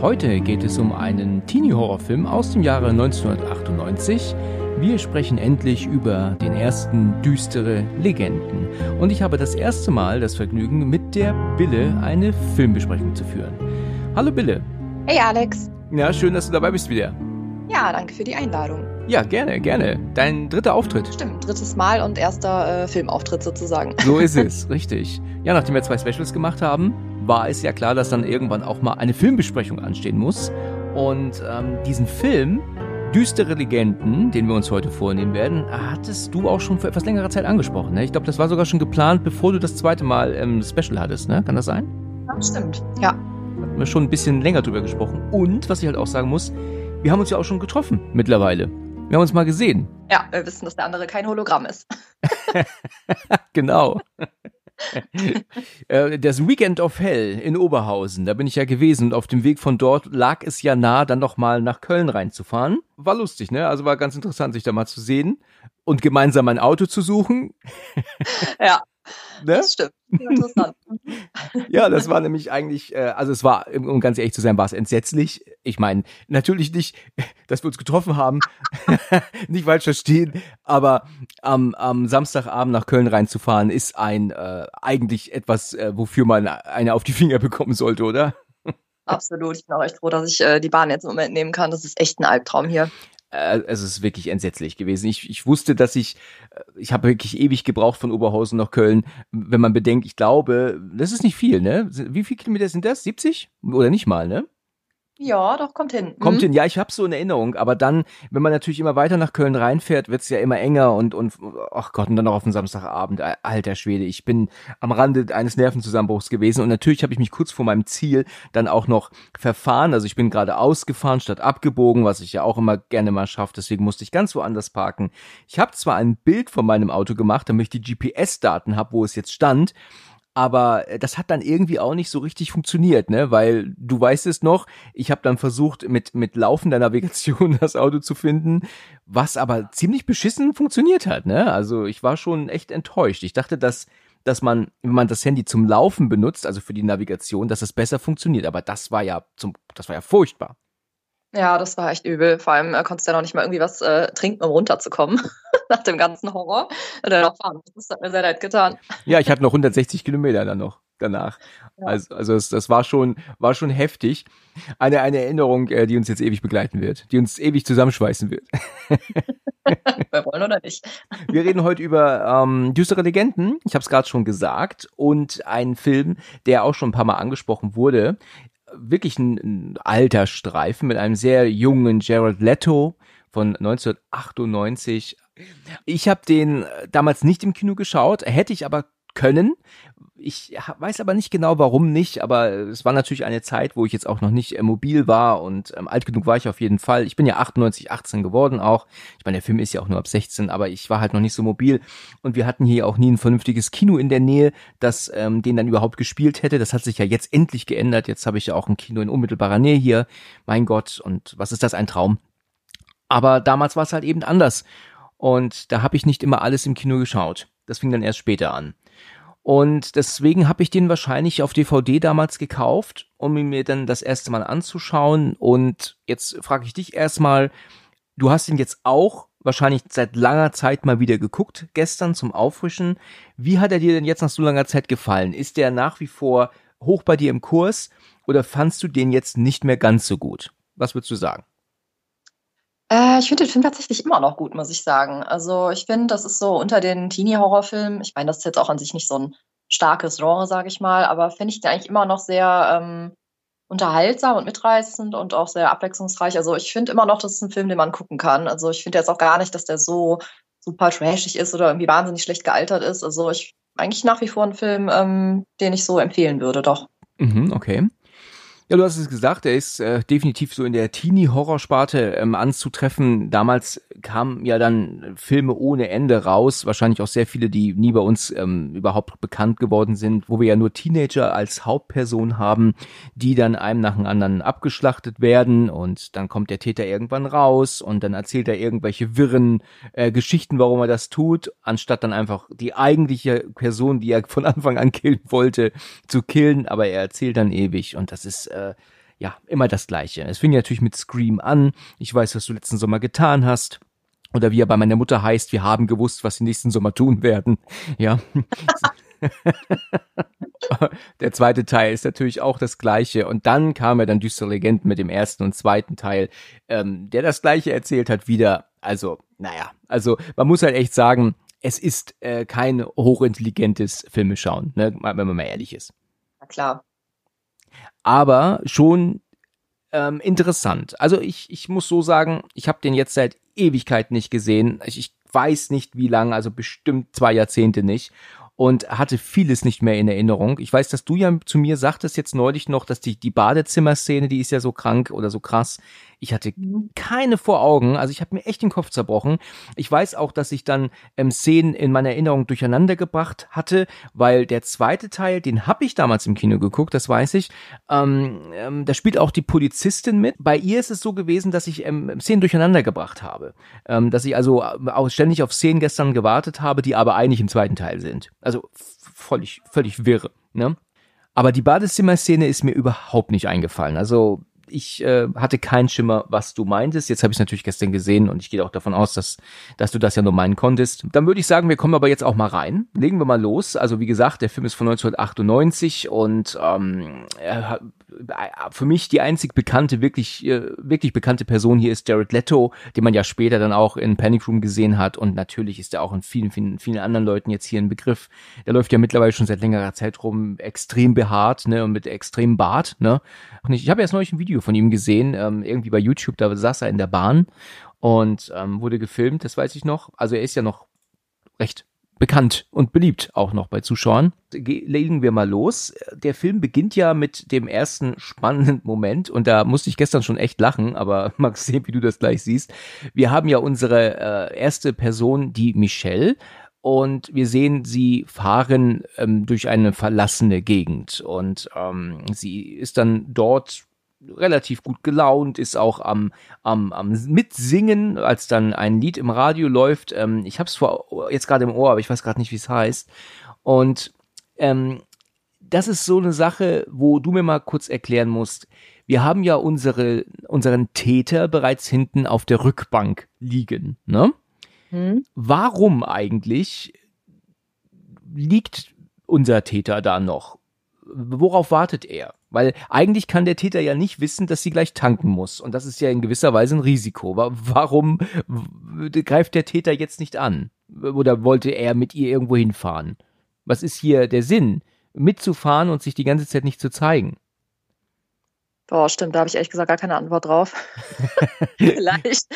Heute geht es um einen Teenie-Horrorfilm aus dem Jahre 1998, wir sprechen endlich über den ersten düstere Legenden. Und ich habe das erste Mal das Vergnügen, mit der Bille eine Filmbesprechung zu führen. Hallo Bille. Hey Alex. Ja, schön, dass du dabei bist wieder. Ja, danke für die Einladung. Ja, gerne, gerne. Dein dritter Auftritt. Stimmt, drittes Mal und erster äh, Filmauftritt sozusagen. So ist es, richtig. Ja, nachdem wir zwei Specials gemacht haben, war es ja klar, dass dann irgendwann auch mal eine Filmbesprechung anstehen muss. Und ähm, diesen Film Düstere Legenden, den wir uns heute vornehmen werden, hattest du auch schon vor etwas längerer Zeit angesprochen. Ne? Ich glaube, das war sogar schon geplant, bevor du das zweite Mal ähm, Special hattest. Ne? Kann das sein? Ja, stimmt. Ja. Hatten wir schon ein bisschen länger drüber gesprochen. Und, was ich halt auch sagen muss, wir haben uns ja auch schon getroffen mittlerweile. Wir haben uns mal gesehen. Ja, wir wissen, dass der andere kein Hologramm ist. genau. Äh, das Weekend of Hell in Oberhausen, da bin ich ja gewesen und auf dem Weg von dort lag es ja nah, dann nochmal nach Köln reinzufahren. War lustig, ne? Also war ganz interessant, sich da mal zu sehen und gemeinsam ein Auto zu suchen. Ja, Ne? Das stimmt. Interessant. ja, das war nämlich eigentlich, äh, also es war, um ganz ehrlich zu sein, war es entsetzlich. Ich meine, natürlich nicht, dass wir uns getroffen haben, nicht falsch verstehen, aber am, am Samstagabend nach Köln reinzufahren, ist ein äh, eigentlich etwas, äh, wofür man eine auf die Finger bekommen sollte, oder? Absolut. Ich bin auch echt froh, dass ich äh, die Bahn jetzt im Moment nehmen kann. Das ist echt ein Albtraum hier. Äh, es ist wirklich entsetzlich gewesen. Ich, ich wusste, dass ich, äh, ich habe wirklich ewig gebraucht von Oberhausen nach Köln. Wenn man bedenkt, ich glaube, das ist nicht viel, ne? Wie viele Kilometer sind das? 70? Oder nicht mal, ne? Ja, doch, kommt hin. Kommt mhm. hin, ja, ich habe so in Erinnerung. Aber dann, wenn man natürlich immer weiter nach Köln reinfährt, wird's ja immer enger und, und ach Gott, und dann noch auf den Samstagabend. Alter Schwede, ich bin am Rande eines Nervenzusammenbruchs gewesen. Und natürlich habe ich mich kurz vor meinem Ziel dann auch noch verfahren. Also ich bin gerade ausgefahren statt abgebogen, was ich ja auch immer gerne mal schaffe. Deswegen musste ich ganz woanders parken. Ich habe zwar ein Bild von meinem Auto gemacht, damit ich die GPS-Daten habe, wo es jetzt stand aber äh, das hat dann irgendwie auch nicht so richtig funktioniert, ne? Weil du weißt es noch, ich habe dann versucht, mit, mit laufender Navigation das Auto zu finden, was aber ziemlich beschissen funktioniert hat, ne? Also ich war schon echt enttäuscht. Ich dachte, dass dass man, wenn man das Handy zum Laufen benutzt, also für die Navigation, dass es besser funktioniert. Aber das war ja zum, das war ja furchtbar. Ja, das war echt übel. Vor allem äh, konntest du ja noch nicht mal irgendwie was äh, trinken, um runterzukommen nach dem ganzen Horror. Oder noch fahren. Das hat mir sehr leid getan. Ja, ich hatte noch 160 Kilometer dann noch danach. Ja. Also, also es, das war schon, war schon heftig. Eine, eine Erinnerung, äh, die uns jetzt ewig begleiten wird, die uns ewig zusammenschweißen wird. Wir wollen oder nicht. Wir reden heute über ähm, düstere Legenden. Ich habe es gerade schon gesagt und einen Film, der auch schon ein paar Mal angesprochen wurde wirklich ein, ein alter Streifen mit einem sehr jungen Jared Leto von 1998. Ich habe den damals nicht im Kino geschaut, hätte ich aber können, ich weiß aber nicht genau, warum nicht, aber es war natürlich eine Zeit, wo ich jetzt auch noch nicht äh, mobil war und ähm, alt genug war ich auf jeden Fall. Ich bin ja 98, 18 geworden auch. Ich meine, der Film ist ja auch nur ab 16, aber ich war halt noch nicht so mobil und wir hatten hier auch nie ein vernünftiges Kino in der Nähe, das ähm, den dann überhaupt gespielt hätte. Das hat sich ja jetzt endlich geändert. Jetzt habe ich ja auch ein Kino in unmittelbarer Nähe hier. Mein Gott, und was ist das, ein Traum? Aber damals war es halt eben anders. Und da habe ich nicht immer alles im Kino geschaut. Das fing dann erst später an. Und deswegen habe ich den wahrscheinlich auf DVD damals gekauft, um ihn mir dann das erste Mal anzuschauen. Und jetzt frage ich dich erstmal, du hast ihn jetzt auch wahrscheinlich seit langer Zeit mal wieder geguckt, gestern zum Auffrischen. Wie hat er dir denn jetzt nach so langer Zeit gefallen? Ist der nach wie vor hoch bei dir im Kurs oder fandst du den jetzt nicht mehr ganz so gut? Was würdest du sagen? Äh, ich finde den Film tatsächlich immer noch gut, muss ich sagen. Also ich finde, das ist so unter den Teenie-Horrorfilmen, ich meine, das ist jetzt auch an sich nicht so ein starkes Genre, sage ich mal, aber finde ich den eigentlich immer noch sehr ähm, unterhaltsam und mitreißend und auch sehr abwechslungsreich. Also ich finde immer noch, das ist ein Film, den man gucken kann. Also ich finde jetzt auch gar nicht, dass der so super trashig ist oder irgendwie wahnsinnig schlecht gealtert ist. Also ich eigentlich nach wie vor ein Film, ähm, den ich so empfehlen würde, doch. Mhm, okay. Ja, du hast es gesagt, er ist äh, definitiv so in der Teenie-Horrorsparte ähm, anzutreffen. Damals kamen ja dann Filme ohne Ende raus, wahrscheinlich auch sehr viele, die nie bei uns ähm, überhaupt bekannt geworden sind, wo wir ja nur Teenager als Hauptperson haben, die dann einem nach dem anderen abgeschlachtet werden. Und dann kommt der Täter irgendwann raus und dann erzählt er irgendwelche wirren äh, Geschichten, warum er das tut, anstatt dann einfach die eigentliche Person, die er von Anfang an killen wollte, zu killen, aber er erzählt dann ewig und das ist äh, ja immer das Gleiche. Es fing natürlich mit Scream an. Ich weiß, was du letzten Sommer getan hast. Oder wie er bei meiner Mutter heißt, wir haben gewusst, was sie nächsten Sommer tun werden. Ja. der zweite Teil ist natürlich auch das gleiche. Und dann kam er dann Düstere Legenden mit dem ersten und zweiten Teil, ähm, der das gleiche erzählt hat wieder. Also, naja, also man muss halt echt sagen, es ist äh, kein hochintelligentes Filme schauen, ne, wenn man mal ehrlich ist. Na klar aber schon ähm, interessant. Also ich, ich muss so sagen, ich habe den jetzt seit Ewigkeit nicht gesehen. Ich, ich weiß nicht wie lange, also bestimmt zwei Jahrzehnte nicht und hatte vieles nicht mehr in Erinnerung. Ich weiß, dass du ja zu mir sagtest jetzt neulich noch, dass die, die Badezimmerszene, die ist ja so krank oder so krass. Ich hatte mhm. keine vor Augen, also ich habe mir echt den Kopf zerbrochen. Ich weiß auch, dass ich dann ähm, Szenen in meiner Erinnerung durcheinander gebracht hatte, weil der zweite Teil, den habe ich damals im Kino geguckt, das weiß ich. Ähm, ähm, da spielt auch die Polizistin mit. Bei ihr ist es so gewesen, dass ich ähm, Szenen durcheinander gebracht habe, ähm, dass ich also äh, auch ständig auf Szenen gestern gewartet habe, die aber eigentlich im zweiten Teil sind. Also völlig, völlig wirre. Ne? Aber die Badezimmer-Szene ist mir überhaupt nicht eingefallen. Also ich äh, hatte keinen Schimmer, was du meintest. Jetzt habe ich natürlich gestern gesehen und ich gehe auch davon aus, dass, dass du das ja nur meinen konntest. Dann würde ich sagen, wir kommen aber jetzt auch mal rein. Legen wir mal los. Also wie gesagt, der Film ist von 1998 und ähm, er für mich die einzig bekannte, wirklich, äh, wirklich bekannte Person hier ist Jared Leto, den man ja später dann auch in Panic Room gesehen hat. Und natürlich ist er auch in vielen, vielen, vielen anderen Leuten jetzt hier ein Begriff. Der läuft ja mittlerweile schon seit längerer Zeit rum, extrem behaart, ne, und mit extremem Bart, ne. Ich, habe erst neulich ein Video von ihm gesehen, ähm, irgendwie bei YouTube, da saß er in der Bahn und ähm, wurde gefilmt, das weiß ich noch. Also er ist ja noch recht bekannt und beliebt auch noch bei Zuschauern. Legen wir mal los. Der Film beginnt ja mit dem ersten spannenden Moment und da musste ich gestern schon echt lachen, aber mag sehen, wie du das gleich siehst. Wir haben ja unsere äh, erste Person, die Michelle, und wir sehen sie fahren ähm, durch eine verlassene Gegend und ähm, sie ist dann dort relativ gut gelaunt, ist auch am, am, am Mitsingen, als dann ein Lied im Radio läuft. Ähm, ich habe es jetzt gerade im Ohr, aber ich weiß gerade nicht, wie es heißt. Und ähm, das ist so eine Sache, wo du mir mal kurz erklären musst. Wir haben ja unsere, unseren Täter bereits hinten auf der Rückbank liegen. Ne? Hm. Warum eigentlich liegt unser Täter da noch? Worauf wartet er? Weil eigentlich kann der Täter ja nicht wissen, dass sie gleich tanken muss. Und das ist ja in gewisser Weise ein Risiko. Warum greift der Täter jetzt nicht an? Oder wollte er mit ihr irgendwo hinfahren? Was ist hier der Sinn? Mitzufahren und sich die ganze Zeit nicht zu zeigen? Boah, stimmt, da habe ich ehrlich gesagt gar keine Antwort drauf. Vielleicht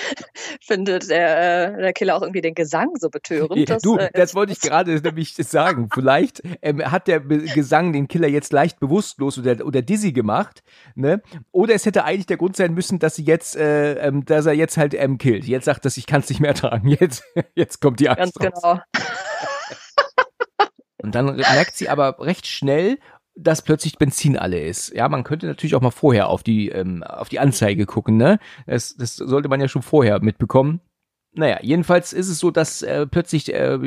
findet der, äh, der Killer auch irgendwie den Gesang so betörend. Dass, du, äh, das wollte ich gerade nämlich sagen. Vielleicht ähm, hat der Gesang den Killer jetzt leicht bewusstlos oder, oder dizzy gemacht, ne? Oder es hätte eigentlich der Grund sein müssen, dass sie jetzt, äh, ähm, dass er jetzt halt ähm, killt. Jetzt sagt, dass ich kann es nicht mehr tragen. Jetzt, jetzt kommt die Angst. Ganz raus. genau. Und dann merkt sie aber recht schnell, dass plötzlich Benzin alle ist. Ja, man könnte natürlich auch mal vorher auf die, ähm, auf die Anzeige gucken, ne? Das, das sollte man ja schon vorher mitbekommen. Naja, jedenfalls ist es so, dass äh, plötzlich, äh,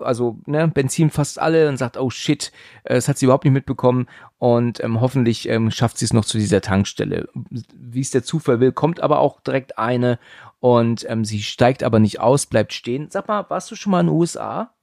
also ne, Benzin fast alle und sagt, oh shit, äh, das hat sie überhaupt nicht mitbekommen und ähm, hoffentlich ähm, schafft sie es noch zu dieser Tankstelle. Wie es der Zufall will, kommt aber auch direkt eine und ähm, sie steigt aber nicht aus, bleibt stehen. Sag mal, warst du schon mal in den USA?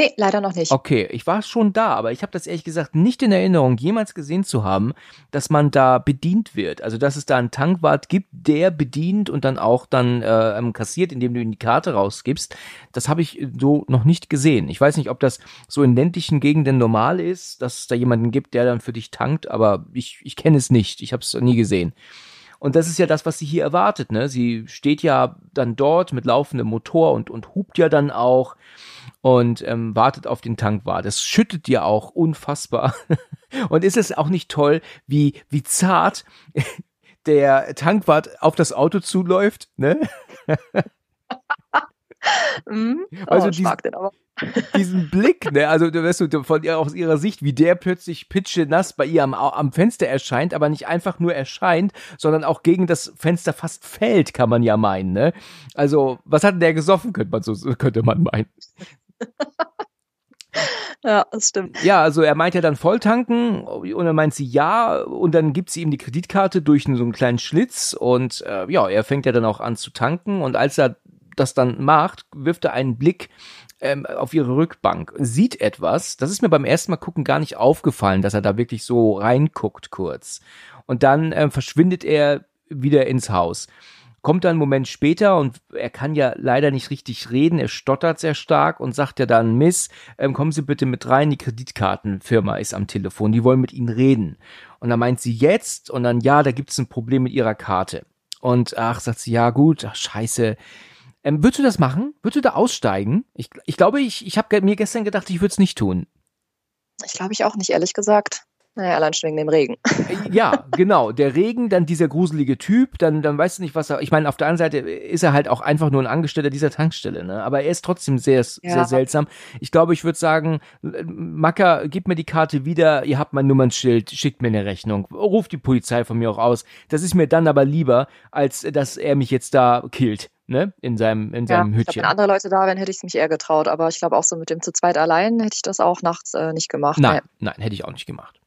Nee, leider noch nicht. Okay, ich war schon da, aber ich habe das ehrlich gesagt nicht in Erinnerung, jemals gesehen zu haben, dass man da bedient wird. Also, dass es da einen Tankwart gibt, der bedient und dann auch dann äh, ähm, kassiert, indem du ihm die Karte rausgibst. Das habe ich so noch nicht gesehen. Ich weiß nicht, ob das so in ländlichen Gegenden normal ist, dass es da jemanden gibt, der dann für dich tankt, aber ich, ich kenne es nicht. Ich habe es nie gesehen. Und das ist ja das, was sie hier erwartet. Ne? Sie steht ja dann dort mit laufendem Motor und, und hupt ja dann auch und ähm, wartet auf den Tankwart. Das schüttet ja auch unfassbar. und ist es auch nicht toll, wie, wie zart der Tankwart auf das Auto zuläuft, ne? Mhm. Also oh, ich dies- mag den aber. diesen Blick, ne, also du weißt du, von ihr aus ihrer Sicht, wie der plötzlich pitschenass bei ihr am, am Fenster erscheint, aber nicht einfach nur erscheint, sondern auch gegen das Fenster fast fällt, kann man ja meinen, ne? Also, was hat denn der gesoffen, könnte man so, könnte man meinen. Ja, das stimmt. Ja, also er meint ja dann Volltanken und dann meint sie ja und dann gibt sie ihm die Kreditkarte durch so einen kleinen Schlitz und äh, ja, er fängt ja dann auch an zu tanken und als er das dann macht, wirft er einen Blick ähm, auf ihre Rückbank, sieht etwas, das ist mir beim ersten Mal gucken gar nicht aufgefallen, dass er da wirklich so reinguckt kurz und dann ähm, verschwindet er wieder ins Haus. Kommt dann einen Moment später und er kann ja leider nicht richtig reden, er stottert sehr stark und sagt ja dann, Miss, ähm, kommen Sie bitte mit rein, die Kreditkartenfirma ist am Telefon, die wollen mit Ihnen reden. Und dann meint sie jetzt und dann, ja, da gibt es ein Problem mit Ihrer Karte. Und ach, sagt sie, ja gut, ach, scheiße. Ähm, würdest du das machen? Würdest du da aussteigen? Ich, ich glaube, ich, ich habe mir gestern gedacht, ich würde es nicht tun. Ich glaube ich auch nicht, ehrlich gesagt. Naja, allein schon wegen dem Regen. Äh, Ja, genau. Der Regen, dann dieser gruselige Typ, dann, dann weißt du nicht, was er. Ich meine, auf der anderen Seite ist er halt auch einfach nur ein Angestellter dieser Tankstelle, ne? Aber er ist trotzdem sehr, sehr Ja. seltsam. Ich glaube, ich würde sagen, äh, Macker, gib mir die Karte wieder, ihr habt mein Nummernschild, schickt mir eine Rechnung, ruft die Polizei von mir auch aus. Das ist mir dann aber lieber, als dass er mich jetzt da killt, ne? In seinem, in Ja, seinem ich Hütchen. wenn andere Leute da wären, hätte ich es mich eher getraut. Aber ich glaube auch so mit dem zu zweit allein hätte ich das auch nachts äh, nicht gemacht. Nein, nein, hätte ich auch nicht gemacht.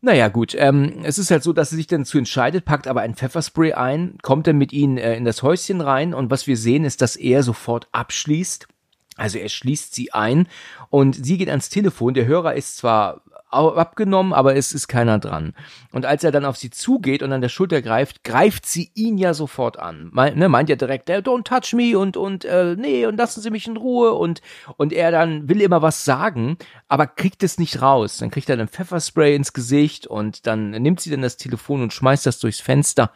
Naja, gut. Ähm, es ist halt so, dass sie sich dann dazu entscheidet, packt aber ein Pfefferspray ein, kommt dann mit ihnen äh, in das Häuschen rein und was wir sehen, ist, dass er sofort abschließt. Also er schließt sie ein und sie geht ans Telefon. Der Hörer ist zwar abgenommen, aber es ist keiner dran. Und als er dann auf sie zugeht und an der Schulter greift, greift sie ihn ja sofort an. Meint, ne, meint ja direkt, don't touch me und und äh, nee und lassen Sie mich in Ruhe und und er dann will immer was sagen, aber kriegt es nicht raus. Dann kriegt er dann Pfefferspray ins Gesicht und dann nimmt sie dann das Telefon und schmeißt das durchs Fenster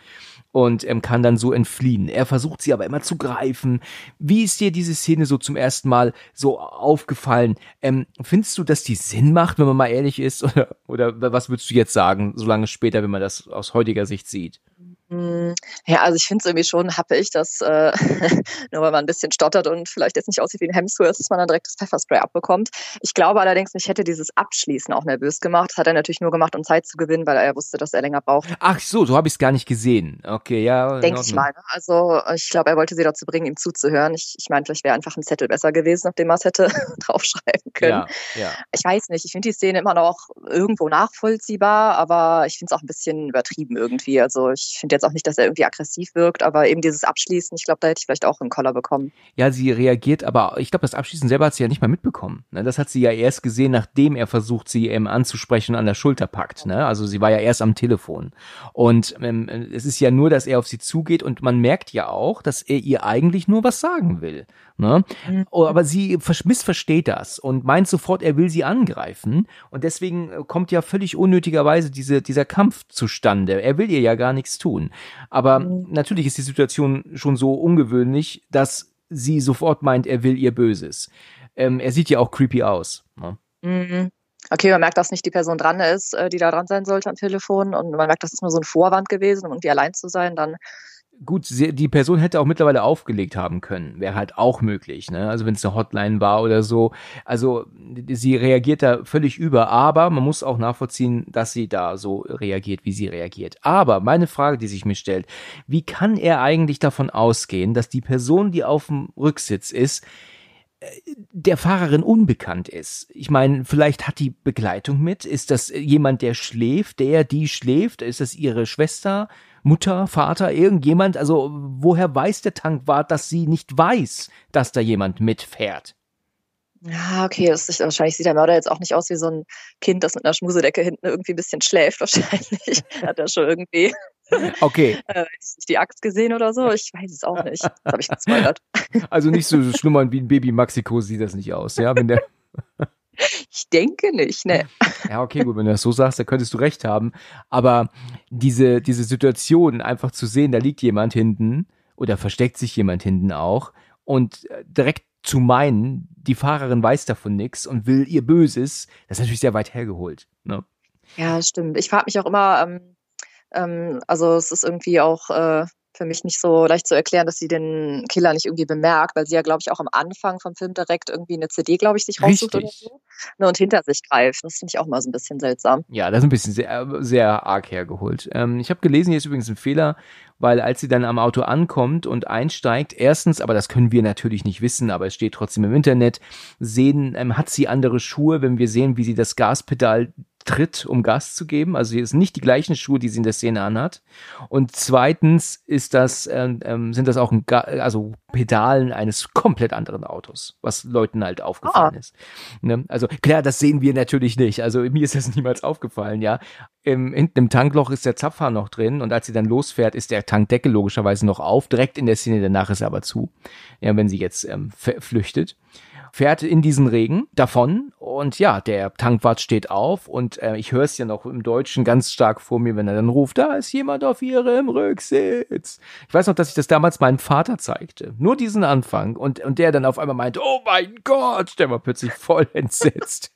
und ähm, kann dann so entfliehen. Er versucht sie aber immer zu greifen. Wie ist dir diese Szene so zum ersten Mal so aufgefallen? Ähm, findest du, dass die Sinn macht, wenn man mal ehrlich ist? Oder, oder was würdest du jetzt sagen, so lange später, wenn man das aus heutiger Sicht sieht? Mm, Ja, also ich finde es irgendwie schon happig, dass äh, nur weil man ein bisschen stottert und vielleicht jetzt nicht aussieht wie ein Hemsworth, dass man dann direkt das Pfefferspray abbekommt. Ich glaube allerdings, mich hätte dieses Abschließen auch nervös gemacht. Das hat er natürlich nur gemacht, um Zeit zu gewinnen, weil er ja wusste, dass er länger braucht. Ach so, so habe ich es gar nicht gesehen. Okay, ja. Denke ich mal. Ne? Also ich glaube, er wollte sie dazu bringen, ihm zuzuhören. Ich, ich meine, vielleicht wäre einfach ein Zettel besser gewesen, auf dem er es hätte draufschreiben können. Ja, ja. Ich weiß nicht, ich finde die Szene immer noch irgendwo nachvollziehbar, aber ich finde es auch ein bisschen übertrieben irgendwie. Also ich finde jetzt auch nicht, dass er irgendwie aggressiv wirkt, aber eben dieses Abschließen, ich glaube, da hätte ich vielleicht auch einen Koller bekommen. Ja, sie reagiert, aber ich glaube, das Abschließen selber hat sie ja nicht mal mitbekommen. Ne? Das hat sie ja erst gesehen, nachdem er versucht, sie ähm, anzusprechen und an der Schulter packt. Ne? Also sie war ja erst am Telefon. Und ähm, es ist ja nur, dass er auf sie zugeht und man merkt ja auch, dass er ihr eigentlich nur was sagen will. Ne? Mhm. Oh, aber sie vers- missversteht das und meint sofort, er will sie angreifen. Und deswegen äh, kommt ja völlig unnötigerweise diese, dieser Kampf zustande. Er will ihr ja gar nichts tun. Aber Mhm. natürlich ist die Situation schon so ungewöhnlich, dass sie sofort meint, er will ihr Böses. Ähm, er sieht ja auch creepy aus. Ne? Mhm. Okay, man merkt, dass nicht die Person dran ist, äh, die da dran sein sollte am Telefon und man merkt, das ist nur so ein Vorwand gewesen, um irgendwie allein zu sein, dann Gut, sie, die Person hätte auch mittlerweile aufgelegt haben können. Wäre halt auch möglich, ne? Also wenn es eine Hotline war oder so. Also sie reagiert da völlig über, aber man muss auch nachvollziehen, dass sie da so reagiert, wie sie reagiert. Aber meine Frage, die sich mir stellt, wie kann er eigentlich davon ausgehen, dass die Person, die auf dem Rücksitz ist, äh, der Fahrerin unbekannt ist. Ich meine, vielleicht hat die Begleitung mit. Ist das jemand, der schläft, der, die schläft? Ist das ihre Schwester, Mutter, Vater, irgendjemand? Also, woher weiß der Tankwart, dass sie nicht weiß, dass da jemand mitfährt? Ja, okay, ist, wahrscheinlich sieht der Mörder jetzt auch nicht aus wie so ein Kind, das mit einer Schmusedecke hinten irgendwie ein bisschen schläft. Wahrscheinlich hat er schon irgendwie Okay, äh, die Axt gesehen oder so. Ich weiß es auch nicht. Das habe ich gespoilert. also nicht so schlummern wie ein Baby Maxiko sieht das nicht aus, ja, wenn der Ich denke nicht, ne. Ja, okay, gut, wenn du das so sagst, dann könntest du recht haben. Aber diese, diese Situation, einfach zu sehen, da liegt jemand hinten oder versteckt sich jemand hinten auch und äh, direkt zu meinen, die Fahrerin weiß davon nichts und will ihr Böses, das ist natürlich sehr weit hergeholt. Ne? Ja, stimmt. Ich frage mich auch immer, ähm, ähm, also es ist irgendwie auch äh, für mich nicht so leicht zu erklären, dass sie den Killer nicht irgendwie bemerkt, weil sie ja, glaube ich, auch am Anfang vom Film direkt irgendwie eine CD, glaube ich, sich raussucht Richtig. oder so ne, und hinter sich greift. Das finde ich auch mal so ein bisschen seltsam. Ja, das ist ein bisschen sehr, sehr arg hergeholt. Ähm, ich habe gelesen, hier ist übrigens ein Fehler, weil als sie dann am Auto ankommt und einsteigt, erstens, aber das können wir natürlich nicht wissen, aber es steht trotzdem im Internet, sehen, ähm, hat sie andere Schuhe, wenn wir sehen, wie sie das Gaspedal tritt, um Gas zu geben. Also hier sind nicht die gleichen Schuhe, die sie in der Szene anhat. Und zweitens ist das, ähm, ähm, sind das auch ein Ga also Pedalen eines komplett anderen Autos, was Leuten halt aufgefallen Ah. ist. Ne? Also klar, das sehen wir natürlich nicht. Also mir ist das niemals aufgefallen, ja. Im, hinten im Tankloch ist der Zapfhahn noch drin und als sie dann losfährt, ist der Tankdeckel logischerweise noch auf. Direkt in der Szene danach ist er aber zu. Ja, wenn sie jetzt ähm, flüchtet fährt in diesen Regen davon und ja, der Tankwart steht auf und äh, ich höre es ja noch im Deutschen ganz stark vor mir, wenn er dann ruft, da ist jemand auf ihrem Rücksitz. Ich weiß noch, dass ich das damals meinem Vater zeigte. Nur diesen Anfang und, und der dann auf einmal meinte, oh mein Gott, der war plötzlich voll entsetzt.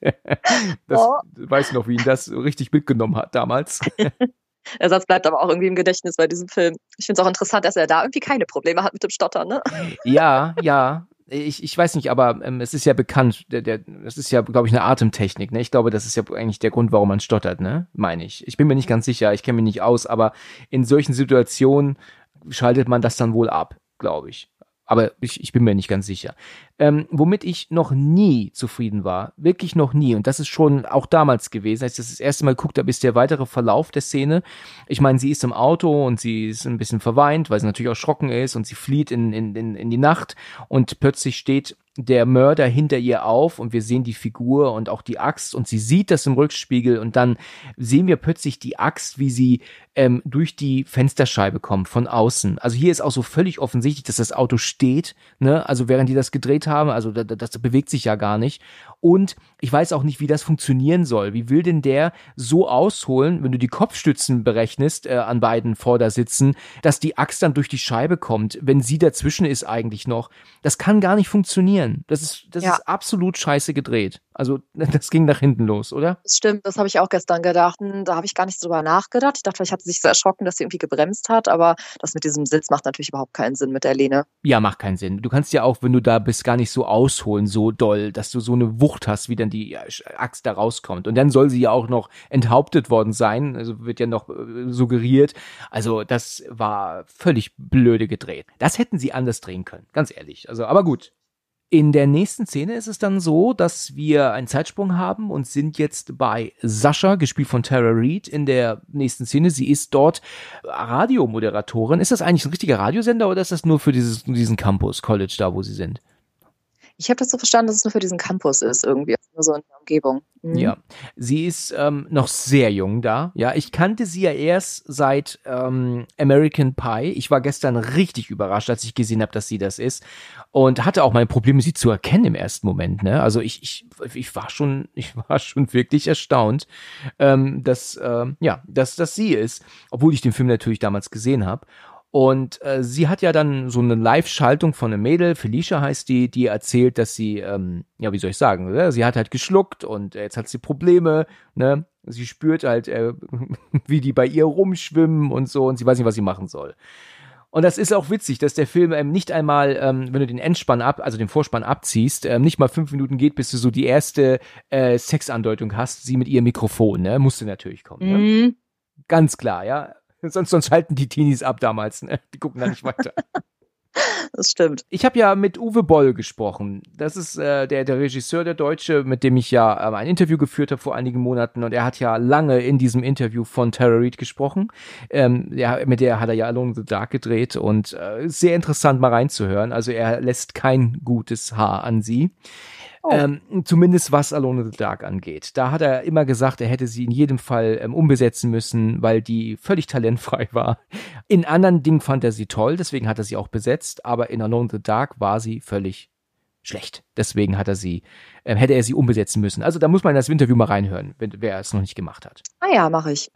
das Oh. weiß ich noch, wie ihn das richtig mitgenommen hat damals. Der Satz bleibt aber auch irgendwie im Gedächtnis bei diesem Film. Ich finde es auch interessant, dass er da irgendwie keine Probleme hat mit dem Stottern, ne? Ja, ja. Ich, ich weiß nicht, aber ähm, es ist ja bekannt, der, der, das ist ja, glaube ich, eine Atemtechnik, ne? Ich glaube, das ist ja eigentlich der Grund, warum man stottert, ne? Meine ich. Ich bin mir nicht ganz sicher, ich kenne mich nicht aus, aber in solchen Situationen schaltet man das dann wohl ab, glaube ich. Aber ich, ich bin mir nicht ganz sicher. Ähm, womit ich noch nie zufrieden war, wirklich noch nie, und das ist schon auch damals gewesen, als ich das das erste Mal geguckt habe, ist der weitere Verlauf der Szene. Ich meine, sie ist im Auto und sie ist ein bisschen verweint, weil sie natürlich erschrocken ist und sie flieht in, in, in, in die Nacht und plötzlich steht der Mörder hinter ihr auf und wir sehen die Figur und auch die Axt und sie sieht das im Rückspiegel und dann sehen wir plötzlich die Axt, wie sie ähm, durch die Fensterscheibe kommt von außen. Also hier ist auch so völlig offensichtlich, dass das Auto steht, ne? Also während die das gedreht haben, also da- da- das bewegt sich ja gar nicht. Und ich weiß auch nicht, wie das funktionieren soll. Wie will denn der so ausholen, wenn du die Kopfstützen berechnest äh, an beiden Vordersitzen, dass die Axt dann durch die Scheibe kommt, wenn sie dazwischen ist eigentlich noch? Das kann gar nicht funktionieren. Das ist, das Ja. ist absolut scheiße gedreht. Also das ging nach hinten los, oder? Das stimmt, das habe ich auch gestern gedacht. Hm, Da habe ich gar nicht drüber nachgedacht. Ich dachte, vielleicht hat sie sich so erschrocken, dass sie irgendwie gebremst hat, aber das mit diesem Sitz macht natürlich überhaupt keinen Sinn mit der Lehne. Ja, macht keinen Sinn. Du kannst ja auch, wenn du da bist, gar nicht so ausholen, so doll, dass du so eine Wucht hast, wie dann die Axt da rauskommt. Und dann soll sie ja auch noch enthauptet worden sein, also wird ja noch äh, suggeriert. Also das war völlig blöde gedreht. Das hätten sie anders drehen können, ganz ehrlich. Also, aber gut. In der nächsten Szene ist es dann so, dass wir einen Zeitsprung haben und sind jetzt bei Sascha, gespielt von Tara Reid, in der nächsten Szene. Sie ist dort Radiomoderatorin. Ist das eigentlich ein richtiger Radiosender oder ist das nur für dieses, diesen Campus, College da, wo sie sind? Ich habe das so verstanden, dass es nur für diesen Campus ist, irgendwie, also nur so in der Umgebung. Mhm. Ja, sie ist ähm, noch sehr jung da. Ja, ich kannte sie ja erst seit ähm, American Pie. Ich war gestern richtig überrascht, als ich gesehen habe, dass sie das ist und hatte auch meine Probleme, sie zu erkennen im ersten Moment. Ne? Also ich, ich, ich war schon, ich war schon wirklich erstaunt, ähm, dass ähm, ja, dass das sie ist, obwohl ich den Film natürlich damals gesehen habe. Und äh, sie hat ja dann so eine Live-Schaltung von einem Mädel, Felicia heißt die, die erzählt, dass sie, ähm, ja, wie soll ich sagen, oder? sie hat halt geschluckt und äh, jetzt hat sie Probleme, ne? Sie spürt halt, äh, wie die bei ihr rumschwimmen und so und sie weiß nicht, was sie machen soll. Und das ist auch witzig, dass der Film ähm, nicht einmal, ähm, wenn du den Endspann ab, also den Vorspann abziehst, ähm, nicht mal fünf Minuten geht, bis du so die erste äh, Sexandeutung hast, sie mit ihrem Mikrofon, ne? Musste natürlich kommen. Ne? Mhm. Ganz klar, ja. Sonst, sonst halten die Teenies ab damals, ne? Die gucken da nicht weiter. Das stimmt. Ich habe ja mit Uwe Boll gesprochen. Das ist äh, der, der Regisseur, der Deutsche, mit dem ich ja ähm, ein Interview geführt habe vor einigen Monaten. Und er hat ja lange in diesem Interview von Tara Reid gesprochen. Ähm, der, mit der hat er ja Alone in the Dark gedreht und äh, sehr interessant mal reinzuhören. Also er lässt kein gutes Haar an sie. Oh. Ähm, zumindest was Alone in the Dark angeht. Da hat er immer gesagt, er hätte sie in jedem Fall ähm, umbesetzen müssen, weil die völlig talentfrei war. In anderen Dingen fand er sie toll, deswegen hat er sie auch besetzt, aber in Alone in the Dark war sie völlig schlecht. Deswegen hat er sie, äh, hätte er sie umbesetzen müssen. Also da muss man in das Interview mal reinhören, wenn, wer es noch nicht gemacht hat. Ah ja, mache ich.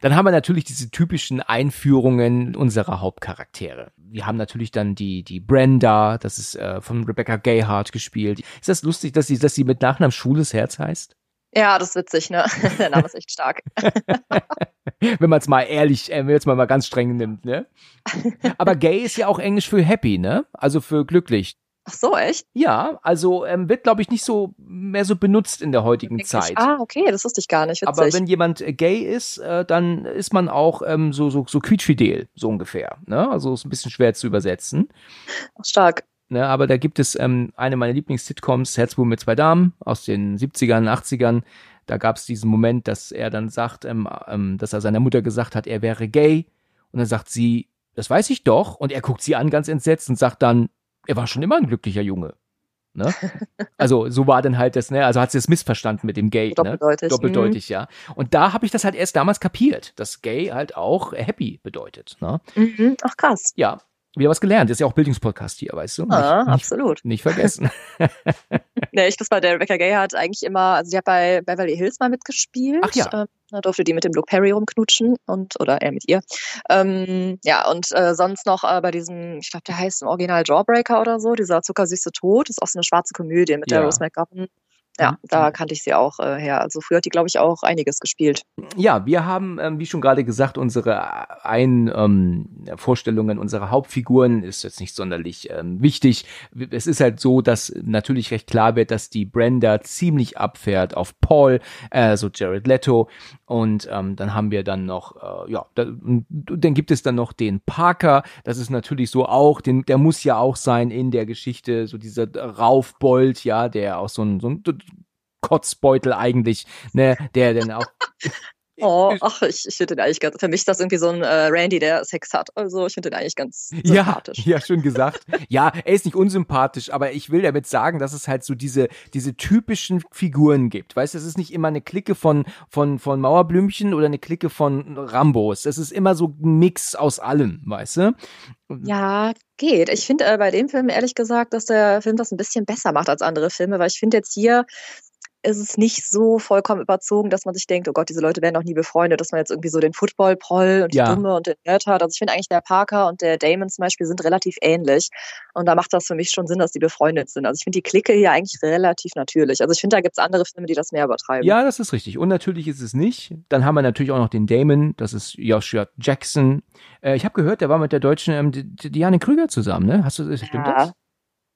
Dann haben wir natürlich diese typischen Einführungen unserer Hauptcharaktere. Wir haben natürlich dann die, die Brenda, das ist äh, von Rebecca Gayhart gespielt. Ist das lustig, dass sie, dass sie mit Nachnamen Schwules Herz heißt? Ja, das ist witzig, ne? Der Name ist echt stark. wenn man es mal ehrlich, äh, wenn man es mal ganz streng nimmt, ne? Aber gay ist ja auch Englisch für happy, ne? Also für glücklich. Ach so, echt? Ja, also ähm, wird, glaube ich, nicht so mehr so benutzt in der heutigen Wirklich? Zeit. Ah, okay, das wusste ich gar nicht. Witzig. Aber wenn jemand äh, gay ist, äh, dann ist man auch ähm, so, so, so quietschfidel, so ungefähr. Ne? Also ist ein bisschen schwer zu übersetzen. Ach, stark. Ne? Aber da gibt es ähm, eine meiner Lieblings-Sitcoms, Herzbuben mit zwei Damen, aus den 70ern, 80ern. Da gab es diesen Moment, dass er dann sagt, ähm, ähm, dass er seiner Mutter gesagt hat, er wäre gay. Und dann sagt sie, das weiß ich doch. Und er guckt sie an, ganz entsetzt, und sagt dann, er war schon immer ein glücklicher Junge. Ne? Also so war dann halt das, ne? Also hat sie das missverstanden mit dem Gay, ne? Doppeldeutig. Doppeldeutig, ja. Und da habe ich das halt erst damals kapiert, dass Gay halt auch happy bedeutet. Ne? Mhm. Ach, krass. Ja, wieder was gelernt. Das ist ja auch Bildungspodcast hier, weißt du? Ah, nicht, nicht, absolut. nicht vergessen. Nee, ich muss bei der Rebecca Gay hat eigentlich immer, also die hat bei Beverly Hills mal mitgespielt. Ach ja. Ähm, da durfte die mit dem Luke Perry rumknutschen und oder er mit ihr. Ähm, ja, und äh, sonst noch äh, bei diesem, ich glaube, der heißt im Original Jawbreaker oder so, dieser zuckersüße Tod, ist auch so eine schwarze Komödie mit der Ja. Rose McGowan. Ja, Mhm. da kannte ich sie auch äh, her. Also früher hat die, glaube ich, auch einiges gespielt. Ja, wir haben, ähm, wie schon gerade gesagt, unsere ein ähm, Vorstellungen unserer Hauptfiguren ist jetzt nicht sonderlich ähm, wichtig. Es ist halt so, dass natürlich recht klar wird, dass die Brenda ziemlich abfährt auf Paul, äh, so Jared Leto. Und ähm, dann haben wir dann noch, äh, ja, da, dann gibt es dann noch den Parker. Das ist natürlich so auch, den, der muss ja auch sein in der Geschichte, so dieser Raufbold, ja, der auch so ein, so ein Kotzbeutel eigentlich, ne, der dann auch Oh, ach, ich, ich finde den eigentlich ganz, für mich ist das irgendwie so ein äh, Randy, der Sex hat. Also ich finde den eigentlich ganz Ja, sympathisch. ja, schön gesagt. ja, er ist nicht unsympathisch, aber ich will damit sagen, dass es halt so diese, diese typischen Figuren gibt. Weißt du, es ist nicht immer eine Clique von, von, von Mauerblümchen oder eine Clique von Rambos. Es ist immer so ein Mix aus allem, weißt du? Ja, geht. Ich finde äh, bei dem Film ehrlich gesagt, dass der Film das ein bisschen besser macht als andere Filme, weil ich finde jetzt hier ist es nicht so vollkommen überzogen, dass man sich denkt, oh Gott, diese Leute werden noch nie befreundet, dass man jetzt irgendwie so den Football-Proll und die Ja. Dumme und den Nerd hat. Also ich finde eigentlich der Parker und der Damon zum Beispiel sind relativ ähnlich und da macht das für mich schon Sinn, dass die befreundet sind. Also ich finde die Clique hier eigentlich relativ natürlich. Also ich finde, da gibt es andere Filme, die das mehr übertreiben. Ja, das ist richtig. Und natürlich ist es nicht. Dann haben wir natürlich auch noch den Damon, das ist Joshua Jackson. Äh, ich habe gehört, der war mit der deutschen ähm, Di- Di- Diane Krüger zusammen, ne? Hast du, stimmt ja.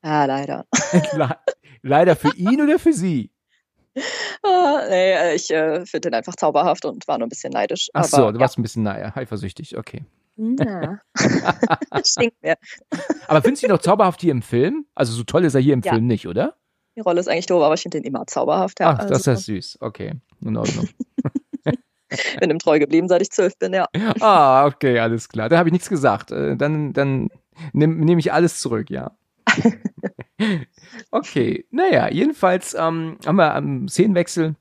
ja, leider. das? Le- Leider für ihn oder für sie? Ah, nee, äh, ich äh, finde den einfach zauberhaft und war nur ein bisschen neidisch. Ach so, Aber, du warst ein bisschen naja, eifersüchtig, okay. ja. Stinkt mir. Aber findest du ihn doch zauberhaft hier im Film? Also so toll ist er hier im Ja. Film nicht, oder? Die Rolle ist eigentlich doof, aber ich finde den immer zauberhaft. Ja. Ach, das also, ist süß. Okay, in Ordnung. bin ihm treu geblieben, seit ich zwölf bin, ja. ah, okay, alles klar. Da habe ich nichts gesagt. Äh, Dann, dann nehme nehm ich alles zurück, ja. Okay, naja, jedenfalls ähm, haben wir am Szenenwechsel.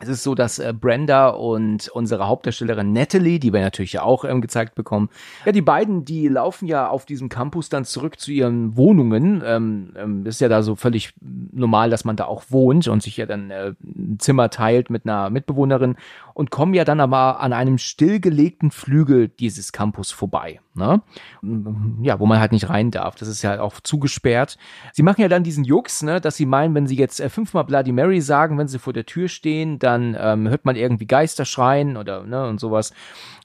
Es ist so, dass äh, Brenda und unsere Hauptdarstellerin Natalie, die wir natürlich ja auch ähm, gezeigt bekommen, ja, die beiden, die laufen ja auf diesem Campus dann zurück zu ihren Wohnungen. Ähm, ähm, ist ja da so völlig normal, dass man da auch wohnt und sich ja dann äh, ein Zimmer teilt mit einer Mitbewohnerin und kommen ja dann aber an einem stillgelegten Flügel dieses Campus vorbei. Ne? Ja, wo man halt nicht rein darf. Das ist ja auch zugesperrt. Sie machen ja dann diesen Jux, ne, dass sie meinen, wenn sie jetzt äh, fünfmal Bloody Mary sagen, wenn sie vor der Tür stehen, dann ähm, hört man irgendwie Geister schreien oder ne und sowas.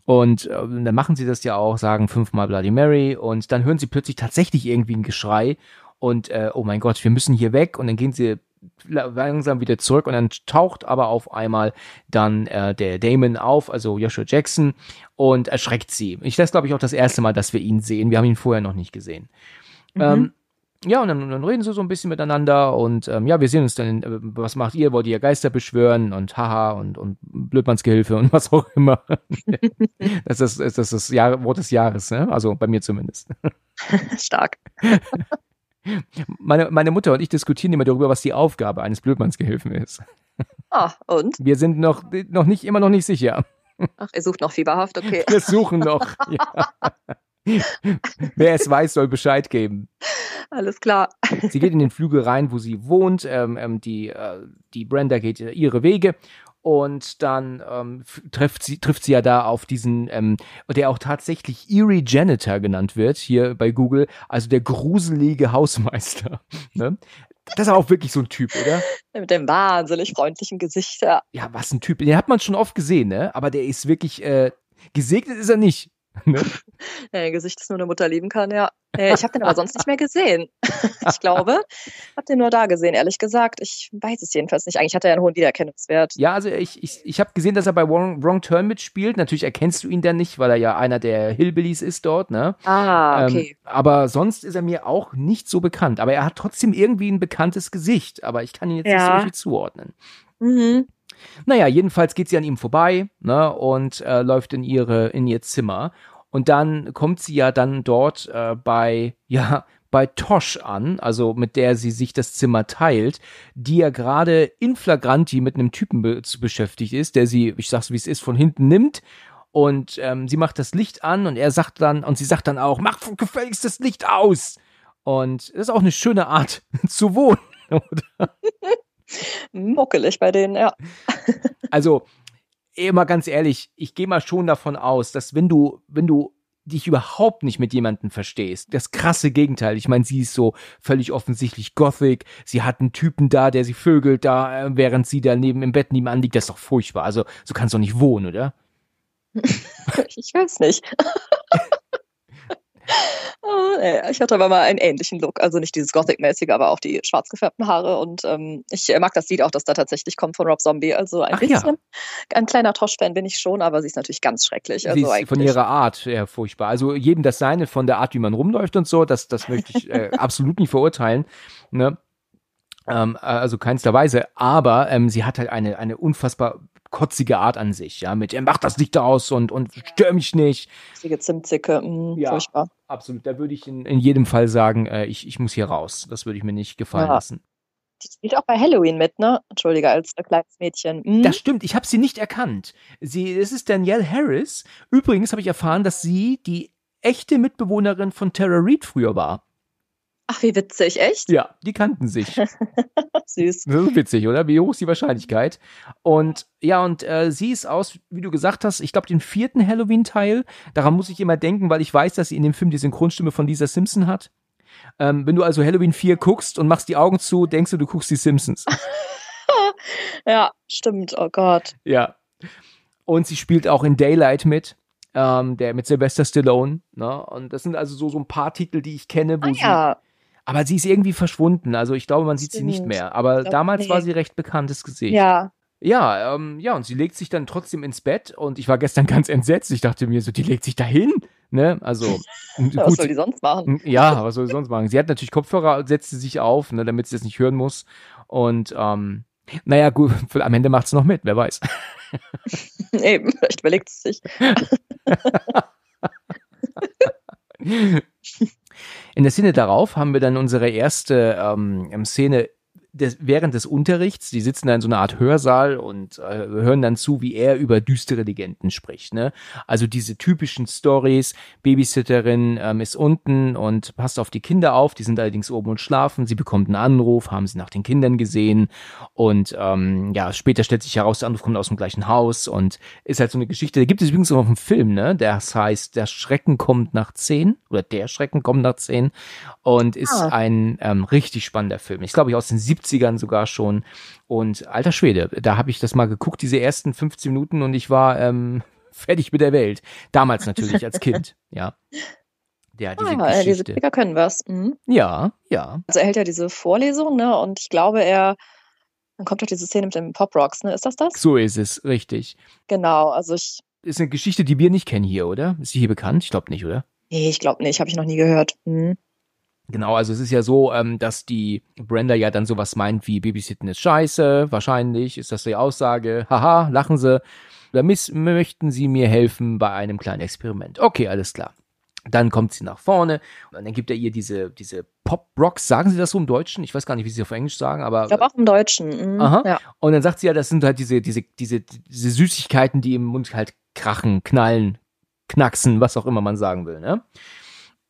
Und äh, dann machen sie das ja auch, sagen fünfmal Bloody Mary und dann hören sie plötzlich tatsächlich irgendwie ein Geschrei und äh, oh mein Gott, wir müssen hier weg und dann gehen sie langsam wieder zurück und dann taucht aber auf einmal dann äh, der Damon auf, also Joshua Jackson und erschreckt sie. Ich das glaube ich auch das erste Mal, dass wir ihn sehen. Wir haben ihn vorher noch nicht gesehen. Mhm. Ähm, ja, und dann, dann reden sie so ein bisschen miteinander und ähm, ja, wir sehen uns dann, äh, was macht ihr? Wollt ihr Geister beschwören und haha und, und Blödmannsgehilfe und was auch immer. das ist das, ist das Jahr, Wort des Jahres, ne? Also bei mir zumindest. Stark. Meine, meine Mutter und ich diskutieren immer darüber, was die Aufgabe eines Blödmannsgehilfen ist. Ah, und? Wir sind noch, noch nicht, immer noch nicht sicher. Ach, ihr sucht noch fieberhaft, okay. Wir suchen noch. ja. Wer es weiß, soll Bescheid geben. Alles klar. Sie geht in den Flügel rein, wo sie wohnt. Ähm, ähm, die, äh, die Brenda geht ihre Wege und dann ähm, trifft sie trifft sie ja da auf diesen ähm, der auch tatsächlich Erie Janitor genannt wird hier bei Google also der gruselige Hausmeister ne? das ist auch wirklich so ein Typ oder Mit dem wahnsinnig freundlichen Gesicht, ja. ja was ein Typ den hat man schon oft gesehen ne aber der ist wirklich äh, gesegnet ist er nicht ne? Ja, ein Gesicht, das nur eine Mutter lieben kann, ja. Äh, Ich habe den aber sonst nicht mehr gesehen. Ich glaube, habe den nur da gesehen, ehrlich gesagt. Ich weiß es jedenfalls nicht. Eigentlich hat er ja einen hohen Wiedererkennungswert. Ja, also ich, ich, ich habe gesehen, dass er bei Wrong, Wrong Turn mitspielt. Natürlich erkennst du ihn dann nicht, weil er ja einer der Hillbillies ist dort, ne? Ah, okay. Ähm, aber sonst ist er mir auch nicht so bekannt. Aber er hat trotzdem irgendwie ein bekanntes Gesicht. Aber ich kann ihn jetzt nicht so Ja. richtig zuordnen. Mhm. Naja, jedenfalls geht sie an ihm vorbei ne, und äh, läuft in ihre in ihr Zimmer. Und dann kommt sie ja dann dort äh, bei ja bei Tosh an, also mit der sie sich das Zimmer teilt, die ja gerade in flagranti mit einem Typen be beschäftigt ist, der sie, ich sag's wie es ist, von hinten nimmt und ähm, sie macht das Licht an und er sagt dann und sie sagt dann auch, mach gefälligst das Licht aus. Und das ist auch eine schöne Art zu wohnen. Oder? Muckelig bei denen, ja. Also, mal ganz ehrlich, ich gehe mal schon davon aus, dass wenn du, wenn du dich überhaupt nicht mit jemandem verstehst, das krasse Gegenteil. Ich meine, sie ist so völlig offensichtlich Gothic. Sie hat einen Typen da, der sie vögelt da, äh, während sie da neben im Bett nebenan liegt. Das ist doch furchtbar. Also, so kannst du doch nicht wohnen, oder? Ich weiß nicht. Nee, Ich hatte aber mal einen ähnlichen Look, also nicht dieses Gothic-mäßige, aber auch die schwarz gefärbten Haare. Und ähm, ich äh, mag das Lied auch, das da tatsächlich kommt von Rob Zombie. Also ein Ach ja. bisschen. Ein kleiner Tosh-Fan bin ich schon, aber sie ist natürlich ganz schrecklich. sie Also ist von ihrer Art ja, furchtbar. Also jedem das seine, von der Art, wie man rumläuft und so, das, das möchte ich äh, absolut nicht verurteilen. Ne? Ähm, äh, also keinster Weise. Aber ähm, sie hat halt eine, eine unfassbar kotzige Art an sich, ja, mit, er macht das Licht aus und, und stör mich nicht. Richtige Zimtzicke, mh, Ja. furchtbar. Absolut, da würde ich in, in jedem Fall sagen, äh, ich, ich muss hier raus. Das würde ich mir nicht gefallen Ja. lassen. Die spielt auch bei Halloween mit, ne? Entschuldige, als äh, kleines Mädchen. Mhm. Das stimmt, ich habe sie nicht erkannt. Sie, es ist Danielle Harris. Übrigens habe ich erfahren, dass sie die echte Mitbewohnerin von Tara Reid früher war. Ach, wie witzig, echt? Ja, die kannten sich. Süß. Das ist witzig, oder? Wie hoch ist die Wahrscheinlichkeit? Und ja, und äh, sie ist aus, wie du gesagt hast, ich glaube, den vierten Halloween-Teil. Daran muss ich immer denken, weil ich weiß, dass sie in dem Film die Synchronstimme von Lisa Simpson hat. Ähm, wenn du also Halloween 4 guckst und machst die Augen zu, denkst du, du guckst die Simpsons. Ja, stimmt. Oh Gott. ja. Und sie spielt auch in Daylight mit. Ähm, der mit Sylvester Stallone. Ne? Und das sind also so, so ein paar Titel, die ich kenne, wo Ah, sie. Aber sie ist irgendwie verschwunden. Also ich glaube, man sieht sie nicht Stimmt. mehr. Aber glaub, damals nee. war sie recht bekanntes Gesicht. Ja. Ja, ähm, ja, und sie legt sich dann trotzdem ins Bett und ich war gestern ganz entsetzt. Ich dachte mir so, die legt sich da hin, ne? Also, m- Was gut. soll die sonst machen? Ja, was soll sie sonst machen? Sie hat natürlich Kopfhörer, setzte sich auf, ne, damit sie das nicht hören muss. Und, ähm, naja, gut, am Ende macht sie noch mit, wer weiß. Eben, vielleicht überlegt sie sich. In der Szene darauf haben wir dann unsere erste ähm, Szene des, während des Unterrichts. Die sitzen da in so einer Art Hörsaal und äh, hören dann zu, wie er über düstere Legenden spricht. Ne? Also diese typischen Stories. Babysitterin ähm, ist unten und passt auf die Kinder auf. Die sind allerdings oben und schlafen. Sie bekommt einen Anruf, haben sie nach den Kindern gesehen. Und ähm, ja, später stellt sich heraus, der Anruf kommt aus dem gleichen Haus und ist halt so eine Geschichte. Da gibt es übrigens auch einen Film, ne? Das heißt, der Schrecken kommt nach zehn oder der Schrecken kommt nach zehn und ist Ah. ein ähm, richtig spannender Film. Ich glaube, ich aus den 70ern sogar schon. Und alter Schwede, da habe ich das mal geguckt, diese ersten 15 Minuten und ich war ähm, fertig mit der Welt. Damals natürlich als Kind, ja. Ja, diese Ah, diese. Trigger können was. Mhm. Ja, ja. Also er hält ja diese Vorlesung, ne? Und ich glaube, er. Dann kommt doch diese Szene mit dem Pop Rocks, ne? Ist das das? So ist es, richtig. Genau, also ich. Ist eine Geschichte, die wir nicht kennen hier, oder? Ist die hier bekannt? Ich glaube nicht, oder? Nee, ich glaube nicht, habe ich noch nie gehört. Mhm. Genau, also es ist ja so, ähm, dass die Brenda ja dann sowas meint wie Babysitten ist scheiße, wahrscheinlich ist das die Aussage, haha, lachen sie, oder miss möchten sie mir helfen bei einem kleinen Experiment. Okay, alles klar. Dann kommt sie nach vorne und dann gibt er ihr diese, diese Pop-Rocks, sagen sie das so im Deutschen? Ich weiß gar nicht, wie sie auf Englisch sagen, aber Ich glaube auch im Deutschen. Mhm. Aha. Ja. und dann sagt sie ja, das sind halt diese, diese, diese, diese Süßigkeiten, die im Mund halt krachen, knallen, knacksen, was auch immer man sagen will, ne?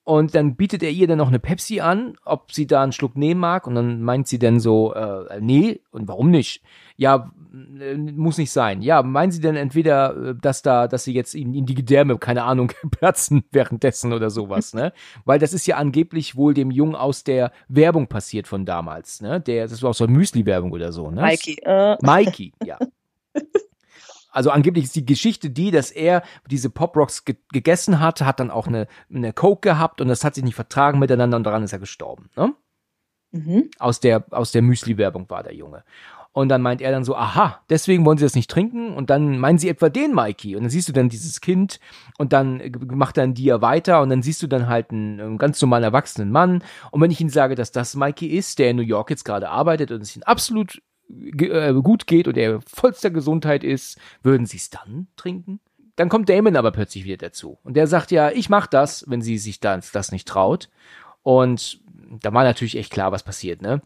Und dann bietet er ihr dann noch eine Pepsi an, ob sie da einen Schluck nehmen mag. Und dann meint sie dann so, äh, nee, und warum nicht? Ja, äh, muss nicht sein. Ja, meinen sie denn entweder, äh, dass da, dass sie jetzt in, in die Gedärme, keine Ahnung, platzen währenddessen oder sowas, ne? Weil das ist ja angeblich wohl dem Jungen aus der Werbung passiert von damals, ne? Der, das war auch so eine Müsli-Werbung oder so, ne? Mikey. Äh. Mikey, ja. Also angeblich ist die Geschichte die, dass er diese Pop Rocks ge gegessen hat, hat dann auch eine, eine Coke gehabt und das hat sich nicht vertragen miteinander und daran ist er gestorben. Ne? Mhm. Aus der, aus der Müsli-Werbung war der Junge. Und dann meint er dann so, aha, deswegen wollen sie das nicht trinken. Und dann meinen sie etwa den Mikey. Und dann siehst du dann dieses Kind und dann macht dann Dia weiter und dann siehst du dann halt einen, einen ganz normalen erwachsenen Mann. Und wenn ich ihnen sage, dass das Mikey ist, der in New York jetzt gerade arbeitet und es ihn absolut äh, gut geht und er vollster Gesundheit ist, würden sie es dann trinken? Dann kommt Damon aber plötzlich wieder dazu. Und der sagt ja, ich mach das, wenn sie sich das, das nicht traut. Und da war natürlich echt klar, was passiert, ne?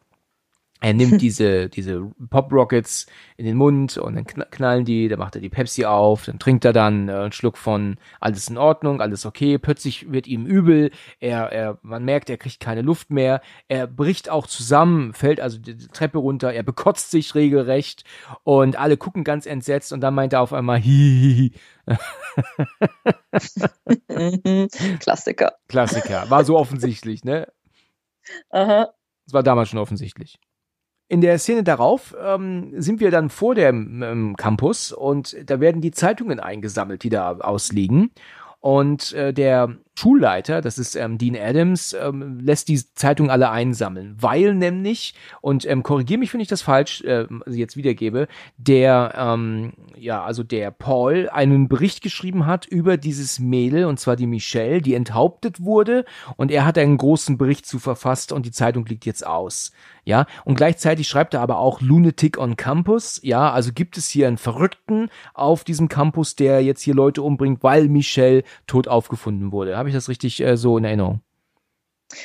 Er nimmt diese, diese Pop Rockets in den Mund und dann knallen die, dann macht er die Pepsi auf, dann trinkt er dann äh, einen Schluck von alles in Ordnung, alles okay, plötzlich wird ihm übel, er, er, man merkt, er kriegt keine Luft mehr, er bricht auch zusammen, fällt also die Treppe runter, er bekotzt sich regelrecht und alle gucken ganz entsetzt und dann meint er auf einmal hihihi. Klassiker. Klassiker, war so offensichtlich, ne? Aha. Das war damals schon offensichtlich. In der Szene darauf ähm, sind wir dann vor dem ähm, Campus und da werden die Zeitungen eingesammelt, die da ausliegen. Und äh, der Schulleiter, das ist ähm, Dean Adams, ähm, lässt die Zeitung alle einsammeln, weil nämlich, und ähm, korrigiere mich, wenn ich das falsch äh, jetzt wiedergebe, der, ähm, ja, also der Paul einen Bericht geschrieben hat über dieses Mädel, und zwar die Michelle, die enthauptet wurde, und er hat einen großen Bericht zu verfasst und die Zeitung liegt jetzt aus. Ja, und gleichzeitig schreibt er aber auch Lunatic on Campus. Ja, also gibt es hier einen Verrückten auf diesem Campus, der jetzt hier Leute umbringt, weil Michelle tot aufgefunden wurde. Habe ich das richtig äh, so in Erinnerung?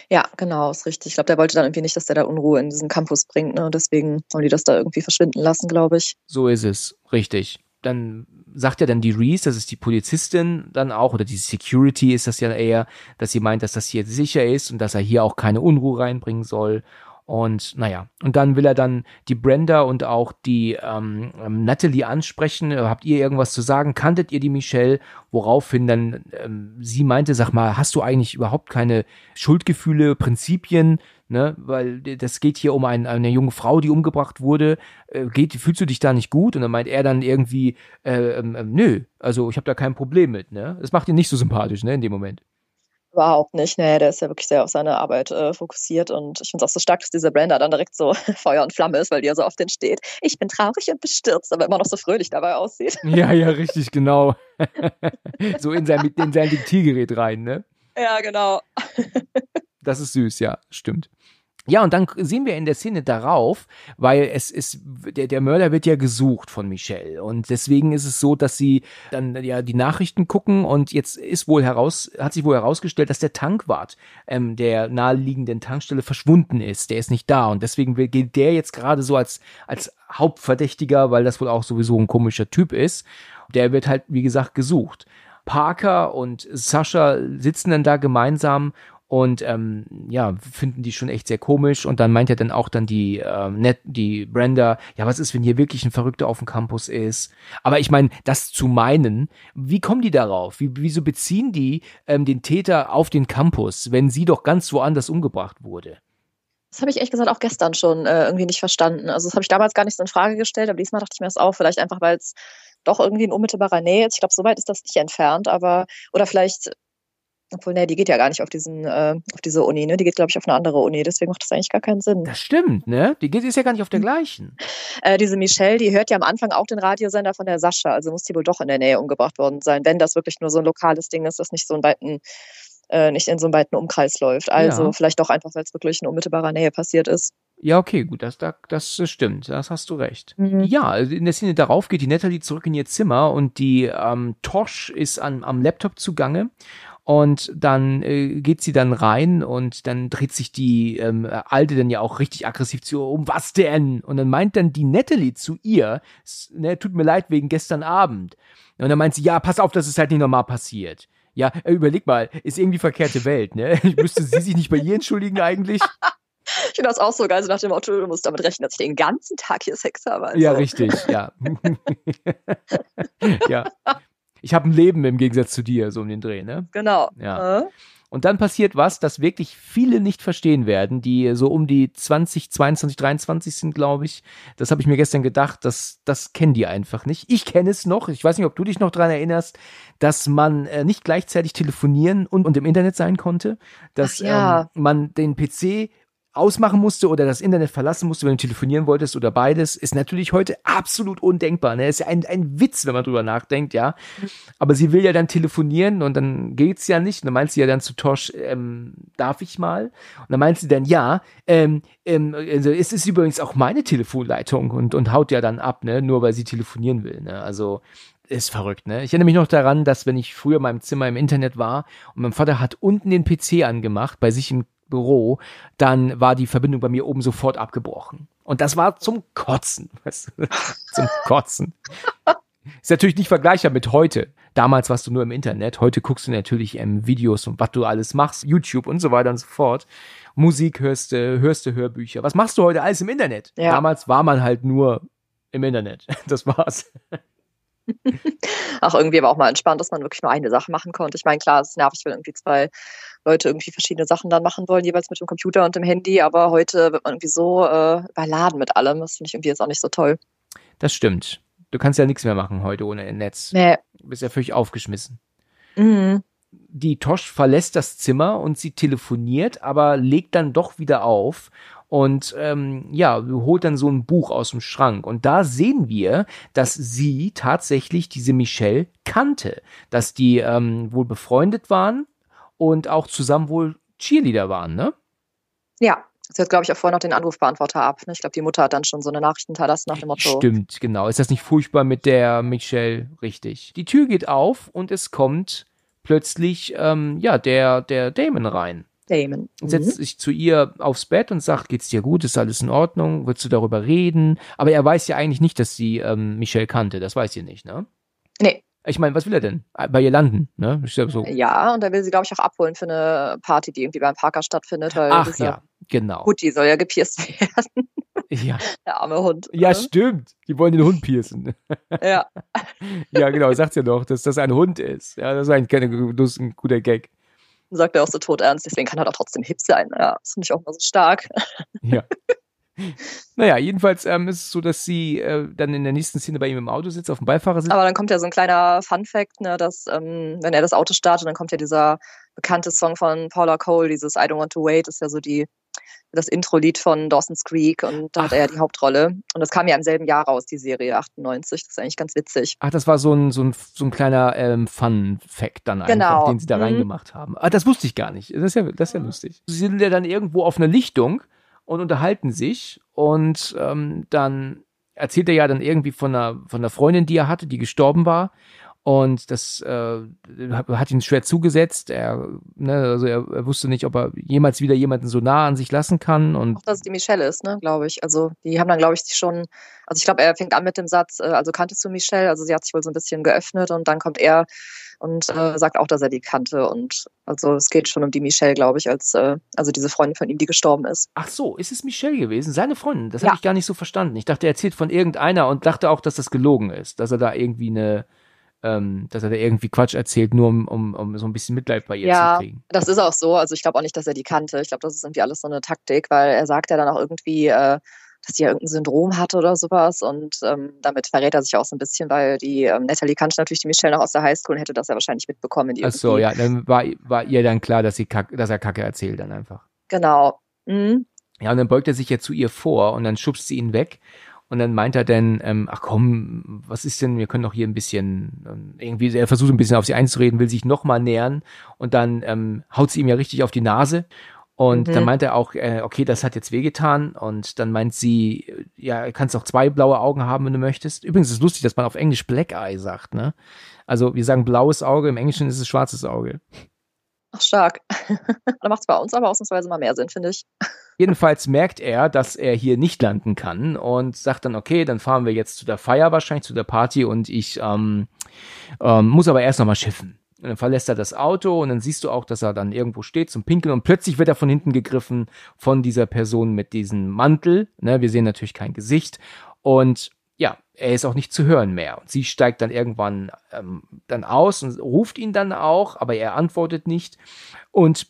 Ja, genau, ist richtig. Ich glaube, der wollte dann irgendwie nicht, dass der da Unruhe in diesen Campus bringt. Ne? Deswegen wollen die das da irgendwie verschwinden lassen, glaube ich. So ist es, richtig. Dann sagt ja dann die Reese, das ist die Polizistin dann auch, oder die Security ist das ja eher, dass sie meint, dass das hier sicher ist und dass er hier auch keine Unruhe reinbringen soll. Und naja, und dann will er dann die Brenda und auch die ähm, ähm, Natalie ansprechen. Habt ihr irgendwas zu sagen? Kanntet ihr die Michelle? Woraufhin dann ähm, sie meinte, sag mal, hast du eigentlich überhaupt keine Schuldgefühle, Prinzipien? Ne, weil das geht hier um ein, eine junge Frau, die umgebracht wurde. Äh, geht, fühlst du dich da nicht gut? Und dann meint er dann irgendwie, äh, ähm, ähm, nö, also ich habe da kein Problem mit. Ne, das macht ihn nicht so sympathisch, ne, in dem Moment. Überhaupt nicht. Nee, der ist ja wirklich sehr auf seine Arbeit äh, fokussiert und ich finde es auch so stark, dass dieser Brander dann direkt so Feuer und Flamme ist, weil die ja so oft den steht. Ich bin traurig und bestürzt, aber immer noch so fröhlich dabei aussieht. Ja, ja, richtig, genau. so in sein, in sein Diktiergerät rein, ne? Ja, genau. das ist süß, ja, stimmt. Ja, und dann sehen wir in der Szene darauf, weil es ist, der, der Mörder wird ja gesucht von Michelle. Und deswegen ist es so, dass sie dann ja die Nachrichten gucken und jetzt ist wohl heraus, hat sich wohl herausgestellt, dass der Tankwart ähm, der naheliegenden Tankstelle verschwunden ist. Der ist nicht da. Und deswegen geht der jetzt gerade so als, als Hauptverdächtiger, weil das wohl auch sowieso ein komischer Typ ist. Der wird halt, wie gesagt, gesucht. Parker und Sascha sitzen dann da gemeinsam und ähm, ja, finden die schon echt sehr komisch. Und dann meint er dann auch dann die, ähm, net, die Brenda, ja, was ist, wenn hier wirklich ein Verrückter auf dem Campus ist? Aber ich meine, das zu meinen, wie kommen die darauf? Wie, wieso beziehen die ähm, den Täter auf den Campus, wenn sie doch ganz woanders umgebracht wurde? Das habe ich ehrlich gesagt auch gestern schon äh, irgendwie nicht verstanden. Also das habe ich damals gar nicht so in Frage gestellt, aber diesmal dachte ich mir das auch, vielleicht einfach, weil es doch irgendwie in unmittelbarer Nähe ist. Ich glaube, so weit ist das nicht entfernt, aber oder vielleicht obwohl, ne, die geht ja gar nicht auf diesen, äh, auf diese Uni, ne? Die geht, glaube ich, auf eine andere Uni, deswegen macht das eigentlich gar keinen Sinn. Das stimmt, ne? Die geht ist ja gar nicht auf der hm. gleichen. Äh, diese Michelle, die hört ja am Anfang auch den Radiosender von der Sascha, also muss die wohl doch in der Nähe umgebracht worden sein, wenn das wirklich nur so ein lokales Ding ist, das nicht so einen weiten, äh, nicht in so einen weiten Umkreis läuft. Also ja. vielleicht doch einfach, weil es wirklich in unmittelbarer Nähe passiert ist. Ja, okay, gut, das, das, das stimmt, das hast du recht. Mhm. Ja, also in der Szene darauf geht die Natalie zurück in ihr Zimmer und die ähm, Tosh ist an, am Laptop zugange und dann äh, geht sie dann rein und dann dreht sich die ähm, Alte dann ja auch richtig aggressiv zu, um was denn? Und dann meint dann die Natalie zu ihr, ne, tut mir leid wegen gestern Abend. Und dann meint sie, ja, pass auf, dass es halt nicht nochmal passiert. Ja, äh, überleg mal, ist irgendwie verkehrte Welt, ne? Müsste sie sich nicht bei ihr entschuldigen eigentlich? Ich finde das auch so geil, so nach dem Motto, du musst damit rechnen, dass ich den ganzen Tag hier Sex habe. Also. Ja, richtig, ja. ja. Ich habe ein Leben im Gegensatz zu dir, so um den Dreh, ne? Genau. Ja. Äh? Und dann passiert was, das wirklich viele nicht verstehen werden, die so um die 20, 22, 23 sind, glaube ich. Das habe ich mir gestern gedacht, das, das kennen die einfach nicht. Ich kenne es noch, ich weiß nicht, ob du dich noch dran erinnerst, dass man äh, nicht gleichzeitig telefonieren und, und im Internet sein konnte, dass ja. ähm, man den PC ausmachen musste oder das Internet verlassen musste, wenn du telefonieren wolltest oder beides, ist natürlich heute absolut undenkbar. Ne? Ist ja ein, ein Witz, wenn man drüber nachdenkt, ja. Aber sie will ja dann telefonieren und dann geht's ja nicht. Und dann meint sie ja dann zu Tosh, ähm, darf ich mal? Und dann meint sie dann, ja, ähm, ähm, also es ist übrigens auch meine Telefonleitung und, und haut ja dann ab, ne, nur weil sie telefonieren will. Ne? Also ist verrückt, ne? Ich erinnere mich noch daran, dass wenn ich früher in meinem Zimmer im Internet war und mein Vater hat unten den PC angemacht, bei sich im Büro, dann war die Verbindung bei mir oben sofort abgebrochen. Und das war zum Kotzen. Weißt du? zum Kotzen. Ist natürlich nicht vergleichbar mit heute. Damals warst du nur im Internet. Heute guckst du natürlich ähm, Videos und was du alles machst, YouTube und so weiter und so fort. Musik hörst du, hörst du Hörbücher. Was machst du heute alles im Internet? Ja. Damals war man halt nur im Internet. Das war's. Ach, irgendwie aber auch mal entspannt, dass man wirklich nur eine Sache machen konnte. Ich meine, klar, es ist nervig, wenn irgendwie zwei Leute irgendwie verschiedene Sachen dann machen wollen, jeweils mit dem Computer und dem Handy, aber heute wird man irgendwie so äh, überladen mit allem. Das finde ich irgendwie jetzt auch nicht so toll. Das stimmt. Du kannst ja nichts mehr machen heute ohne Netz. Nee. Du bist ja völlig aufgeschmissen. Mhm. Die Tosh verlässt das Zimmer und sie telefoniert, aber legt dann doch wieder auf und ähm, ja, holt dann so ein Buch aus dem Schrank. Und da sehen wir, dass sie tatsächlich diese Michelle kannte, dass die ähm, wohl befreundet waren und auch zusammen wohl Cheerleader waren, ne? Ja, Sie hat, glaube ich, auch vorher noch den Anrufbeantworter ab. Ne? Ich glaube, die Mutter hat dann schon so eine Nachricht hinterlassen nach dem Motto. Stimmt, genau. Ist das nicht furchtbar mit der Michelle? Richtig. Die Tür geht auf und es kommt plötzlich, ähm, ja, der, der Damon rein. Damon. Mhm. Setzt sich zu ihr aufs Bett und sagt, geht's dir gut, ist alles in Ordnung, willst du darüber reden? Aber er weiß ja eigentlich nicht, dass sie ähm, Michelle kannte, das weiß sie nicht, ne? Nee. Ich meine, was will er denn? Bei ihr landen, ne? So. Ja, und er will sie, glaube ich, auch abholen für eine Party, die irgendwie beim Parker stattfindet. Ach ja, genau. Gut, die soll ja gepierst werden. Ja. Der arme Hund. Ja, ne? stimmt. Die wollen den Hund piercen. Ja. ja, genau, sagt ja doch, dass das ein Hund ist. Ja, das ist eigentlich kein, das ist ein guter Gag. Sagt er auch so tot ernst, deswegen kann er doch trotzdem hip sein. Ja, das finde ich auch mal so stark. Ja. Naja, jedenfalls ähm, ist es so, dass sie äh, dann in der nächsten Szene bei ihm im Auto sitzt, auf dem Beifahrersitz. Aber dann kommt ja so ein kleiner Fun-Fact, ne, dass, ähm, wenn er das Auto startet, dann kommt ja dieser bekannte Song von Paula Cole, dieses I Don't Want to Wait, ist ja so die, das Intro-Lied von Dawson's Creek und da Ach. hat er ja die Hauptrolle. Und das kam ja im selben Jahr raus, die Serie 98. Das ist eigentlich ganz witzig. Ach, das war so ein, so ein, so ein kleiner ähm, Fun-Fact dann einfach, Genau. den sie da Mhm. reingemacht haben. Ah, das wusste ich gar nicht. Das ist ja, das ist ja lustig. Sie sind ja dann irgendwo auf einer Lichtung und unterhalten sich und ähm, dann erzählt er ja dann irgendwie von einer, von einer Freundin, die er hatte, die gestorben war. Und das äh, hat ihn schwer zugesetzt. Er, ne, also er, er wusste nicht, ob er jemals wieder jemanden so nah an sich lassen kann. Und Auch, dass es die Michelle ist, ne, glaube ich. Also, die haben dann, glaube ich, schon, also ich glaube, er fängt an mit dem Satz, äh, also kanntest du Michelle? Also sie hat sich wohl so ein bisschen geöffnet und dann kommt er und äh, sagt auch, dass er die kannte. Und also es geht schon um die Michelle, glaube ich, als äh, also diese Freundin von ihm, die gestorben ist. ach so, ist es Michelle gewesen? Seine Freundin? Das Ja. habe ich gar nicht so verstanden. Ich dachte, er erzählt von irgendeiner und dachte auch, dass das gelogen ist, dass er da irgendwie eine, ähm, dass er da irgendwie Quatsch erzählt, nur um, um, um so ein bisschen Mitleid bei ihr Ja. zu kriegen. Das ist auch so. Also ich glaube auch nicht, dass er die kannte. Ich glaube, das ist irgendwie alles so eine Taktik, weil er sagt ja dann auch irgendwie, äh, dass sie ja irgendein Syndrom hatte oder sowas. Und ähm, damit verrät er sich auch so ein bisschen, weil die ähm, Natalie kannte natürlich die Michelle noch aus der Highschool und hätte das ja wahrscheinlich mitbekommen. Ach so, ja, dann war, war ihr dann klar, dass, sie Kack, dass er Kacke erzählt dann einfach. Genau. Mhm. Ja, und dann beugt er sich ja zu ihr vor und dann schubst sie ihn weg. Und dann meint er dann, ähm, ach komm, was ist denn, wir können doch hier ein bisschen, ähm, irgendwie, er versucht ein bisschen auf sie einzureden, will sich nochmal nähern und dann ähm, haut sie ihm ja richtig auf die Nase. Und Mhm. dann meint er auch, äh, okay, das hat jetzt wehgetan. Und dann meint sie, äh, ja, kannst auch zwei blaue Augen haben, wenn du möchtest. Übrigens ist es lustig, dass man auf Englisch Black Eye sagt, ne? Also wir sagen blaues Auge, im Englischen ist es schwarzes Auge. Ach, stark. da macht es bei uns aber ausnahmsweise mal mehr Sinn, finde ich. Jedenfalls merkt er, dass er hier nicht landen kann und sagt dann, okay, dann fahren wir jetzt zu der Feier wahrscheinlich, zu der Party und ich ähm, ähm, muss aber erst nochmal schiffen. Und dann verlässt er das Auto und dann siehst du auch, dass er dann irgendwo steht zum Pinkeln und plötzlich wird er von hinten gegriffen von dieser Person mit diesem Mantel. Ne, wir sehen natürlich kein Gesicht. Und ja, er ist auch nicht zu hören mehr. Und sie steigt dann irgendwann ähm, dann aus und ruft ihn dann auch, aber er antwortet nicht. Und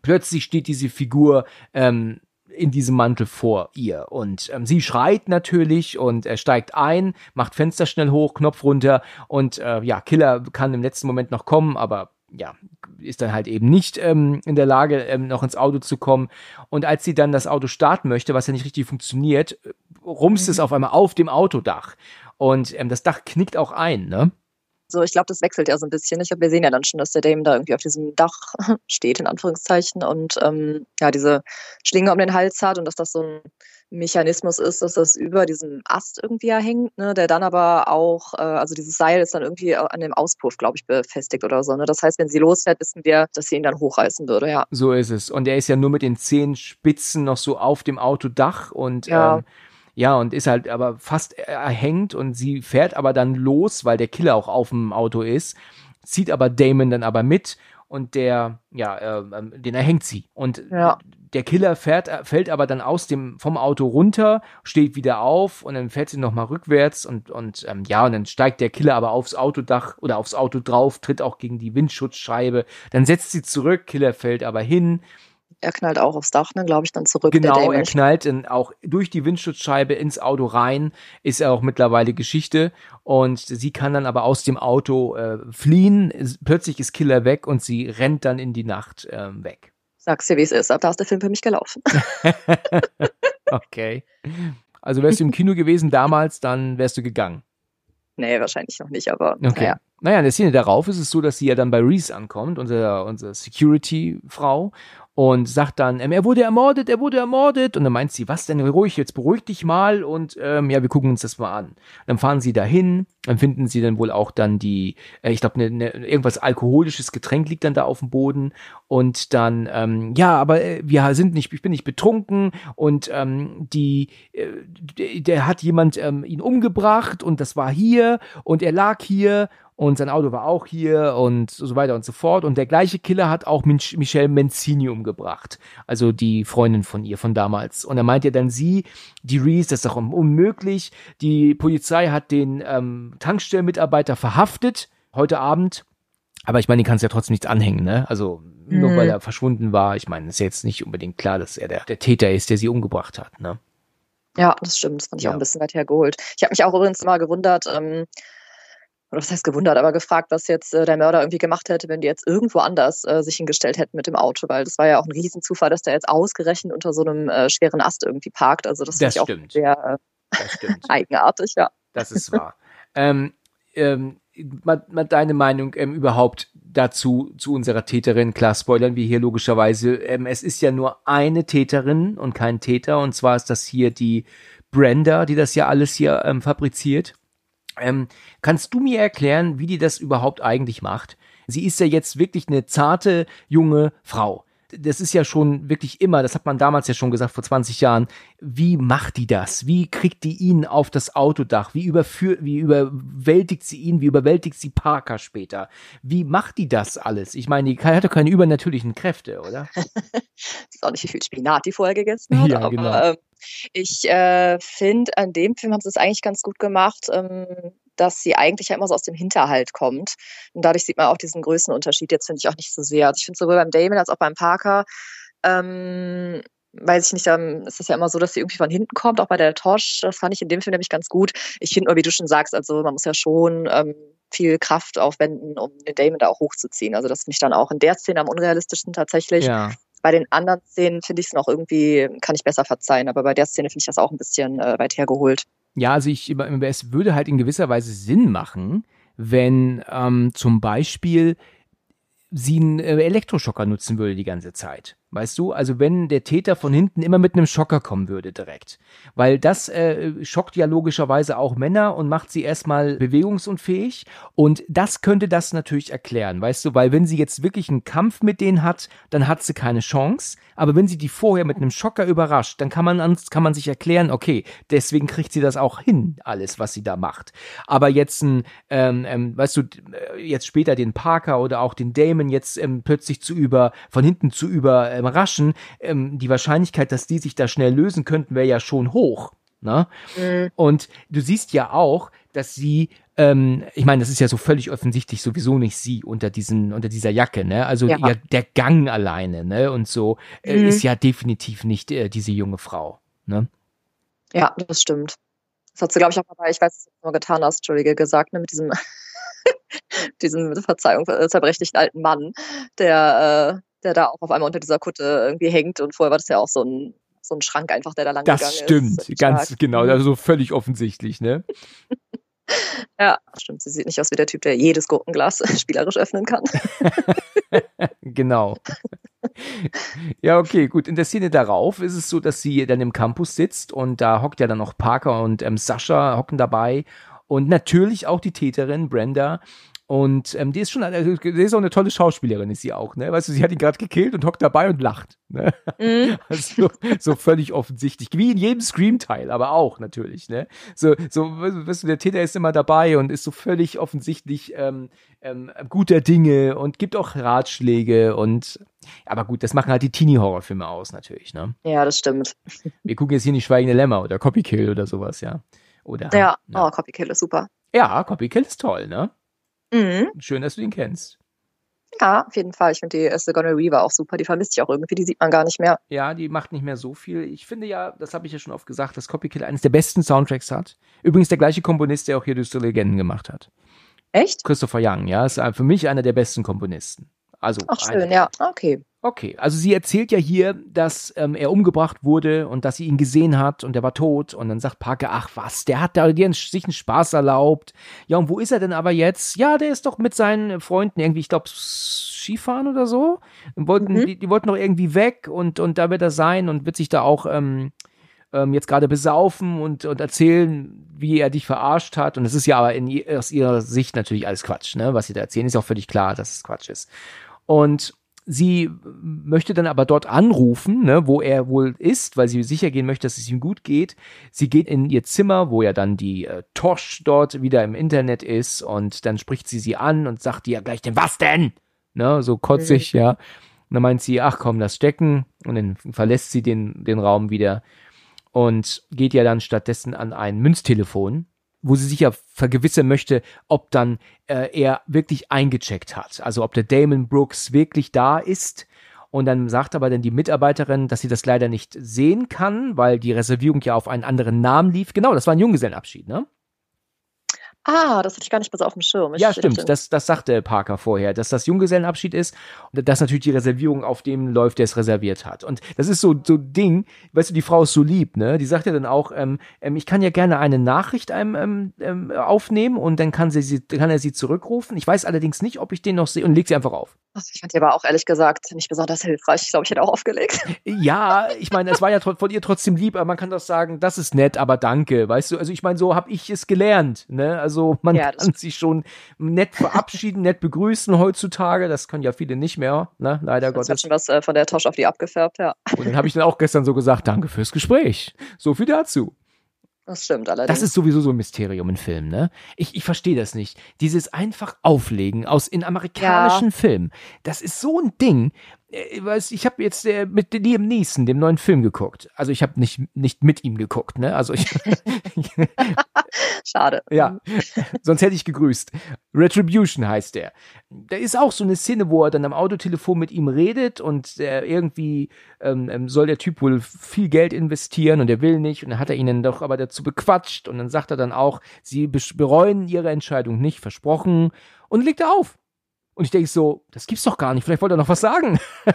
plötzlich steht diese Figur ähm, in diesem Mantel vor ihr. Und ähm, sie schreit natürlich und er steigt ein, macht Fenster schnell hoch, Knopf runter und äh, ja, Killer kann im letzten Moment noch kommen, aber ja, ist dann halt eben nicht ähm, in der Lage, ähm, noch ins Auto zu kommen. Und als sie dann das Auto starten möchte, was ja nicht richtig funktioniert, rumst mhm. es auf einmal auf dem Autodach. Und ähm, das Dach knickt auch ein, ne? So, ich glaube, das wechselt ja so ein bisschen. Ich glaube, wir sehen ja dann schon, dass der Dame da irgendwie auf diesem Dach steht, in Anführungszeichen, und ähm, ja, diese Schlinge um den Hals hat und dass das so ein Mechanismus ist, dass das über diesem Ast irgendwie ja hängt, ne, der dann aber auch, äh, also dieses Seil ist dann irgendwie an dem Auspuff, glaube ich, befestigt oder so. Ne? Das heißt, wenn sie losfährt, wissen wir, dass sie ihn dann hochreißen würde, ja. So ist es. Und er ist ja nur mit den Zehenspitzen noch so auf dem Autodach und ja. Ähm, ja, und ist halt aber fast erhängt und sie fährt aber dann los, weil der Killer auch auf dem Auto ist, zieht aber Damon dann aber mit und der, ja, äh, den erhängt sie. Und ja. der Killer fährt, fällt aber dann aus dem, vom Auto runter, steht wieder auf und dann fährt sie nochmal rückwärts und, und ähm, ja, und dann steigt der Killer aber aufs Autodach oder aufs Auto drauf, tritt auch gegen die Windschutzscheibe, dann setzt sie zurück, Killer fällt aber hin er knallt auch aufs Dach, ne, glaube ich, dann zurück. Genau, er knallt in, auch durch die Windschutzscheibe ins Auto rein, ist er auch mittlerweile Geschichte. Und sie kann dann aber aus dem Auto äh, fliehen. Plötzlich ist Killer weg und sie rennt dann in die Nacht äh, weg. Sag's dir, wie es ist. Ab da ist der Film für mich gelaufen. okay. Also wärst du im Kino gewesen damals, dann wärst du gegangen. Nee, wahrscheinlich noch nicht, aber okay. naja. Naja, in der Szene darauf ist es so, dass sie ja dann bei Reese ankommt, unsere, unsere Security-Frau, und sagt dann, ähm, er wurde ermordet, er wurde ermordet. Und dann meint sie, was denn ruhig, jetzt beruhig dich mal und ähm, ja, wir gucken uns das mal an. Dann fahren sie dahin, dann finden sie dann wohl auch dann die, äh, ich glaube, ne, ne, irgendwas alkoholisches Getränk liegt dann da auf dem Boden und dann, ähm, ja, aber äh, wir sind nicht, ich bin nicht betrunken und ähm, die, äh, der hat jemand ähm, ihn umgebracht und das war hier und er lag hier und sein Auto war auch hier und so weiter und so fort. Und der gleiche Killer hat auch Mich Michelle Mencini umgebracht, also die Freundin von ihr von damals. Und er meint ja dann sie, die Reese, das ist doch unmöglich. Die Polizei hat den ähm, Tankstellenmitarbeiter verhaftet heute Abend. Aber ich meine, den kannst ja trotzdem nichts anhängen, ne? Also nur mhm. weil er verschwunden war. Ich meine, ist ja jetzt nicht unbedingt klar, dass er der, der Täter ist, der sie umgebracht hat, ne? Ja, das stimmt. Das fand ich ja. auch ein bisschen weit hergeholt. Ich habe mich auch übrigens mal gewundert, ähm, oder was heißt gewundert, aber gefragt, was jetzt äh, der Mörder irgendwie gemacht hätte, wenn die jetzt irgendwo anders äh, sich hingestellt hätten mit dem Auto, weil das war ja auch ein Riesenzufall, dass der jetzt ausgerechnet unter so einem äh, schweren Ast irgendwie parkt. Also das, das ist auch sehr äh, eigenartig, ja. Das ist wahr. Ähm, ähm, mal, mal deine Meinung ähm, überhaupt dazu, zu unserer Täterin. Klar, spoilern wir hier logischerweise. Ähm, es ist ja nur eine Täterin und kein Täter. Und zwar ist das hier die Brenda, die das ja alles hier ähm, fabriziert. Ähm, kannst du mir erklären, wie die das überhaupt eigentlich macht? Sie ist ja jetzt wirklich eine zarte, junge Frau. Das ist ja schon wirklich immer, das hat man damals ja schon gesagt, vor 20 Jahren. Wie macht die das? Wie kriegt die ihn auf das Autodach? Wie, überführt, wie überwältigt sie ihn? Wie überwältigt sie Parker später? Wie macht die das alles? Ich meine, die hat doch keine übernatürlichen Kräfte, oder? ist auch nicht, wie viel Spinat die vorher gegessen hat, ja, genau. aber ähm, ich äh, finde, an dem Film haben sie es eigentlich ganz gut gemacht, ähm, dass sie eigentlich ja immer so aus dem Hinterhalt kommt. Und dadurch sieht man auch diesen Größenunterschied jetzt, finde ich, auch nicht so sehr. Also ich finde sowohl beim Damon als auch beim Parker, ähm, weiß ich nicht, dann ist es ja immer so, dass sie irgendwie von hinten kommt, auch bei der Tosh. Das fand ich in dem Film nämlich ganz gut. Ich finde nur, wie du schon sagst, also man muss ja schon ähm, viel Kraft aufwenden, um den Damon da auch hochzuziehen. Also das finde ich dann auch in der Szene am unrealistischsten tatsächlich. Ja. Bei den anderen Szenen finde ich es noch irgendwie, kann ich besser verzeihen, aber bei der Szene finde ich das auch ein bisschen äh, weit hergeholt. Ja, also ich, es würde halt in gewisser Weise Sinn machen, wenn ähm, zum Beispiel sie einen äh, Elektroschocker nutzen würde die ganze Zeit. Weißt du, also wenn der Täter von hinten immer mit einem Schocker kommen würde direkt. Weil das äh, schockt ja logischerweise auch Männer und macht sie erstmal bewegungsunfähig. Und das könnte das natürlich erklären, weißt du, weil wenn sie jetzt wirklich einen Kampf mit denen hat, dann hat sie keine Chance. Aber wenn sie die vorher mit einem Schocker überrascht, dann kann man, kann man sich erklären, okay, deswegen kriegt sie das auch hin, alles, was sie da macht. Aber jetzt ein, ähm, ähm, weißt du, äh, jetzt später den Parker oder auch den Damon jetzt ähm, plötzlich zu über, von hinten zu über überraschen, ähm, die Wahrscheinlichkeit, dass die sich da schnell lösen könnten, wäre ja schon hoch. Ne? Mhm. Und du siehst ja auch, dass sie, ähm, ich meine, das ist ja so völlig offensichtlich sowieso nicht sie unter diesen, unter dieser Jacke, ne? Also ja. ihr, der Gang alleine, ne? Und so äh, mhm. ist ja definitiv nicht äh, diese junge Frau, ne? Ja, das stimmt. Das hat sie, glaube ich, auch dabei, ich weiß, was du nur getan hast, Entschuldige, gesagt, ne, mit diesem, diesem, Verzeihung, äh, zerbrechlichen alten Mann, der, äh, der da auch auf einmal unter dieser Kutte irgendwie hängt. Und vorher war das ja auch so ein, so ein Schrank einfach, der da lang das gegangen ist. Das stimmt, ganz genau, mhm. also völlig offensichtlich, ne? ja, stimmt. Sie sieht nicht aus wie der Typ, der jedes Gurkenglas spielerisch öffnen kann. genau. ja, okay, gut. In der Szene darauf ist es so, dass sie dann im Campus sitzt und da hockt ja dann noch Parker und ähm, Sascha hocken dabei und natürlich auch die Täterin Brenda und ähm, die ist schon, also, die ist auch eine tolle Schauspielerin, ist sie auch, ne? Weißt du, sie hat ihn gerade gekillt und hockt dabei und lacht. Ne? Mhm. Also, so völlig offensichtlich. Wie in jedem Scream-Teil, aber auch natürlich, ne? So, so, weißt du, der Täter ist immer dabei und ist so völlig offensichtlich ähm, ähm, guter Dinge und gibt auch Ratschläge und aber gut, das machen halt die Teenie-Horrorfilme aus, natürlich, ne? Ja, das stimmt. Wir gucken jetzt hier nicht Schweigende Lämmer oder Copykill oder sowas, ja. Oder, ja, ja. oh, Copykill ist super. Ja, Copykill ist toll, ne? Mhm. Schön, dass du ihn kennst. Ja, auf jeden Fall. Ich finde die Sigourney Weaver auch super. Die vermisst sich auch irgendwie. Die sieht man gar nicht mehr. Ja, die macht nicht mehr so viel. Ich finde ja, das habe ich ja schon oft gesagt, dass Copykill eines der besten Soundtracks hat. Übrigens der gleiche Komponist, der auch hier Düstere Legenden gemacht hat. Echt? Christopher Young, ja, ist für mich einer der besten Komponisten. Also Ach schön, ja, okay. Okay, also sie erzählt ja hier, dass ähm, er umgebracht wurde und dass sie ihn gesehen hat und er war tot. Und dann sagt Parker, ach was, der hat da dir sich einen Spaß erlaubt. Ja, und wo ist er denn aber jetzt? Ja, der ist doch mit seinen Freunden irgendwie, ich glaube, Skifahren oder so. Wollten, mhm. die, die, wollten doch irgendwie weg und, und da wird er sein und wird sich da auch ähm, ähm, jetzt gerade besaufen und, und erzählen, wie er dich verarscht hat. Und es ist ja aber in, aus ihrer Sicht natürlich alles Quatsch, ne? Was sie da erzählen, ist auch völlig klar, dass es Quatsch ist. Und Sie möchte dann aber dort anrufen, ne, wo er wohl ist, weil sie sicher gehen möchte, dass es ihm gut geht. Sie geht in ihr Zimmer, wo ja dann die äh, Tosh dort wieder im Internet ist und dann spricht sie sie an und sagt ihr ja gleich den Was denn? Ne, so kotzig, mhm. ja. Und dann meint sie, ach komm, das stecken und dann verlässt sie den, den Raum wieder und geht ja dann stattdessen an ein Münztelefon wo sie sich ja vergewissern möchte, ob dann äh, er wirklich eingecheckt hat. Also ob der Damon Brooks wirklich da ist. Und dann sagt aber dann die Mitarbeiterin, dass sie das leider nicht sehen kann, weil die Reservierung ja auf einen anderen Namen lief. Genau, das war ein Junggesellenabschied, ne? Ah, das hatte ich gar nicht bis auf dem Schirm. Ich ja, stimmt. Das, das sagte Parker vorher, dass das Junggesellenabschied ist und dass natürlich die Reservierung auf dem läuft, der es reserviert hat. Und das ist so so Ding, weißt du, die Frau ist so lieb, ne? Die sagt ja dann auch, ähm, ähm, ich kann ja gerne eine Nachricht einem ähm, ähm, aufnehmen und dann kann sie, sie kann er sie zurückrufen. Ich weiß allerdings nicht, ob ich den noch sehe und legt sie einfach auf. Ich fand die aber auch ehrlich gesagt nicht besonders hilfreich. Ich glaube, ich hätte auch aufgelegt. Ja, ich meine, es war ja von ihr trotzdem lieb, aber man kann doch sagen, das ist nett, aber danke, weißt du? Also ich meine, so habe ich es gelernt, ne? Also man ja, kann sich schon nett verabschieden, nett begrüßen heutzutage. Das können ja viele nicht mehr, ne? Leider Gottes. Das hat schon was äh, von der Tosch auf die abgefärbt, ja. Und dann habe ich dann auch gestern so gesagt, danke fürs Gespräch. So viel dazu. Das stimmt allerdings. Das ist sowieso so ein Mysterium in Filmen, ne? Ich, ich verstehe das nicht. Dieses einfach Auflegen aus in amerikanischen ja. Filmen. Das ist so ein Ding. Äh, ich habe jetzt äh, mit Liam Neeson, dem neuen Film, geguckt. Also ich habe nicht, nicht mit ihm geguckt, ne? Also ich. Schade. Ja, sonst hätte ich gegrüßt. Retribution heißt der. Da ist auch so eine Szene, wo er dann am Autotelefon mit ihm redet und irgendwie ähm, ähm soll der Typ wohl viel Geld investieren und er will nicht und dann hat er ihn dann doch aber dazu bequatscht und dann sagt er dann auch, sie bereuen ihre Entscheidung nicht, versprochen und legt er auf. Und ich denke so, das gibt's doch gar nicht. Vielleicht wollte er noch was sagen.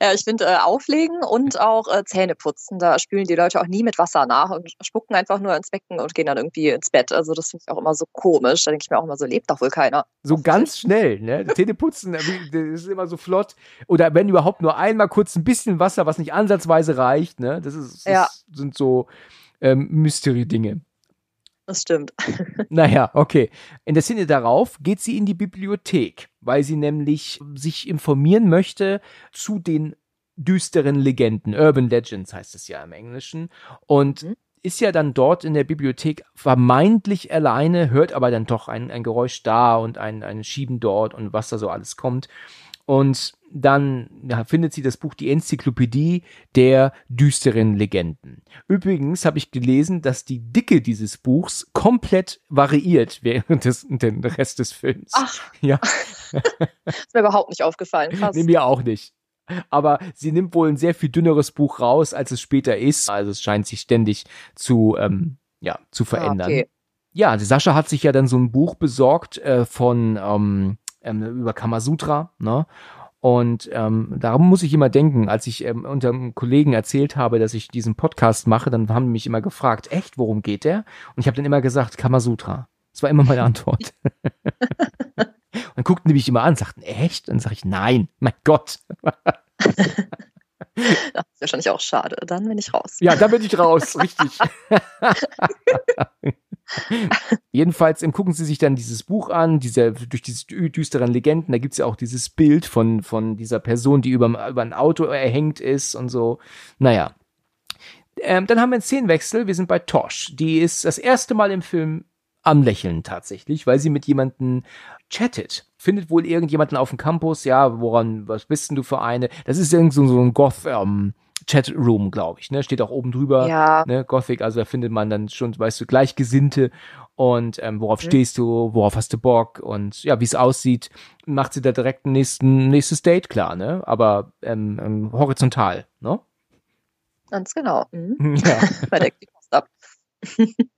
ja, ich finde äh, Auflegen und auch äh, Zähne putzen. Da spülen die Leute auch nie mit Wasser nach und spucken einfach nur ins Becken und gehen dann irgendwie ins Bett. Also das finde ich auch immer so komisch. Da denke ich mir auch immer so, lebt doch wohl keiner. So ganz schnell, ne? Zähne putzen, das ist immer so flott. Oder wenn überhaupt nur einmal kurz ein bisschen Wasser, was nicht ansatzweise reicht, ne? Das, ist, das Ja. sind so ähm, Mystery-Dinge. Das stimmt. Naja, okay. In der Szene darauf geht sie in die Bibliothek, weil sie nämlich sich informieren möchte zu den düsteren Legenden. Urban Legends heißt es ja im Englischen. Und Mhm. ist ja dann dort in der Bibliothek vermeintlich alleine, hört aber dann doch ein, ein Geräusch da und ein, ein Schieben dort und was da so alles kommt. Und dann ja, findet sie das Buch Die Enzyklopädie der düsteren Legenden. Übrigens habe ich gelesen, dass die Dicke dieses Buchs komplett variiert während des den Rest des Films. Ach. Ja, Ist mir überhaupt nicht aufgefallen. Krass. nee, mir auch nicht. Aber sie nimmt wohl ein sehr viel dünneres Buch raus, als es später ist. Also es scheint sich ständig zu, ähm, ja, zu verändern. Ah, okay. Ja, Sascha hat sich ja dann so ein Buch besorgt äh, von ähm, ähm, über Kamasutra, ne? Und ähm, darum muss ich immer denken, als ich ähm, unter einem Kollegen erzählt habe, dass ich diesen Podcast mache, dann haben die mich immer gefragt, echt, worum geht der? Und ich habe dann immer gesagt, Kamasutra. Das war immer meine Antwort. Und dann guckten die mich immer an, sagten, echt? Und dann sage ich, nein, mein Gott. Das ist wahrscheinlich auch schade. Dann bin ich raus. Ja, da bin ich raus, richtig. Jedenfalls ähm, gucken sie sich dann dieses Buch an, diese, durch diese dü- düsteren Legenden, da gibt's ja auch dieses Bild von, von dieser Person, die über, über ein Auto erhängt ist und so. Naja. Ähm, dann haben wir einen Szenenwechsel, wir sind bei Tosh. Die ist das erste Mal im Film am Lächeln tatsächlich, weil sie mit jemandem chattet. Findet wohl irgendjemanden auf dem Campus, ja, woran, was bist denn du für eine? Das ist irgend so, so ein Goth, ähm, Chatroom, glaube ich, ne? Steht auch oben drüber Ja. ne, Gothic, also da findet man dann schon, weißt du, Gleichgesinnte und ähm, worauf Mhm. stehst du, worauf hast du Bock und ja, wie es aussieht, macht sie da direkt ein nächsten, nächstes Date klar, ne? Aber ähm, ähm, horizontal, ne? Ganz genau. Mhm. Ja. Bei der.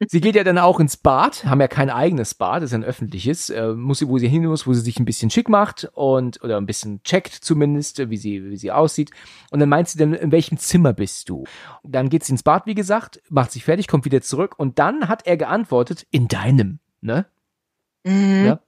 Sie geht ja dann auch ins Bad, haben ja kein eigenes Bad, das ist ein öffentliches, äh, muss sie, wo sie hin muss, wo sie sich ein bisschen schick macht und oder ein bisschen checkt zumindest, wie sie, wie sie aussieht. Und dann meint sie dann, in welchem Zimmer bist du? Dann geht sie ins Bad, wie gesagt, macht sich fertig, kommt wieder zurück und dann hat er geantwortet, in deinem, ne? Mhm. Ja.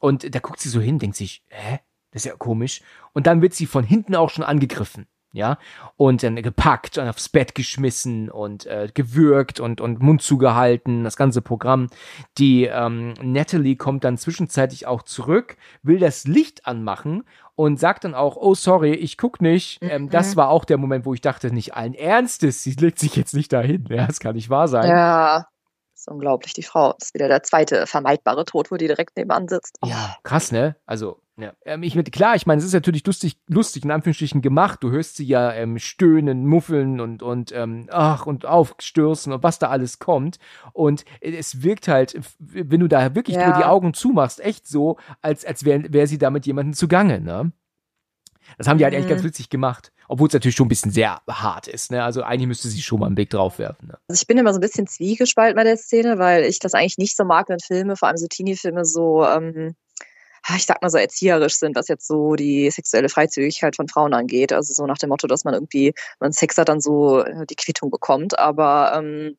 Und da guckt sie so hin, denkt sich, hä? Das ist ja komisch. Und dann wird sie von hinten auch schon angegriffen. Ja, und dann gepackt und aufs Bett geschmissen und äh, gewürgt und, und Mund zugehalten, das ganze Programm. Die ähm, Natalie kommt dann zwischenzeitlich auch zurück, will das Licht anmachen und sagt dann auch, oh sorry, ich guck nicht. Ähm, das Mhm. war auch der Moment, wo ich dachte, nicht allen Ernstes, sie legt sich jetzt nicht dahin. Ja, das kann nicht wahr sein. Ja. Das ist unglaublich. Die Frau das ist wieder der zweite vermeidbare Tod, wo die direkt nebenan sitzt. Oh. Ja, krass, ne? Also, ja. Ähm, ich mit, klar, ich meine, es ist natürlich lustig, lustig in Anführungsstrichen gemacht. Du hörst sie ja ähm, stöhnen, muffeln und und ähm, ach und aufstürzen und was da alles kommt. Und es wirkt halt, wenn du da wirklich Ja. nur die Augen zumachst, echt so, als als wäre wär sie da mit jemandem zugange, ne? Das haben die halt echt Mhm. ganz witzig gemacht. Obwohl es natürlich schon ein bisschen sehr hart ist, ne? Also eigentlich müsste sie schon mal einen Blick drauf werfen, ne? Also ich bin immer so ein bisschen zwiegespalten bei der Szene, weil ich das eigentlich nicht so mag, wenn Filme, vor allem so Teenie-Filme, so, ähm, ich sag mal so erzieherisch sind, was jetzt so die sexuelle Freizügigkeit von Frauen angeht. Also so nach dem Motto, dass man irgendwie, wenn man Sex hat, dann so äh, die Quittung bekommt. Aber ähm,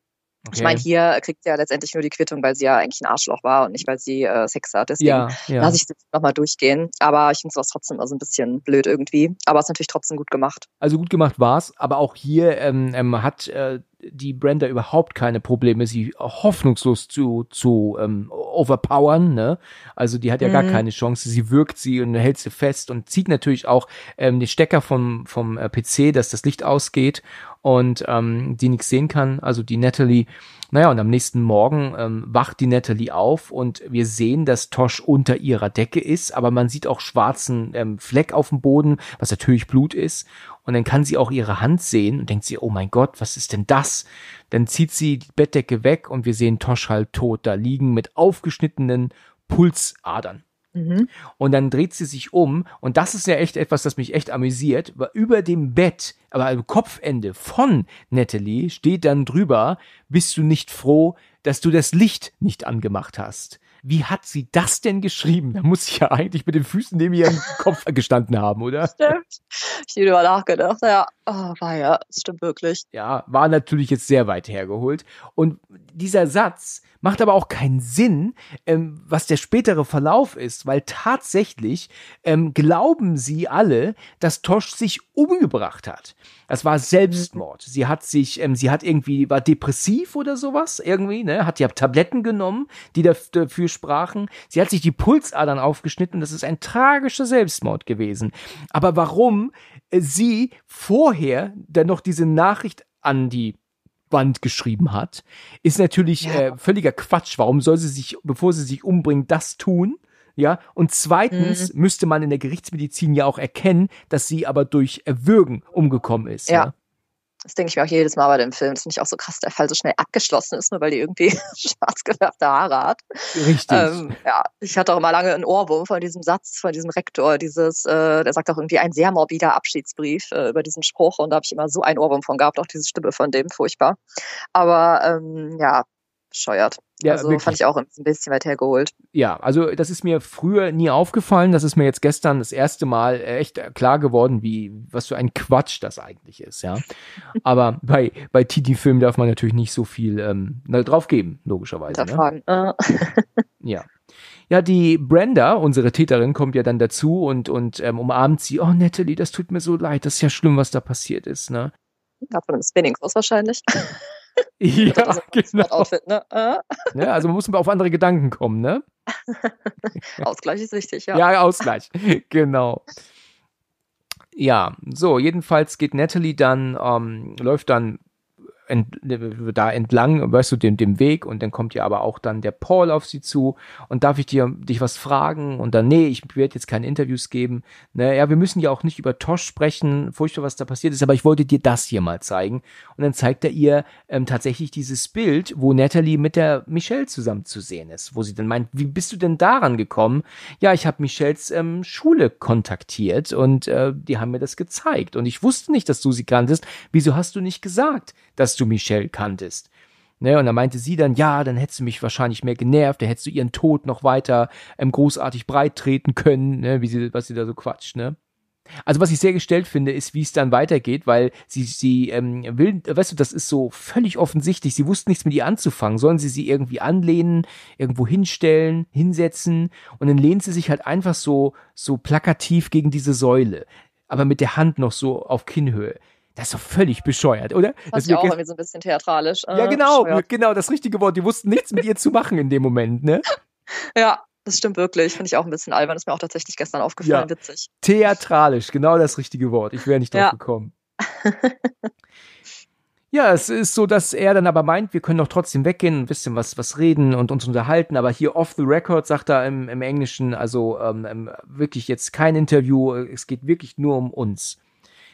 ich meine, hier kriegt sie ja letztendlich nur die Quittung, weil sie ja eigentlich ein Arschloch war und nicht, weil sie äh, Sex hat. Deswegen ja, ja. lasse ich es jetzt nochmal durchgehen. Aber ich finde sowas trotzdem also ein bisschen blöd irgendwie. Aber es ist natürlich trotzdem gut gemacht. Also gut gemacht war's, aber auch hier ähm, ähm, hat äh, die Brenda überhaupt keine Probleme, sie hoffnungslos zu, zu ähm, overpowern. Ne? Also die hat ja gar Mhm. keine Chance. Sie wirkt sie und hält sie fest und zieht natürlich auch ähm, den Stecker vom, vom äh, PC, dass das Licht ausgeht und ähm, die nichts sehen kann. Also die Natalie. Naja, und am nächsten Morgen ähm, wacht die Natalie auf und wir sehen, dass Tosh unter ihrer Decke ist, aber man sieht auch schwarzen ähm, Fleck auf dem Boden, was natürlich Blut ist. Und dann kann sie auch ihre Hand sehen und denkt sie, oh mein Gott, was ist denn das? Dann zieht sie die Bettdecke weg und wir sehen Tosh halb tot da liegen mit aufgeschnittenen Pulsadern. Mhm. Und dann dreht sie sich um und das ist ja echt etwas, das mich echt amüsiert, über dem Bett, aber am Kopfende von Natalie steht dann drüber, bist du nicht froh, dass du das Licht nicht angemacht hast. Wie hat sie das denn geschrieben? Da muss ich ja eigentlich mit den Füßen neben ihrem Kopf gestanden haben, oder? Stimmt. Ich habe über nachgedacht. Ja, oh, war ja, stimmt wirklich. Ja, war natürlich jetzt sehr weit hergeholt. Und dieser Satz macht aber auch keinen Sinn, ähm, was der spätere Verlauf ist, weil tatsächlich ähm, glauben sie alle, dass Tosh sich umgebracht hat. Das war Selbstmord. Sie hat sich, ähm, sie hat irgendwie, war depressiv oder sowas, irgendwie, ne, hat ja Tabletten genommen, die dafür sprachen. Sie hat sich die Pulsadern aufgeschnitten. Das ist ein tragischer Selbstmord gewesen. Aber warum äh, sie vorher dann noch diese Nachricht an die Wand geschrieben hat, ist natürlich ja. äh, völliger Quatsch. Warum soll sie sich, bevor sie sich umbringt, das tun? Ja, und zweitens mhm. müsste man in der Gerichtsmedizin ja auch erkennen, dass sie aber durch Erwürgen umgekommen ist. Ja. ja? Das denke ich mir auch jedes Mal bei dem Film. Das finde ich auch so krass, der Fall so schnell abgeschlossen ist, nur weil die irgendwie schwarz gefärbte Haare hat. Richtig. Ähm, ja, ich hatte auch immer lange einen Ohrwurm von diesem Satz, von diesem Rektor, dieses, äh, der sagt auch irgendwie ein sehr morbider Abschiedsbrief äh, über diesen Spruch und da habe ich immer so einen Ohrwurm von gehabt, auch diese Stimme von dem, furchtbar. Aber ähm, ja, bescheuert. Ja, also wirklich. fand ich auch ein bisschen weit hergeholt. Ja, also das ist mir früher nie aufgefallen. Das ist mir jetzt gestern das erste Mal echt klar geworden, wie was für ein Quatsch das eigentlich ist, ja. Aber bei bei Titi-Filmen darf man natürlich nicht so viel ähm, drauf geben, logischerweise. Ne? Äh. ja. Ja, die Brenda, unsere Täterin, kommt ja dann dazu und, und ähm, umarmt sie. Oh, Natalie, das tut mir so leid. Das ist ja schlimm, was da passiert ist, ne? Ja, von einem Spinning-Kurs wahrscheinlich. Ja, also genau. Outfit, ne? Äh? ja, also man muss auf andere Gedanken kommen, ne? Ausgleich ist wichtig, ja. Ja, Ausgleich, genau. Ja, so, jedenfalls geht Natalie dann, ähm, läuft dann ent, da entlang, weißt du, dem, dem Weg und dann kommt ja aber auch dann der Paul auf sie zu und darf ich dir dich was fragen und dann, nee, ich werde jetzt keine Interviews geben. Naja, wir müssen ja auch nicht über Tosh sprechen, furchtbar, was da passiert ist, aber ich wollte dir das hier mal zeigen. Und dann zeigt er ihr ähm, tatsächlich dieses Bild, wo Natalie mit der Michelle zusammen zu sehen ist, wo sie dann meint, wie bist du denn daran gekommen? Ja, ich habe Michelles ähm, Schule kontaktiert und äh, die haben mir das gezeigt und ich wusste nicht, dass du sie kanntest. Wieso hast du nicht gesagt, dass du Michelle kanntest. Ne, und da meinte sie dann, ja, dann hättest du mich wahrscheinlich mehr genervt, dann hättest du ihren Tod noch weiter ähm, großartig breit treten können, ne, wie sie, was sie da so quatscht, ne? Also was ich sehr gestellt finde, ist, wie es dann weitergeht, weil sie, sie ähm, will, weißt du, das ist so völlig offensichtlich. Sie wussten nichts mit ihr anzufangen. Sollen sie sie irgendwie anlehnen, irgendwo hinstellen, hinsetzen und dann lehnt sie sich halt einfach so, so plakativ gegen diese Säule, aber mit der Hand noch so auf Kinnhöhe. Das ist doch völlig bescheuert, oder? Das ist auch irgendwie so ein bisschen theatralisch. Äh, ja, genau, bescheuert. genau, das richtige Wort. Die wussten nichts mit ihr zu machen in dem Moment, ne? Ja, das stimmt wirklich. Finde ich auch ein bisschen albern. Ist mir auch tatsächlich gestern aufgefallen. Ja. Witzig. Theatralisch, genau das richtige Wort. Ich wäre nicht drauf ja. gekommen. ja, es ist so, dass er dann aber meint, wir können doch trotzdem weggehen, ein bisschen was, was reden und uns unterhalten. Aber hier off the record sagt er im, im Englischen, also ähm, ähm wirklich jetzt kein Interview. Es geht wirklich nur um uns.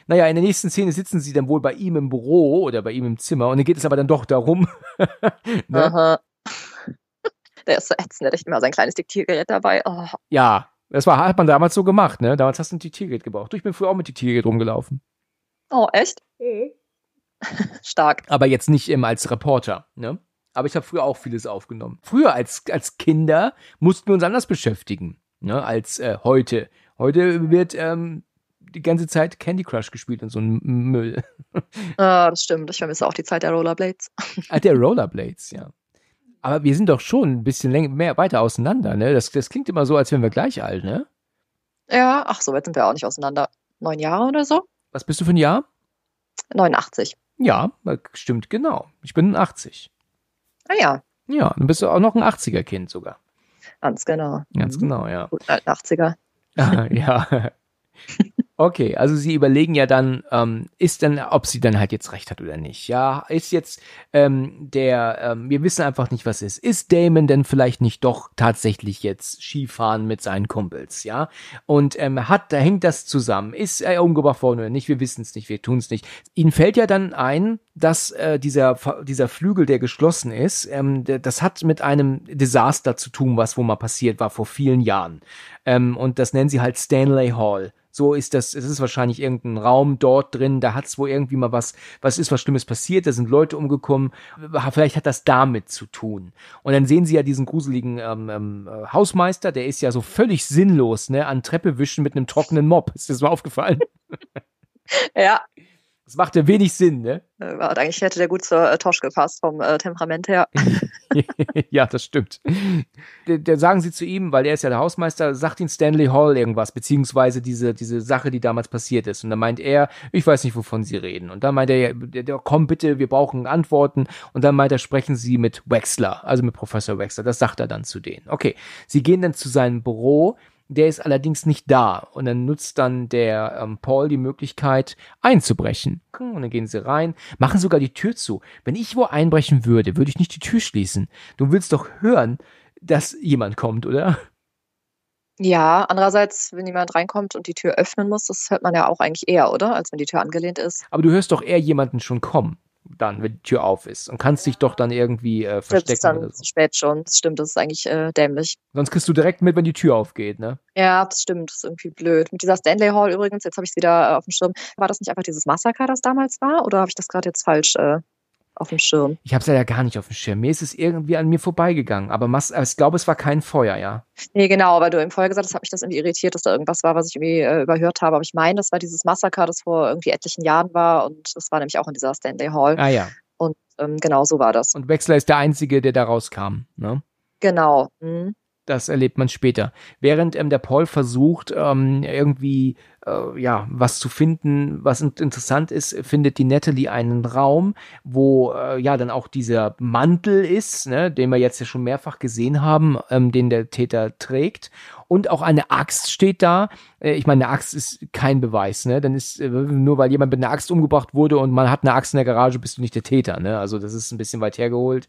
Naja, in der nächsten Szene sitzen sie dann wohl bei ihm im Büro oder bei ihm im Zimmer und dann geht es aber dann doch darum. ne? Aha. Der ist so ätzend, der hat immer sein kleines Diktiergerät dabei. Oh. Ja, das war, hat man damals so gemacht, ne? Damals hast du ein Diktiergerät gebraucht. Ich bin früher auch mit Diktiergerät rumgelaufen. Oh, echt? Mhm. Stark. Aber jetzt nicht immer als Reporter, ne? Aber ich habe früher auch vieles aufgenommen. Früher als, als Kinder mussten wir uns anders beschäftigen, ne? Als äh, heute. Heute wird ähm, die ganze Zeit Candy Crush gespielt und so ein Müll. Ah, das stimmt. Ich vermisse auch die Zeit der Rollerblades. Ah, der Rollerblades, ja. Aber wir sind doch schon ein bisschen länger, mehr weiter auseinander, ne? Das, das klingt immer so, als wären wir gleich alt, ne? Ja, ach, so weit sind wir auch nicht auseinander. Neun Jahre oder so? Was bist du für ein Jahr? 89. Ja, stimmt genau. Ich bin 80. Ah ja. Ja, dann bist du auch noch ein 80er-Kind sogar. Ganz genau. Ganz mhm. genau, ja. Gut, 80er. Ah, ja. Okay, also sie überlegen ja dann, ähm, ist denn, ob sie dann halt jetzt recht hat oder nicht. Ja, ist jetzt ähm, der, ähm, wir wissen einfach nicht, was ist. Ist Damon denn vielleicht nicht doch tatsächlich jetzt Skifahren mit seinen Kumpels, ja? Und ähm, hat, da hängt das zusammen. Ist er umgebracht worden oder nicht? Wir wissen es nicht, wir tun es nicht. Ihnen fällt ja dann ein, dass äh, dieser dieser Flügel, der geschlossen ist, ähm, das hat mit einem Desaster zu tun, was wo mal passiert war vor vielen Jahren. Ähm, und das nennen sie halt Stanley Hall So ist das, es ist wahrscheinlich irgendein Raum dort drin, da hat es wohl irgendwie mal was, was ist, was Schlimmes passiert, da sind Leute umgekommen, vielleicht hat das damit zu tun. Und dann sehen sie ja diesen gruseligen ähm, ähm, Hausmeister, der ist ja so völlig sinnlos, ne, an Treppe wischen mit einem trockenen Mob. Ist das mal aufgefallen? Ja, Das macht ja wenig Sinn, ne? äh, eigentlich hätte der gut zur äh, Tosch gepasst vom äh, Temperament her. ja, das stimmt. Der sagen sie zu ihm, weil er ist ja der Hausmeister, sagt ihn Stanley Hall irgendwas, beziehungsweise diese, diese Sache, die damals passiert ist. Und dann meint er, ich weiß nicht, wovon sie reden. Und dann meint er, komm bitte, wir brauchen Antworten. Und dann meint er, sprechen sie mit Wexler, also mit Professor Wexler. Das sagt er dann zu denen. Okay, sie gehen dann zu seinem Büro. Der ist allerdings nicht da. Und dann nutzt dann der ähm, Paul die Möglichkeit, einzubrechen. Und dann gehen sie rein, machen sogar die Tür zu. Wenn ich wo einbrechen würde, würde ich nicht die Tür schließen. Du willst doch hören, dass jemand kommt, oder? Ja, andererseits, wenn jemand reinkommt und die Tür öffnen muss, das hört man ja auch eigentlich eher, oder? Als wenn die Tür angelehnt ist. Aber du hörst doch eher jemanden schon kommen, dann, wenn die Tür auf ist. Und kannst dich doch dann irgendwie äh, Das verstecken ist dann so. zu spät schon. Das stimmt, das ist eigentlich äh, dämlich. Sonst kriegst du direkt mit, wenn die Tür aufgeht, ne? Ja, das stimmt, das ist irgendwie blöd. Mit dieser Stanley Hall übrigens, jetzt habe ich es wieder äh, auf dem Schirm. War das nicht einfach dieses Massaker, das damals war? Oder habe ich das gerade jetzt falsch äh, auf dem Schirm? Ich hab's ja gar nicht auf dem Schirm. Mir ist es irgendwie an mir vorbeigegangen. Aber Mas ich glaube, es war kein Feuer, ja. Nee, genau, weil du im vorher gesagt hast, hat mich das irgendwie irritiert, dass da irgendwas war, was ich irgendwie äh, überhört habe. Aber ich meine, das war dieses Massaker, das vor irgendwie etlichen Jahren war. Und das war nämlich auch in dieser Stanley Hall. Ah ja. Und ähm, genau so war das. Und Wechsler ist der Einzige, der da rauskam, ne? Genau. Mhm. Das erlebt man später. Während ähm, der Paul versucht, ähm, irgendwie äh, ja was zu finden, was in interessant ist, findet die Natalie einen Raum, wo äh, ja dann auch dieser Mantel ist, ne, den wir jetzt ja schon mehrfach gesehen haben, ähm, den der Täter trägt. Und auch eine Axt steht da. Äh, ich meine, eine Axt ist kein Beweis, ne? Dann ist äh, nur weil jemand mit einer Axt umgebracht wurde und man hat eine Axt in der Garage, bist du nicht der Täter, ne? Also das ist ein bisschen weit hergeholt.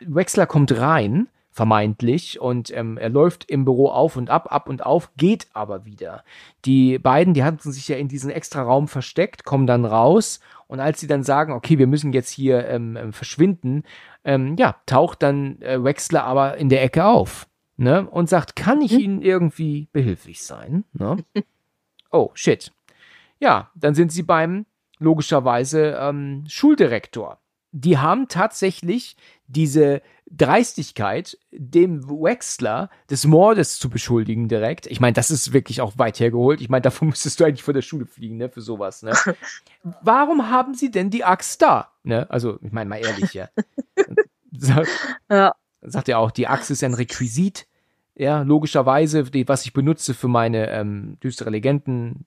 Wexler kommt rein vermeintlich und ähm, er läuft im Büro auf und ab, ab und auf, geht aber wieder. Die beiden, die hatten sich ja in diesen extra Raum versteckt, kommen dann raus und als sie dann sagen, okay, wir müssen jetzt hier ähm, ähm, verschwinden, ähm, ja, taucht dann äh, Wexler aber in der Ecke auf ne, und sagt, kann ich Ihnen irgendwie behilflich sein? Ne? Oh, shit. Ja, dann sind sie beim logischerweise ähm, Schuldirektor. Die haben tatsächlich diese Dreistigkeit, dem Wexler des Mordes zu beschuldigen direkt. Ich meine, das ist wirklich auch weit hergeholt. Ich meine, davon müsstest du eigentlich vor der Schule fliegen, ne, für sowas, ne? Warum haben sie denn die Axt da? Ne? Also, ich meine mal ehrlich, ja. Sagt, Ja. sagt er auch, die Axt ist ein Requisit. Ja, logischerweise, die, was ich benutze für meine ähm, düstere Legenden,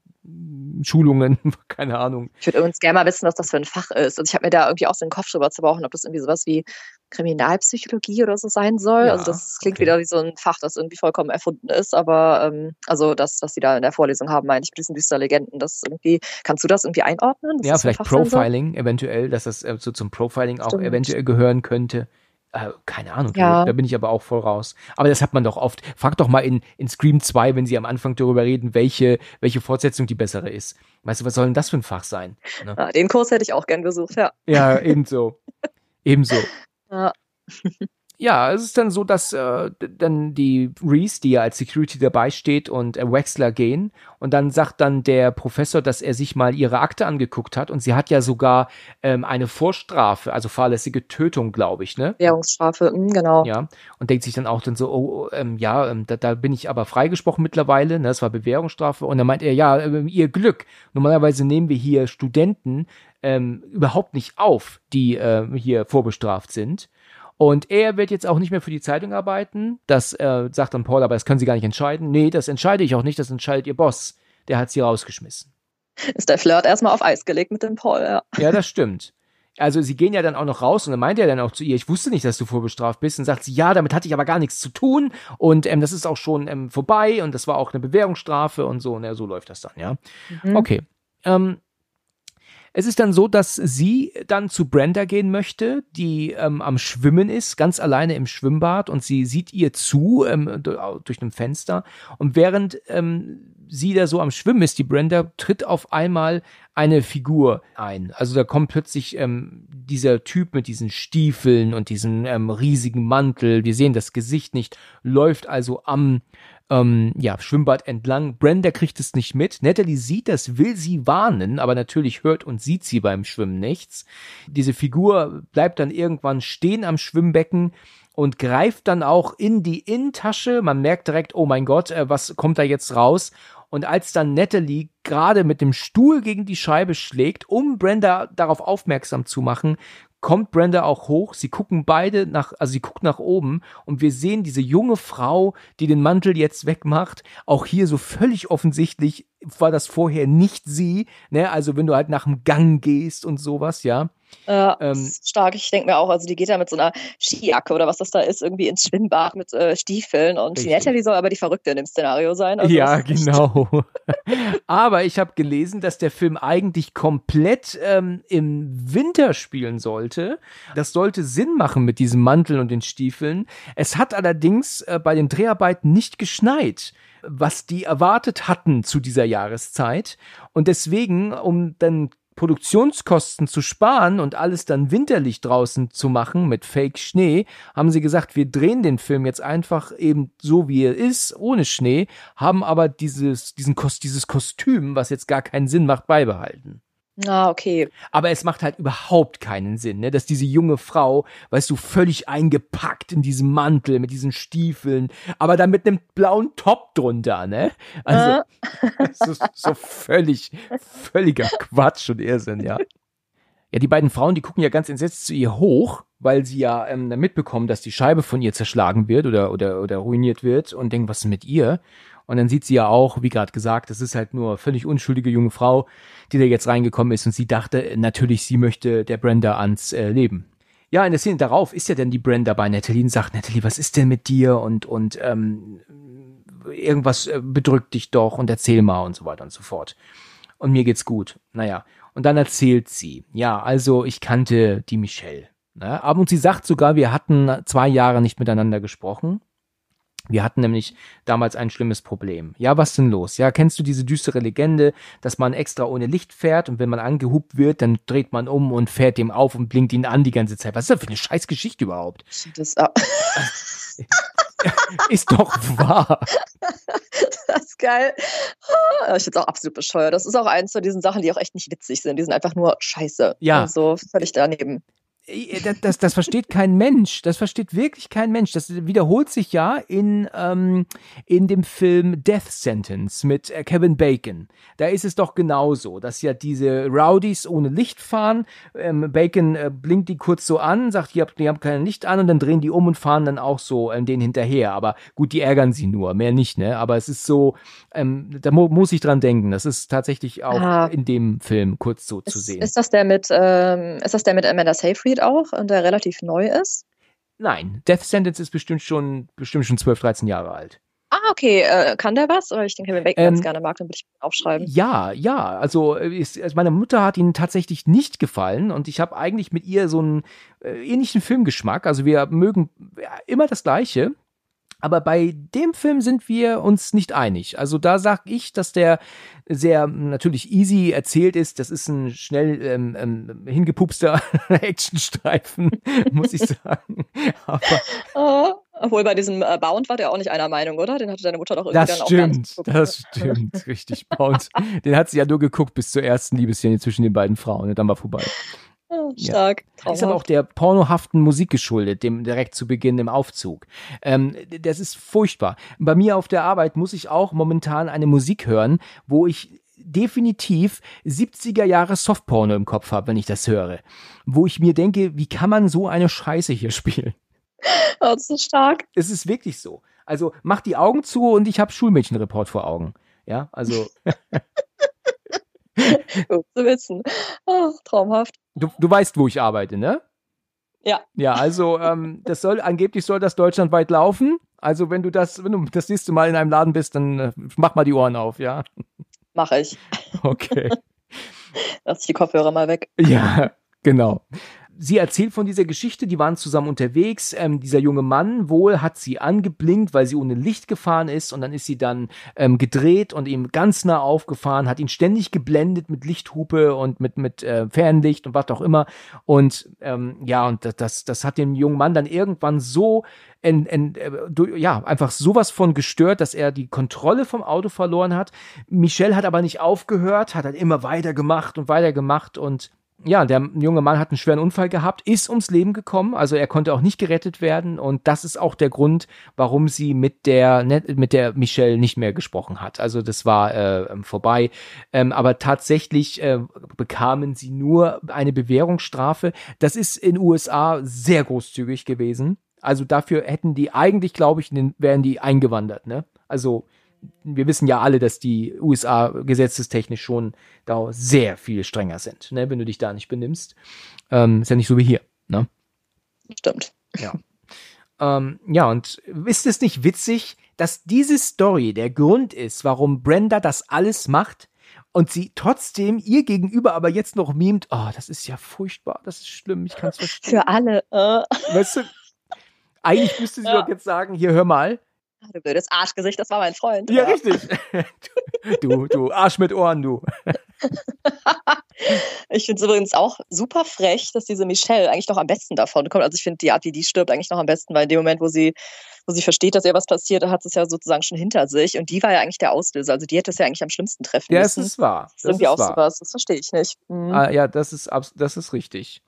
Schulungen, keine Ahnung. Ich würde übrigens gerne mal wissen, was das für ein Fach ist. Also ich habe mir da irgendwie auch so den Kopf drüber zerbrochen, ob das irgendwie sowas wie Kriminalpsychologie oder so sein soll. Ja, also das klingt okay. wieder wie so ein Fach, das irgendwie vollkommen erfunden ist. Aber ähm, also das, was die da in der Vorlesung haben, meine ich mit diesen düster Legenden, das irgendwie, kannst du das irgendwie einordnen? Ja, vielleicht? Profiling eventuell, dass das äh, so zum Profiling auch Stimmt. eventuell gehören könnte. Äh, keine Ahnung, Ja. da bin ich aber auch voll raus. Aber das hat man doch oft. Frag doch mal in, in Scream 2, wenn sie am Anfang darüber reden, welche, welche Fortsetzung die bessere ist. Weißt du, was soll denn das für ein Fach sein? Ne? Ja, den Kurs hätte ich auch gern besucht, ja. Ja, ebenso. ebenso. Ja. Ja, es ist dann so, dass äh, dann die Reese, die ja als Security dabei steht, und äh, Wexler gehen. Und dann sagt dann der Professor, dass er sich mal ihre Akte angeguckt hat. Und sie hat ja sogar ähm, eine Vorstrafe, also fahrlässige Tötung, glaube ich, ne? Währungsstrafe, mhm, genau. Ja, und denkt sich dann auch dann so, oh, oh, ähm, ja, ähm, da, da bin ich aber freigesprochen mittlerweile, ne, das war Bewährungsstrafe. Und dann meint er, ja, ähm, ihr Glück. Normalerweise nehmen wir hier Studenten ähm, überhaupt nicht auf, die ähm, hier vorbestraft sind. Und er wird jetzt auch nicht mehr für die Zeitung arbeiten. Das äh, sagt dann Paul, aber das können sie gar nicht entscheiden. Nee, das entscheide ich auch nicht, das entscheidet ihr Boss. Der hat sie rausgeschmissen. Ist der Flirt erstmal auf Eis gelegt mit dem Paul, ja. Ja, das stimmt. Also sie gehen ja dann auch noch raus und dann meint er dann auch zu ihr, ich wusste nicht, dass du vorbestraft bist und sagt sie, ja, damit hatte ich aber gar nichts zu tun und ähm, das ist auch schon ähm, vorbei und das war auch eine Bewährungsstrafe und so und ja, so läuft das dann, ja. Mhm. Okay. Ähm, es ist dann so, dass sie dann zu Brenda gehen möchte, die ähm, am Schwimmen ist, ganz alleine im Schwimmbad und sie sieht ihr zu ähm, du- durch ein Fenster. Und während ähm, sie da so am Schwimmen ist, die Brenda, tritt auf einmal eine Figur ein. Also da kommt plötzlich ähm, dieser Typ mit diesen Stiefeln und diesem ähm, riesigen Mantel, wir sehen das Gesicht nicht, läuft also am ähm, ja, Schwimmbad entlang. Brenda kriegt es nicht mit. Natalie sieht das, will sie warnen, aber natürlich hört und sieht sie beim Schwimmen nichts. Diese Figur bleibt dann irgendwann stehen am Schwimmbecken und greift dann auch in die Innentasche. Man merkt direkt, oh mein Gott, äh, was kommt da jetzt raus? Und als dann Natalie gerade mit dem Stuhl gegen die Scheibe schlägt, um Brenda darauf aufmerksam zu machen, kommt Brenda auch hoch. Sie gucken beide nach, also sie guckt nach oben und wir sehen diese junge Frau, die den Mantel jetzt wegmacht. Auch hier so völlig offensichtlich war das vorher nicht sie, ne? Also wenn du halt nach dem Gang gehst und sowas, ja. Ja, ähm, stark. Ich denke mir auch, also die geht ja mit so einer Skijacke oder was das da ist, irgendwie ins Schwimmbad mit äh, Stiefeln und richtig. Natalie soll aber die Verrückte in dem Szenario sein. Also ja, genau. aber ich habe gelesen, dass der Film eigentlich komplett ähm, im Winter spielen sollte. Das sollte Sinn machen mit diesem Mantel und den Stiefeln. Es hat allerdings äh, bei den Dreharbeiten nicht geschneit was die erwartet hatten zu dieser Jahreszeit. Und deswegen, um dann Produktionskosten zu sparen und alles dann winterlich draußen zu machen mit Fake Schnee, haben sie gesagt, wir drehen den Film jetzt einfach eben so wie er ist, ohne Schnee, haben aber dieses, diesen Kost, dieses Kostüm, was jetzt gar keinen Sinn macht, beibehalten. Ah, okay. Aber es macht halt überhaupt keinen Sinn, ne? dass diese junge Frau, weißt du, völlig eingepackt in diesem Mantel mit diesen Stiefeln, aber dann mit einem blauen Top drunter, ne? Also, äh. so, so völlig, völliger Quatsch und Irrsinn, ja. Ja, die beiden Frauen, die gucken ja ganz entsetzt zu ihr hoch, weil sie ja ähm, mitbekommen, dass die Scheibe von ihr zerschlagen wird oder, oder, oder ruiniert wird und denken, was ist mit ihr? Und dann sieht sie ja auch, wie gerade gesagt, das ist halt nur völlig unschuldige junge Frau, die da jetzt reingekommen ist und sie dachte natürlich, sie möchte der Brenda ans äh, Leben. Ja, in der Szene darauf ist ja dann die Brenda bei Natalie und sagt, Natalie, was ist denn mit dir? Und, und ähm, irgendwas äh, bedrückt dich doch und erzähl mal und so weiter und so fort. Und mir geht's gut. Naja, und dann erzählt sie, ja, also ich kannte die Michelle. Ne? Aber und sie sagt sogar, wir hatten zwei Jahre nicht miteinander gesprochen. Wir hatten nämlich damals ein schlimmes Problem. Ja, was denn los? Ja, kennst du diese düstere Legende, dass man extra ohne Licht fährt und wenn man angehupt wird, dann dreht man um und fährt dem auf und blinkt ihn an die ganze Zeit. Was ist das für eine scheiß Geschichte überhaupt? Das ist doch wahr. Das ist geil. Ich finde es auch absolut bescheuert. Das ist auch eins von diesen Sachen, die auch echt nicht witzig sind. Die sind einfach nur scheiße. Ja. Also völlig daneben. Äh, das, das, das versteht kein Mensch. Das versteht wirklich kein Mensch. Das wiederholt sich ja in, ähm, in dem Film Death Sentence mit äh, Kevin Bacon. Da ist es doch genauso, dass ja diese Rowdies ohne Licht fahren. Ähm, Bacon äh, blinkt die kurz so an, sagt, ihr habt, ihr habt kein Licht an und dann drehen die um und fahren dann auch so ähm, den hinterher. Aber gut, die ärgern sie nur, mehr nicht, ne? Aber es ist so, ähm, da mu muss ich dran denken. Das ist tatsächlich auch ah. in dem Film kurz so ist, zu sehen. Ist das der mit, ähm, ist das der mit Amanda Seyfried? Auch und der relativ neu ist? Nein, Death Sentence ist bestimmt schon, bestimmt schon 12, 13 Jahre alt. Ah, okay. Äh, kann der was? Oder ich den Kevin Bacon ähm, ganz gerne mag, dann würde ich aufschreiben. Ja, ja. Also, äh, ist, also meine Mutter hat ihn tatsächlich nicht gefallen und ich habe eigentlich mit ihr so einen äh, ähnlichen Filmgeschmack. Also wir mögen immer das Gleiche. Aber bei dem Film sind wir uns nicht einig. Also da sag ich, dass der sehr natürlich easy erzählt ist. Das ist ein schnell ähm, ähm, hingepupster Actionstreifen, muss ich sagen. Aber oh, obwohl bei diesem äh, Bound war der auch nicht einer Meinung, oder? Den hatte deine Mutter doch irgendwie das dann stimmt, auch Das stimmt, richtig. Bound. Den hat sie ja nur geguckt bis zur ersten Liebesszene zwischen den beiden Frauen und dann war vorbei. Stark. Ja. Ist aber auch der pornohaften Musik geschuldet, dem direkt zu Beginn im Aufzug. Ähm, das ist furchtbar. Bei mir auf der Arbeit muss ich auch momentan eine Musik hören, wo ich definitiv 70er Jahre Softporno im Kopf habe, wenn ich das höre. Wo ich mir denke, wie kann man so eine Scheiße hier spielen? Oh, das ist stark. Es ist wirklich so. Also mach die Augen zu und ich habe Schulmädchenreport vor Augen. Ja, also. Gut zu wissen. Oh, traumhaft. Du, du weißt, wo ich arbeite, ne? Ja. Ja, also ähm, das soll angeblich soll das deutschlandweit laufen. Also wenn du das, wenn du das nächste Mal in einem Laden bist, dann äh, mach mal die Ohren auf, ja. Mache ich. Okay. Lass ich die Kopfhörer mal weg. Ja, genau. Sie erzählt von dieser Geschichte, die waren zusammen unterwegs. Ähm, dieser junge Mann wohl hat sie angeblinkt, weil sie ohne Licht gefahren ist und dann ist sie dann ähm, gedreht und ihm ganz nah aufgefahren, hat ihn ständig geblendet mit Lichthupe und mit, mit äh, Fernlicht und was auch immer. Und ähm, ja, und das, das hat den jungen Mann dann irgendwann so en, en, äh, ja, einfach sowas von gestört, dass er die Kontrolle vom Auto verloren hat. Michelle hat aber nicht aufgehört, hat dann immer weiter gemacht und weiter gemacht und ja, der junge Mann hat einen schweren Unfall gehabt, ist ums Leben gekommen, also er konnte auch nicht gerettet werden und das ist auch der Grund, warum sie mit der mit der Michelle nicht mehr gesprochen hat. Also das war äh, vorbei, ähm, aber tatsächlich äh, bekamen sie nur eine Bewährungsstrafe. Das ist in USA sehr großzügig gewesen. Also dafür hätten die eigentlich, glaube ich, wären die eingewandert, ne? Also wir wissen ja alle, dass die USA gesetzestechnisch schon da sehr viel strenger sind, ne, wenn du dich da nicht benimmst. Ähm, ist ja nicht so wie hier, ne? Stimmt. Ja. ähm, ja, und ist es nicht witzig, dass diese Story der Grund ist, warum Brenda das alles macht und sie trotzdem ihr gegenüber aber jetzt noch mimt, oh, das ist ja furchtbar, das ist schlimm, ich kann es verstehen. Für alle. Äh. Weißt du, eigentlich müsste sie ja. doch jetzt sagen, hier, hör mal, Du blödes Arschgesicht, das war mein Freund. Ja, ja. richtig. Du, du Arsch mit Ohren, du. ich finde es übrigens auch super frech, dass diese Michelle eigentlich noch am besten davon kommt. Also ich finde, die Art, wie die stirbt, eigentlich noch am besten, weil in dem Moment, wo sie, wo sie versteht, dass ihr was passiert, hat es ja sozusagen schon hinter sich. Und die war ja eigentlich der Auslöser. Also die hätte es ja eigentlich am schlimmsten treffen ja, müssen. Ja, das ist wahr. Das ist irgendwie auch wahr. sowas. Das verstehe ich nicht. Mhm. Ah, ja, das ist, das ist richtig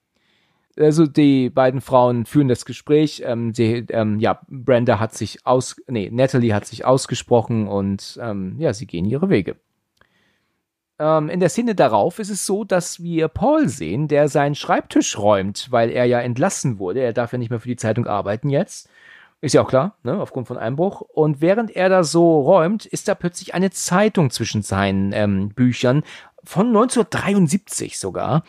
also die beiden Frauen führen das Gespräch. Ähm, sie, ähm, ja, Brenda hat sich aus, nee, Natalie hat sich ausgesprochen und ähm, ja, sie gehen ihre Wege. Ähm, in der Szene darauf ist es so, dass wir Paul sehen, der seinen Schreibtisch räumt, weil er ja entlassen wurde. Er darf ja nicht mehr für die Zeitung arbeiten jetzt. Ist ja auch klar, ne, aufgrund von Einbruch. Und während er da so räumt, ist da plötzlich eine Zeitung zwischen seinen ähm, Büchern von 1973 sogar.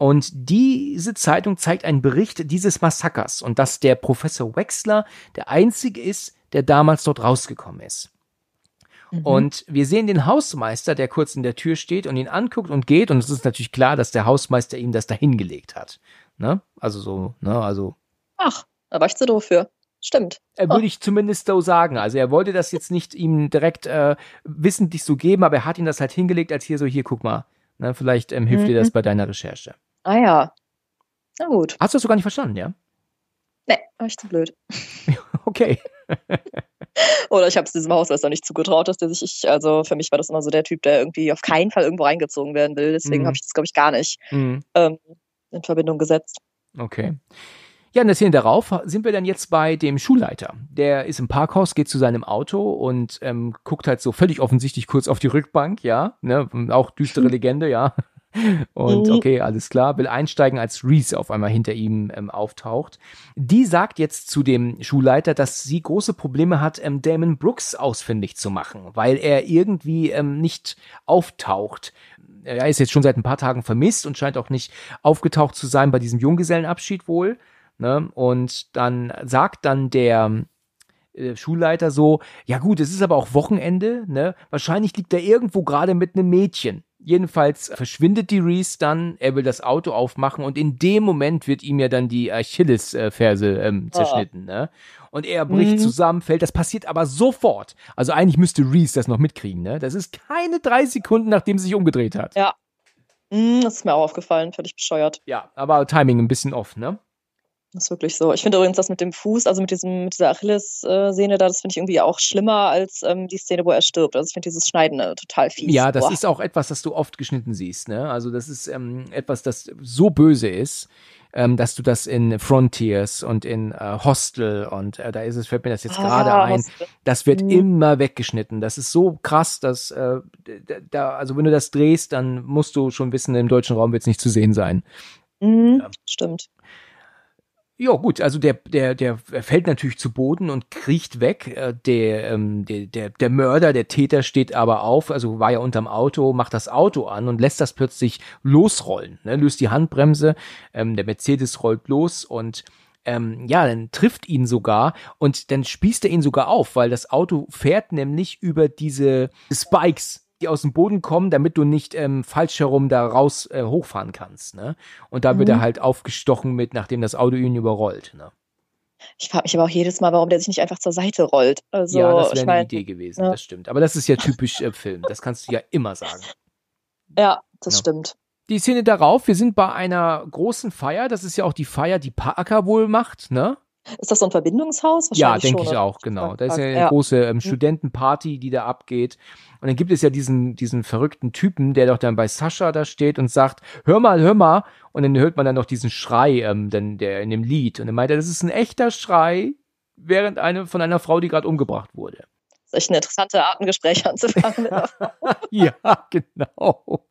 Und diese Zeitung zeigt einen Bericht dieses Massakers und dass der Professor Wexler der einzige ist, der damals dort rausgekommen ist. Mhm. Und wir sehen den Hausmeister, der kurz in der Tür steht und ihn anguckt und geht. Und es ist natürlich klar, dass der Hausmeister ihm das dahingelegt hat. Ne? Also so, ne, also. Ach, da war ich zu doof für. Stimmt. Äh, würde ich zumindest so sagen. Also er wollte das jetzt nicht ihm direkt äh, wissentlich so geben, aber er hat ihm das halt hingelegt, als hier so, hier, guck mal. Ne, vielleicht ähm, hilft mhm. dir das bei deiner Recherche. Ah ja. Na gut. Hast du das so gar nicht verstanden, ja? Nee, war ich zu blöd. okay. Oder ich habe es diesem Hausmeister nicht zugetraut, dass der sich, ich, also für mich war das immer so der Typ, der irgendwie auf keinen Fall irgendwo reingezogen werden will. Deswegen mhm. habe ich das, glaube ich, gar nicht mhm. ähm, in Verbindung gesetzt. Okay. Ja, in der Szene darauf sind wir dann jetzt bei dem Schulleiter. Der ist im Parkhaus, geht zu seinem Auto und ähm, guckt halt so völlig offensichtlich kurz auf die Rückbank, ja, ne, auch düstere Legende, ja. Und mhm. okay, alles klar, will einsteigen, als Reese auf einmal hinter ihm ähm, auftaucht. Die sagt jetzt zu dem Schulleiter, dass sie große Probleme hat, ähm, Damon Brooks ausfindig zu machen, weil er irgendwie ähm, nicht auftaucht. Er ist jetzt schon seit ein paar Tagen vermisst und scheint auch nicht aufgetaucht zu sein bei diesem Junggesellenabschied wohl. Ne? Und dann sagt dann der äh, Schulleiter so, ja gut, es ist aber auch Wochenende, ne? Wahrscheinlich liegt er irgendwo gerade mit einem Mädchen. Jedenfalls verschwindet die Reese dann, er will das Auto aufmachen und in dem Moment wird ihm ja dann die Achillesferse ähm, ah. zerschnitten, oh. ne? Und er bricht mhm. zusammen, fällt. Das passiert aber sofort. Also eigentlich müsste Reese das noch mitkriegen, ne? Das ist keine drei Sekunden, nachdem sie sich umgedreht hat. Ja. Mhm, das ist mir auch aufgefallen, völlig bescheuert. Ja, aber Timing ein bisschen off, ne? Das ist wirklich so. Ich finde übrigens das mit dem Fuß, also mit diesem, mit dieser Achillessehne da, das finde ich irgendwie auch schlimmer als ähm, die Szene, wo er stirbt. Also ich finde dieses Schneiden äh, total fies. Ja, das Boah. ist auch etwas, das du oft geschnitten siehst, ne? Also das ist ähm, etwas, das so böse ist, ähm, dass du das in Frontiers und in äh, Hostel und äh, da ist es, fällt mir das jetzt ah, gerade ein, Hostel. das wird mhm. immer weggeschnitten. Das ist so krass, dass äh, da, also wenn du das drehst, dann musst du schon wissen, im deutschen Raum wird es nicht zu sehen sein. Mhm, ja. Stimmt. Ja, gut, also der, der, der fällt natürlich zu Boden und kriecht weg. Äh, der, ähm, der, der, der Mörder, der Täter steht aber auf, also war ja unterm Auto, macht das Auto an und lässt das plötzlich losrollen, ne? löst die Handbremse, ähm, der Mercedes rollt los und ähm, ja, dann trifft ihn sogar und dann spießt er ihn sogar auf, weil das Auto fährt nämlich über diese Spikes die aus dem Boden kommen, damit du nicht ähm, falsch herum da raus äh, hochfahren kannst. Ne? Und da wird Mhm. er halt aufgestochen mit, nachdem das Auto ihn überrollt. Ne? Ich frage mich aber auch jedes Mal, warum der sich nicht einfach zur Seite rollt. Also, ja, das wäre eine meine, Idee gewesen, ja. das stimmt. Aber das ist ja typisch äh, Film. Das kannst du ja immer sagen. ja, das Ja. stimmt. Die Szene darauf, wir sind bei einer großen Feier. Das ist ja auch die Feier, die Parker wohl macht, ne? Ist das so ein Verbindungshaus? Ja, denke ich auch, genau. Da ist ja eine Ja. große ähm, Studentenparty, die da abgeht. Und dann gibt es ja diesen, diesen verrückten Typen, der doch dann bei Sascha da steht und sagt, hör mal, hör mal. Und dann hört man dann noch diesen Schrei, ähm, dann der in dem Lied. Und dann meint er, das ist ein echter Schrei, während eine von einer Frau, die gerade umgebracht wurde. Das ist echt eine interessante Art, ein Gespräch anzufangen. ja, genau.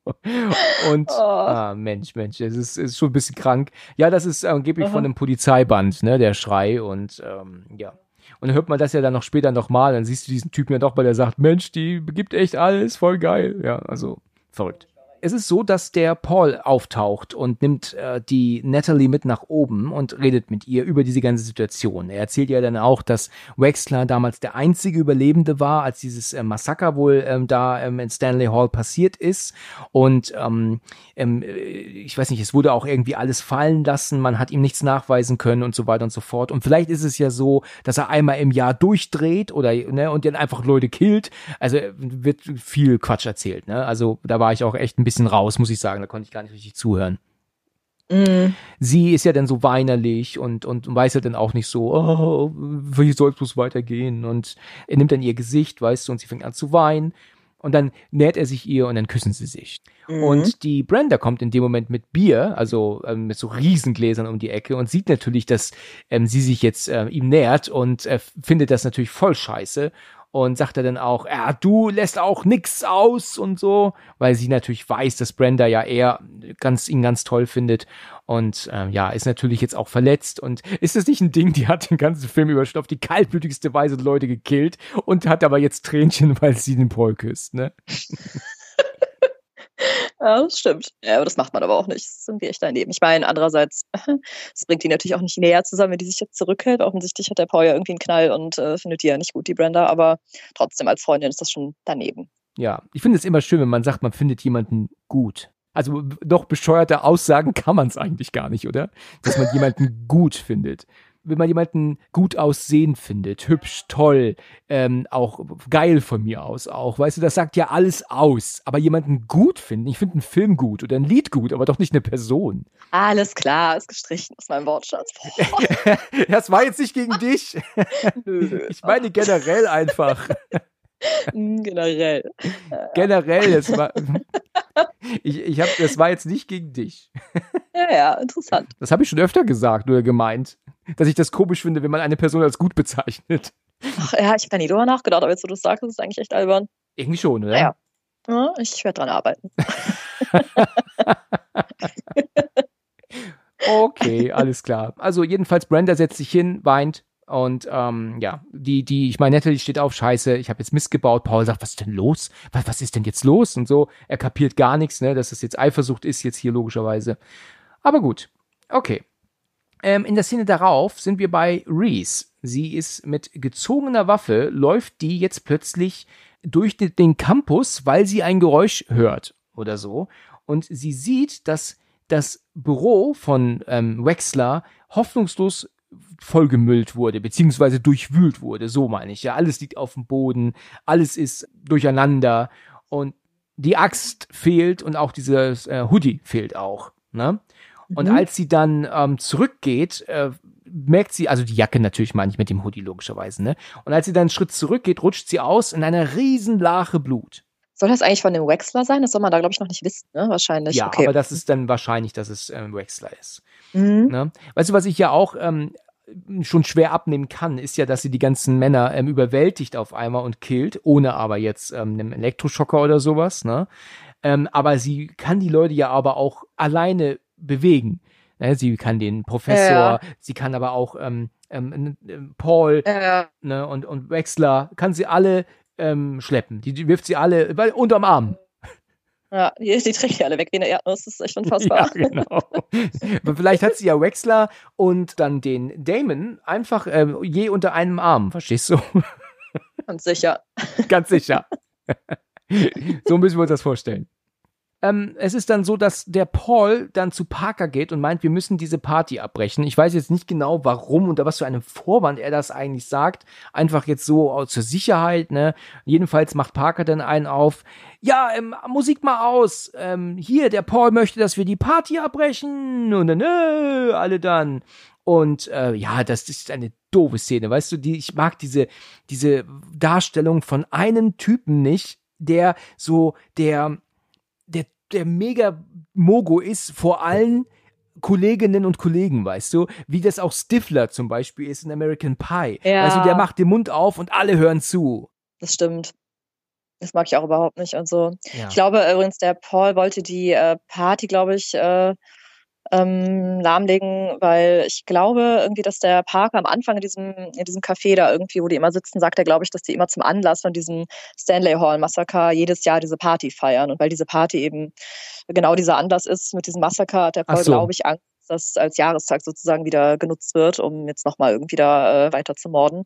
Und, Oh. ah, Mensch, Mensch, es ist, ist schon ein bisschen krank. Ja, das ist angeblich Aha. von einem Polizeiband, ne, der Schrei und, ähm, ja. Und dann hört man das ja dann noch später nochmal, dann siehst du diesen Typen ja doch, weil der sagt, Mensch, die gibt echt alles, voll geil. Ja, also, verrückt. Es ist so, dass der Paul auftaucht und nimmt äh, die Natalie mit nach oben und redet mit ihr über diese ganze Situation. Er erzählt ihr dann auch, dass Wexler damals der einzige Überlebende war, als dieses äh, Massaker wohl ähm, da ähm, in Stanley Hall passiert ist. Und ähm, ähm, äh, ich weiß nicht, es wurde auch irgendwie alles fallen lassen, man hat ihm nichts nachweisen können und so weiter und so fort. Und vielleicht ist es ja so, dass er einmal im Jahr durchdreht oder ne, und dann einfach Leute killt. Also äh, wird viel Quatsch erzählt. Ne? Also da war ich auch echt ein bisschen raus, muss ich sagen. Da konnte ich gar nicht richtig zuhören Mm. sie ist ja dann so weinerlich und, und weiß ja dann auch nicht so, oh, wie soll es bloß weitergehen? Und er nimmt dann ihr Gesicht, weißt du, und sie fängt an zu weinen. Und dann nähert er sich ihr und dann küssen sie sich. Mhm. Und die Brenda kommt in dem Moment mit Bier, also ähm, mit so Riesengläsern um die Ecke und sieht natürlich, dass ähm, sie sich jetzt äh, ihm nähert und äh, findet das natürlich voll scheiße und sagt er dann auch, ja, du lässt auch nix aus und so, weil sie natürlich weiß, dass Brenda ja eher ganz ihn ganz toll findet. Und ähm, ja, ist natürlich jetzt auch verletzt. Und ist das nicht ein Ding, die hat den ganzen Film über schon auf die kaltblütigste Weise Leute gekillt und hat aber jetzt Tränchen, weil sie den Paul küsst, ne? Ja, das stimmt. Ja, aber das macht man aber auch nicht. Das ist irgendwie echt daneben. Ich meine, andererseits, es bringt die natürlich auch nicht näher zusammen, wenn die sich jetzt zurückhält. Offensichtlich hat der Paul ja irgendwie einen Knall und äh, findet die ja nicht gut, die Brenda. Aber trotzdem, als Freundin ist das schon daneben. Ja, ich finde es immer schön, wenn man sagt, man findet jemanden gut. Also doch bescheuerte Aussagen kann man es eigentlich gar nicht, oder? Dass man jemanden gut findet. Wenn man jemanden gut aussehen findet, hübsch, toll, ähm, auch geil von mir aus auch, weißt du, das sagt ja alles aus. Aber jemanden gut finden, ich finde einen Film gut oder ein Lied gut, aber doch nicht eine Person. Alles klar, ist gestrichen aus meinem Wortschatz. Das war jetzt nicht gegen dich. Ich meine generell einfach. Mm, generell. Generell, das war. Ich, ich hab, das war jetzt nicht gegen dich. Ja, ja, interessant. Das habe ich schon öfter gesagt oder gemeint, dass ich das komisch finde, wenn man eine Person als gut bezeichnet. Ach, ja, ich habe da nie drüber nachgedacht, aber jetzt, wo du es sagst, ist es eigentlich echt albern. Irgendwie schon, oder? Naja. Ja, ich werde dran arbeiten. Okay, alles klar. Also jedenfalls Brenda setzt sich hin, weint und ähm, ja, die, die, ich meine, Natalie steht auf, scheiße, ich habe jetzt Mist gebaut. Paul sagt, was ist denn los? Was, was ist denn jetzt los? Und so, er kapiert gar nichts, ne, dass das jetzt Eifersucht ist, jetzt hier logischerweise. Aber gut, okay. Ähm, in der Szene darauf sind wir bei Reese. Sie ist mit gezogener Waffe, läuft die jetzt plötzlich durch den- Campus, weil sie ein Geräusch hört oder so. Und sie sieht, dass das Büro von ähm, Wexler hoffnungslos vollgemüllt wurde, beziehungsweise durchwühlt wurde, so meine ich. Ja, alles liegt auf dem Boden, alles ist durcheinander und die Axt fehlt und auch dieses äh, Hoodie fehlt auch. Ne? Und Mhm. als sie dann ähm, zurückgeht, äh, merkt sie, also die Jacke natürlich meine ich mit dem Hoodie logischerweise, ne? Und als sie dann einen Schritt zurückgeht, rutscht sie aus in einer riesen Lache Blut. Soll das eigentlich von dem Wexler sein? Das soll man da, glaube ich, noch nicht wissen, ne? Wahrscheinlich. Ja, okay. aber das ist dann wahrscheinlich, dass es ähm, Wexler ist. Mhm. Ne? Weißt du, was ich ja auch ähm, schon schwer abnehmen kann, ist ja, dass sie die ganzen Männer ähm, überwältigt auf einmal und killt, ohne aber jetzt ähm, einen Elektroschocker oder sowas. Ne? Ähm, aber sie kann die Leute ja aber auch alleine bewegen. Ne? Sie kann den Professor, Ja. sie kann aber auch ähm, ähm, ähm, Paul Äh, ne? und, und Wexler, kann sie alle ähm, schleppen. Die, die wirft sie alle weil, unterm Arm. ja, die, die trägt die alle weg wie eine Erdnuss. Das ist echt unfassbar. Ja, genau. Aber Vielleicht hat sie ja Wexler und dann den Damon einfach ähm, je unter einem Arm, verstehst du? Und sicher. Ganz sicher. so müssen wir uns das vorstellen. Ähm, es ist dann so, dass der Paul dann zu Parker geht und meint, wir müssen diese Party abbrechen. Ich weiß jetzt nicht genau, warum unter was für einem Vorwand er das eigentlich sagt. Einfach jetzt so zur Sicherheit, ne? Jedenfalls macht Parker dann einen auf. Ja, ähm, Musik mal aus. Ähm, hier, der Paul möchte, dass wir die Party abbrechen. Und dann, äh, alle dann. Und äh, ja, das ist eine doofe Szene, weißt du, die, ich mag diese, diese Darstellung von einem Typen nicht, der so der der, der mega Mogo ist vor allen Kolleginnen und Kollegen, weißt du, wie das auch Stifler zum Beispiel ist in American Pie. Ja. Also der macht den Mund auf und alle hören zu. Das stimmt. Das mag ich auch überhaupt nicht. Also ja. ich glaube übrigens, der Paul wollte die äh, Party, glaube ich, äh, ähm, lahmlegen, weil ich glaube irgendwie, dass der Parker am Anfang in diesem, in diesem Café da irgendwie, wo die immer sitzen, sagt er, glaube ich, dass die immer zum Anlass von diesem Stanley Hall Massaker jedes Jahr diese Party feiern. Und weil diese Party eben genau dieser Anlass ist mit diesem Massaker, hat der Paul, so. glaube ich, Angst, dass als Jahrestag sozusagen wieder genutzt wird, um jetzt nochmal irgendwie da äh, weiter zu morden.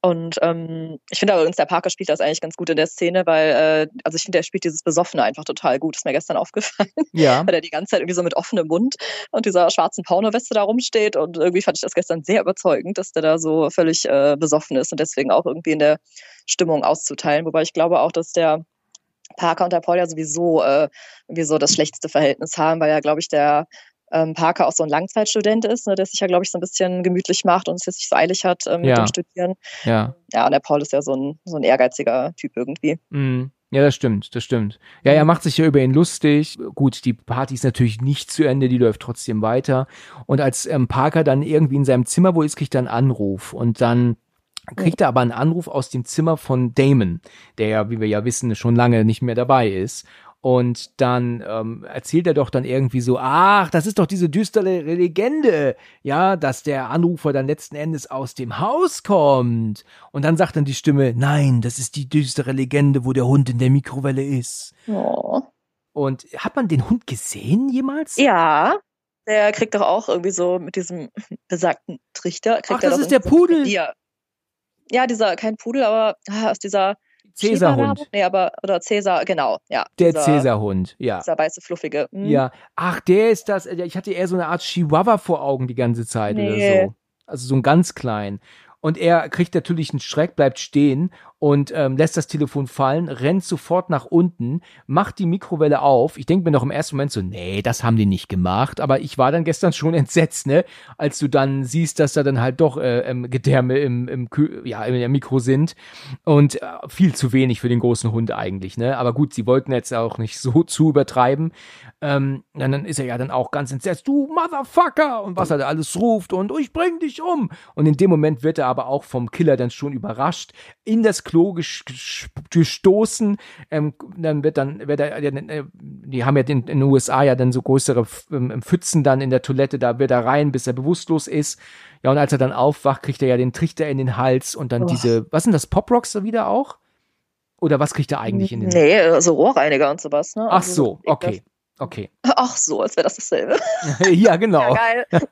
Und ähm, ich finde übrigens, der Parker spielt das eigentlich ganz gut in der Szene, weil, äh, also ich finde, er spielt dieses Besoffene einfach total gut. Ist mir gestern aufgefallen. Ja. weil er die ganze Zeit irgendwie so mit offenem Mund und dieser schwarzen Pornoweste da rumsteht. Und irgendwie fand ich das gestern sehr überzeugend, dass der da so völlig äh, besoffen ist und deswegen auch irgendwie in der Stimmung auszuteilen. Wobei ich glaube auch, dass der Parker und der Paul ja sowieso äh, irgendwie so das schlechteste Verhältnis haben, weil ja, glaube ich, der ähm, Parker auch so ein Langzeitstudent ist, ne, der sich ja, glaube ich, so ein bisschen gemütlich macht und es jetzt nicht so eilig hat ähm, ja. mit dem Studieren. Ja. Ja, und der Paul ist ja so ein, so ein ehrgeiziger Typ irgendwie. Mhm. Ja, das stimmt, das stimmt. Ja, er macht sich ja über ihn lustig. Gut, die Party ist natürlich nicht zu Ende, die läuft trotzdem weiter. Und als ähm, Parker dann irgendwie in seinem Zimmer wo ist, kriegt er einen Anruf und dann kriegt er aber einen Anruf aus dem Zimmer von Damon, der ja, wie wir ja wissen, schon lange nicht mehr dabei ist. Und dann ähm, erzählt er doch dann irgendwie so, ach, das ist doch diese düstere Legende, ja, dass der Anrufer dann letzten Endes aus dem Haus kommt. Und dann sagt dann die Stimme, nein, das ist die düstere Legende, wo der Hund in der Mikrowelle ist. Oh. Und hat man den Hund gesehen jemals? Ja, der kriegt doch auch irgendwie so mit diesem besagten Trichter. Kriegt ach, das ist der Pudel. Ja, dieser, kein Pudel, aber ah, aus dieser Cäsarhund. Nee, aber, oder Cäsar, genau, ja. Der Cäsarhund, ja. Dieser weiße, fluffige. Mhm. Ja. Ach, der ist das, ich hatte eher so eine Art Chihuahua vor Augen die ganze Zeit nee. oder so. Also so ein ganz klein. Und er kriegt natürlich einen Schreck, bleibt stehen und ähm, lässt das Telefon fallen, rennt sofort nach unten, macht die Mikrowelle auf. Ich denke mir noch im ersten Moment so, nee, das haben die nicht gemacht. Aber ich war dann gestern schon entsetzt, ne, als du dann siehst, dass da dann halt doch äh, ähm, Gedärme im, im, ja, im Mikro sind. Und äh, viel zu wenig für den großen Hund eigentlich, ne. Aber gut, sie wollten jetzt auch nicht so zu übertreiben. Ähm, dann ist er ja dann auch ganz entsetzt, du Motherfucker! Und was er da alles ruft und ich bring dich um. Und in dem Moment wird er aber auch vom Killer dann schon überrascht, in das Klo gestoßen. Ähm, dann wird dann, wird er, äh, die haben ja in, in, den USA ja dann so größere ähm, Pfützen dann in der Toilette, da wird er rein, bis er bewusstlos ist. Ja, und als er dann aufwacht, kriegt er ja den Trichter in den Hals und dann oh. diese, was sind das, Pop-Rocks wieder auch? Oder was kriegt er eigentlich in den Nee, also Rohrreiniger und sowas, ne? Ach also so, okay. Okay. Ach so, als wäre das dasselbe. ja, genau. Ja, geil.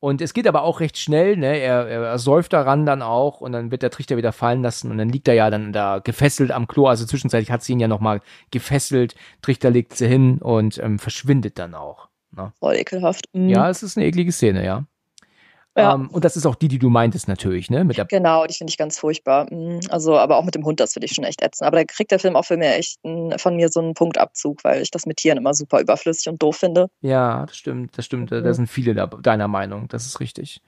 Und es geht aber auch recht schnell, ne? Er, er säuft daran dann auch und dann wird der Trichter wieder fallen lassen und dann liegt er ja dann da gefesselt am Klo. Also zwischenzeitlich hat sie ihn ja nochmal gefesselt. Trichter legt sie hin und ähm, verschwindet dann auch. Ne? Voll ekelhaft. Mhm. Ja, es ist eine eklige Szene, ja. Ja. Um, ähm, und das ist auch die, die du meintest natürlich, ne? Mit der genau, die finde ich ganz furchtbar. Mhm. Also, aber auch mit dem Hund, das finde ich schon echt ätzend. Aber da kriegt der Film auch für mich echt ein, von mir so einen Punktabzug, weil ich das mit Tieren immer super überflüssig und doof finde. Ja, das stimmt, das stimmt. Mhm. Da sind viele da, deiner Meinung, das ist richtig.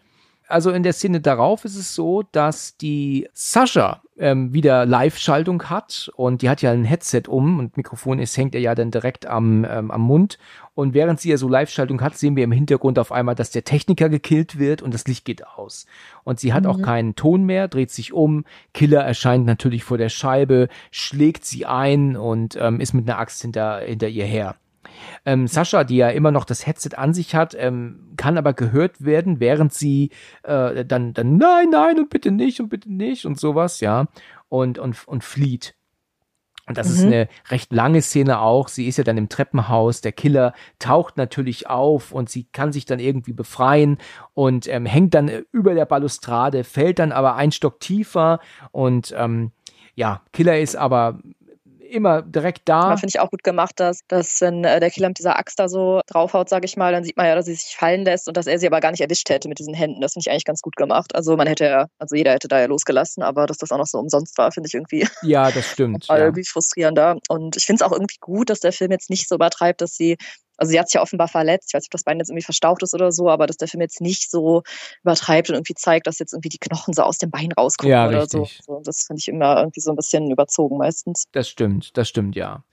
Also in der Szene darauf ist es so, dass die Sascha ähm, wieder Live-Schaltung hat und die hat ja ein Headset um und Mikrofon ist, hängt er ja dann direkt am, ähm, am Mund. Und während sie ja so Live-Schaltung hat, sehen wir im Hintergrund auf einmal, dass der Techniker gekillt wird und das Licht geht aus. Und sie hat mhm. auch keinen Ton mehr, dreht sich um. Killer erscheint natürlich vor der Scheibe, schlägt sie ein und ähm, ist mit einer Axt hinter, hinter ihr her. Ähm, Sascha, die ja immer noch das Headset an sich hat, ähm, kann aber gehört werden, während sie äh, dann, dann nein, nein und bitte nicht und bitte nicht und sowas, ja, und, und, und flieht. Und das mhm. ist eine recht lange Szene auch. Sie ist ja dann im Treppenhaus. Der Killer taucht natürlich auf und sie kann sich dann irgendwie befreien und ähm, hängt dann über der Balustrade, fällt dann aber ein Stock tiefer und ähm, ja, Killer ist aber immer direkt da. Finde ich auch gut gemacht, dass, dass wenn äh, der Killer mit dieser Axt da so draufhaut, sage ich mal, dann sieht man ja, dass sie sich fallen lässt und dass er sie aber gar nicht erwischt hätte mit diesen Händen. Das finde ich eigentlich ganz gut gemacht. Also man hätte ja, also jeder hätte da ja losgelassen, aber dass das auch noch so umsonst war, finde ich irgendwie. Ja, das stimmt. ja. irgendwie frustrierender. Und ich finde es auch irgendwie gut, dass der Film jetzt nicht so übertreibt, dass sie also sie hat sich ja offenbar verletzt. Ich weiß nicht, ob das Bein jetzt irgendwie verstaucht ist oder so, aber dass der Film jetzt nicht so übertreibt und irgendwie zeigt, dass jetzt irgendwie die Knochen so aus dem Bein rauskommen Ja, oder so. so. Das finde ich immer irgendwie so ein bisschen überzogen meistens. Das stimmt, das stimmt, ja.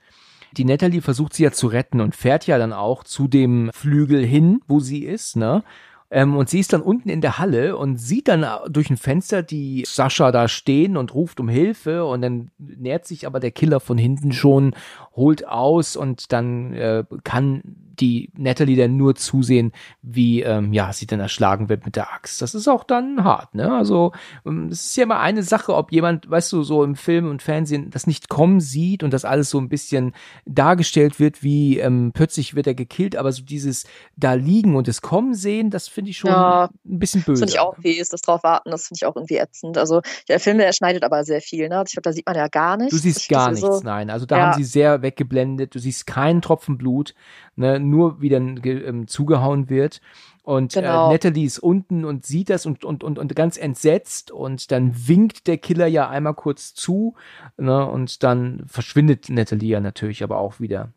Die Natalie versucht sie ja zu retten und fährt ja dann auch zu dem Flügel hin, wo sie ist, ne? Ähm, und sie ist dann unten in der Halle und sieht dann durch ein Fenster die Sascha da stehen und ruft um Hilfe und dann nähert sich aber der Killer von hinten schon, holt aus und dann äh, kann die Natalie dann nur zusehen, wie ähm, ja sie dann erschlagen wird mit der Axt. Das ist auch dann hart, ne? Also ähm, es ist ja immer eine Sache, ob jemand, weißt du, so im Film und Fernsehen das nicht kommen sieht und das alles so ein bisschen dargestellt wird, wie ähm, plötzlich wird er gekillt, aber so dieses da liegen und es kommen sehen, das finde ich schon Ja, ein bisschen Das böse. finde ich auch fies, das drauf warten, das finde ich auch irgendwie ätzend. Also der Film, der schneidet aber sehr viel, ne? Ich glaube, da sieht man ja gar nichts. Du siehst Ich finde gar nichts, nein. Also da Ja. haben sie sehr weggeblendet. Du siehst keinen Tropfen Blut, ne? nur wie dann ähm, zugehauen wird. Und Genau. äh, Natalie ist unten und sieht das und, und, und, und ganz entsetzt. Und dann winkt der Killer ja einmal kurz zu. Ne? Und dann verschwindet Natalie ja natürlich aber auch wieder.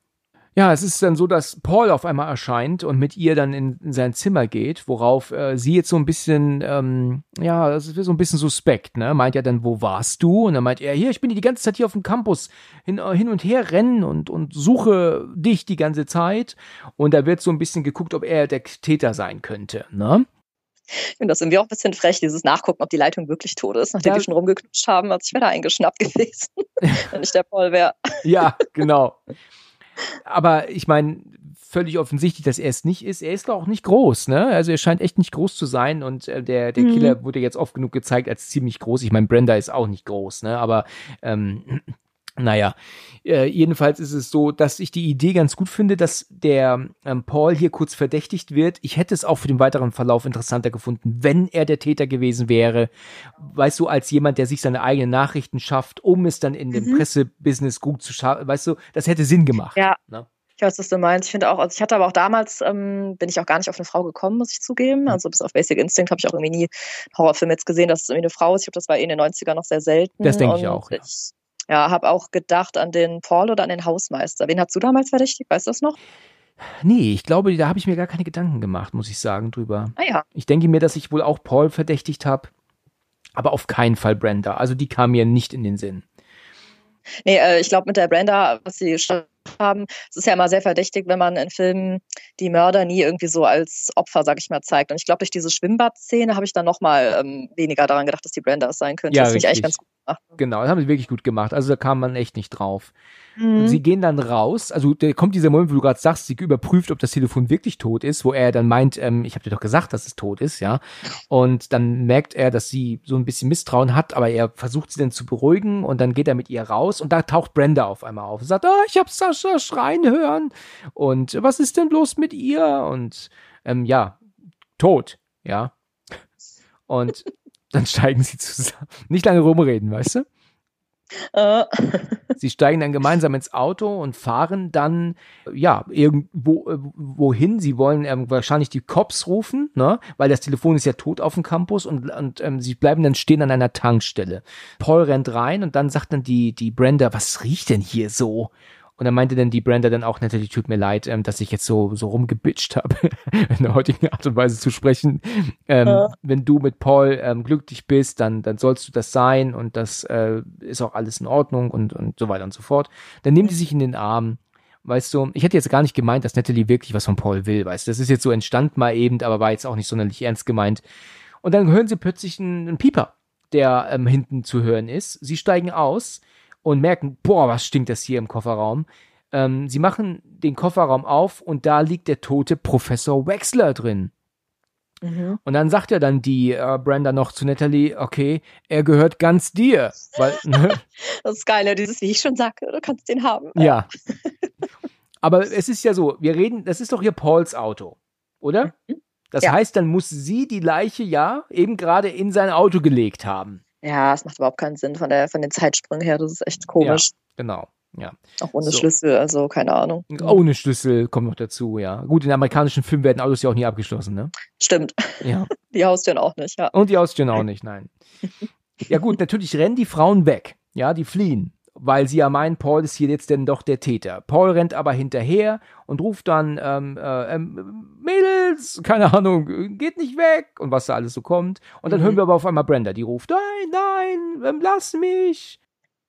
Ja, es ist dann so, dass Paul auf einmal erscheint und mit ihr dann in, in sein Zimmer geht, worauf äh, sie jetzt so ein bisschen, ähm, ja, das ist so ein bisschen suspekt, ne? Meint ja dann, wo warst du? Und dann meint er, hier, ich bin die ganze Zeit hier auf dem Campus hin, äh, hin und her rennen und, und suche dich die ganze Zeit. Und da wird so ein bisschen geguckt, ob er der Täter sein könnte, ne? Finde das irgendwie auch ein bisschen frech, dieses Nachgucken, ob die Leitung wirklich tot ist, nachdem Ja. die schon rumgeknutscht haben. Also ich wäre da eingeschnappt gewesen, wenn ich der Paul wäre. Ja, genau. Aber ich meine, völlig offensichtlich, dass er es nicht ist. Er ist doch auch nicht groß, ne? Also er scheint echt nicht groß zu sein und äh, der, der Mhm. Killer wurde jetzt oft genug gezeigt als ziemlich groß. Ich meine, Brenda ist auch nicht groß, ne? Aber ähm, naja, äh, jedenfalls ist es so, dass ich die Idee ganz gut finde, dass der ähm, Paul hier kurz verdächtigt wird. Ich hätte es auch für den weiteren Verlauf interessanter gefunden, wenn er der Täter gewesen wäre. Weißt du, als jemand, der sich seine eigenen Nachrichten schafft, um es dann in dem Mhm. Pressebusiness gut zu schaffen. Weißt du, das hätte Sinn gemacht. Ja. Ne? Ich weiß, was du meinst. Ich finde auch, also ich hatte aber auch damals, ähm, bin ich auch gar nicht auf eine Frau gekommen, muss ich zugeben. Also bis auf Basic Instinct habe ich auch irgendwie nie Horrorfilm jetzt gesehen, dass es irgendwie eine Frau ist. Ich glaube, das war eh in den 90ern noch sehr selten. Das denke ich auch, ja. Ich, ja, habe auch gedacht an den Paul oder an den Hausmeister. Wen hast du damals verdächtigt? Weißt du das noch? Nee, ich glaube, da habe ich mir gar keine Gedanken gemacht, muss ich sagen, drüber. Ah ja. Ich denke mir, dass ich wohl auch Paul verdächtigt habe, aber auf keinen Fall Brenda. Also die kam mir nicht in den Sinn. Nee, äh, ich glaube mit der Brenda, was sie haben, es ist ja immer sehr verdächtig, wenn man in Filmen die Mörder nie irgendwie so als Opfer, sag ich mal, zeigt. Und ich glaube, durch diese Schwimmbadszene habe ich dann nochmal ähm, weniger daran gedacht, dass die Brenda es sein könnte. Ja, das finde ich eigentlich ganz gut gemacht. Genau, das haben sie wirklich gut gemacht. Also da kam man echt nicht drauf. Mhm. Sie gehen dann raus, also da kommt dieser Moment, wo du gerade sagst, sie überprüft, ob das Telefon wirklich tot ist, wo er dann meint, ähm, ich habe dir doch gesagt, dass es tot ist, ja. Und dann merkt er, dass sie so ein bisschen Misstrauen hat, aber er versucht sie dann zu beruhigen und dann geht er mit ihr raus und da taucht Brenda auf einmal auf und sagt, ah, ich habe Sascha schreien hören und was ist denn bloß mit ihr? Und ähm, ja, tot, ja. Und dann steigen sie zusammen. Nicht lange rumreden, weißt du? Äh, Sie steigen dann gemeinsam ins Auto und fahren dann, ja, irgendwo, äh, wohin. Sie wollen ähm, wahrscheinlich die Cops rufen, ne? Weil das Telefon ist ja tot auf dem Campus und, und ähm, sie bleiben dann stehen an einer Tankstelle. Paul rennt rein und dann sagt dann die, die Brenda, was riecht denn hier so? Und dann meinte dann die Brenda dann auch, natürlich tut mir leid, ähm, dass ich jetzt so, so rumgebitcht habe, in der heutigen Art und Weise zu sprechen. Ähm, Ja. Wenn du mit Paul ähm, glücklich bist, dann, dann sollst du das sein und das äh, ist auch alles in Ordnung und, und so weiter und so fort. Dann nehmen die sich in den Arm. Weißt du, ich hätte jetzt gar nicht gemeint, dass Natalie wirklich was von Paul will, weißt du. Das ist jetzt so entstand mal eben, aber war jetzt auch nicht sonderlich ernst gemeint. Und dann hören sie plötzlich einen, einen Pieper, der ähm, hinten zu hören ist. Sie steigen aus und merken, boah, was stinkt das hier im Kofferraum. Ähm, sie machen den Kofferraum auf und da liegt der tote Professor Wexler drin. mhm. Und dann sagt ja dann die äh, Brenda noch zu Natalie, okay, er gehört ganz dir. Weil, ne? Das ist geil, ja, dieses, wie ich schon sagte, du kannst den haben. ja. Aber es ist ja so, wir reden, das ist doch hier Pauls Auto, oder? Das Ja. heißt, dann muss sie die Leiche ja eben gerade in sein Auto gelegt haben. Ja, es macht überhaupt keinen Sinn von, der, von den Zeitsprüngen her. Das ist echt komisch. Genau. Ja. Auch ohne So. Schlüssel, also keine Ahnung. Ohne Schlüssel kommt noch dazu, ja. Gut, in amerikanischen Filmen werden Autos ja auch nie abgeschlossen, ne? Stimmt. Ja. Die Haustüren auch nicht, ja. Und die Haustüren auch nicht, nein. Ja gut, natürlich rennen die Frauen weg. Ja, die fliehen. Weil sie ja meinen, Paul ist hier jetzt denn doch der Täter. Paul rennt aber hinterher und ruft dann, ähm, äh, ähm, Mädels, keine Ahnung, geht nicht weg und was da alles so kommt. Und dann Mhm. hören wir aber auf einmal Brenda, die ruft, nein, nein, ähm, lass mich.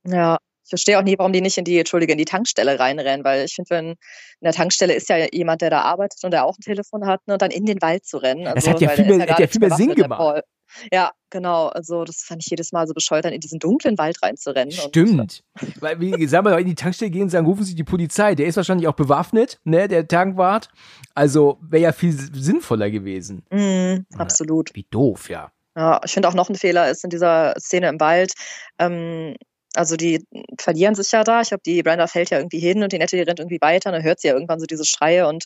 Ja. Ich verstehe auch nie, warum die nicht in die, Entschuldige, in die Tankstelle reinrennen, weil ich finde, wenn in der Tankstelle ist ja jemand, der da arbeitet und der auch ein Telefon hat, ne, und dann in den Wald zu rennen. Das hat ja weil viel mehr- gar hat ja viel mehr Sinn gemacht. Ja, genau. Also das fand ich jedes Mal so bescheuert, dann in diesen dunklen Wald reinzurennen. Und, Stimmt. Weil, wie wir doch, in die Tankstelle gehen und sagen, rufen Sie die Polizei. Der ist wahrscheinlich auch bewaffnet, ne, der Tankwart. Also wäre ja viel sinnvoller gewesen. Mm, absolut. Wie doof, ja. Ja, ich finde auch noch ein Fehler ist in dieser Szene im Wald. Ähm, also die verlieren sich ja da. Ich glaube, die Brenda fällt ja irgendwie hin und die Nette, die rennt irgendwie weiter. Und dann hört sie ja irgendwann so diese Schreie und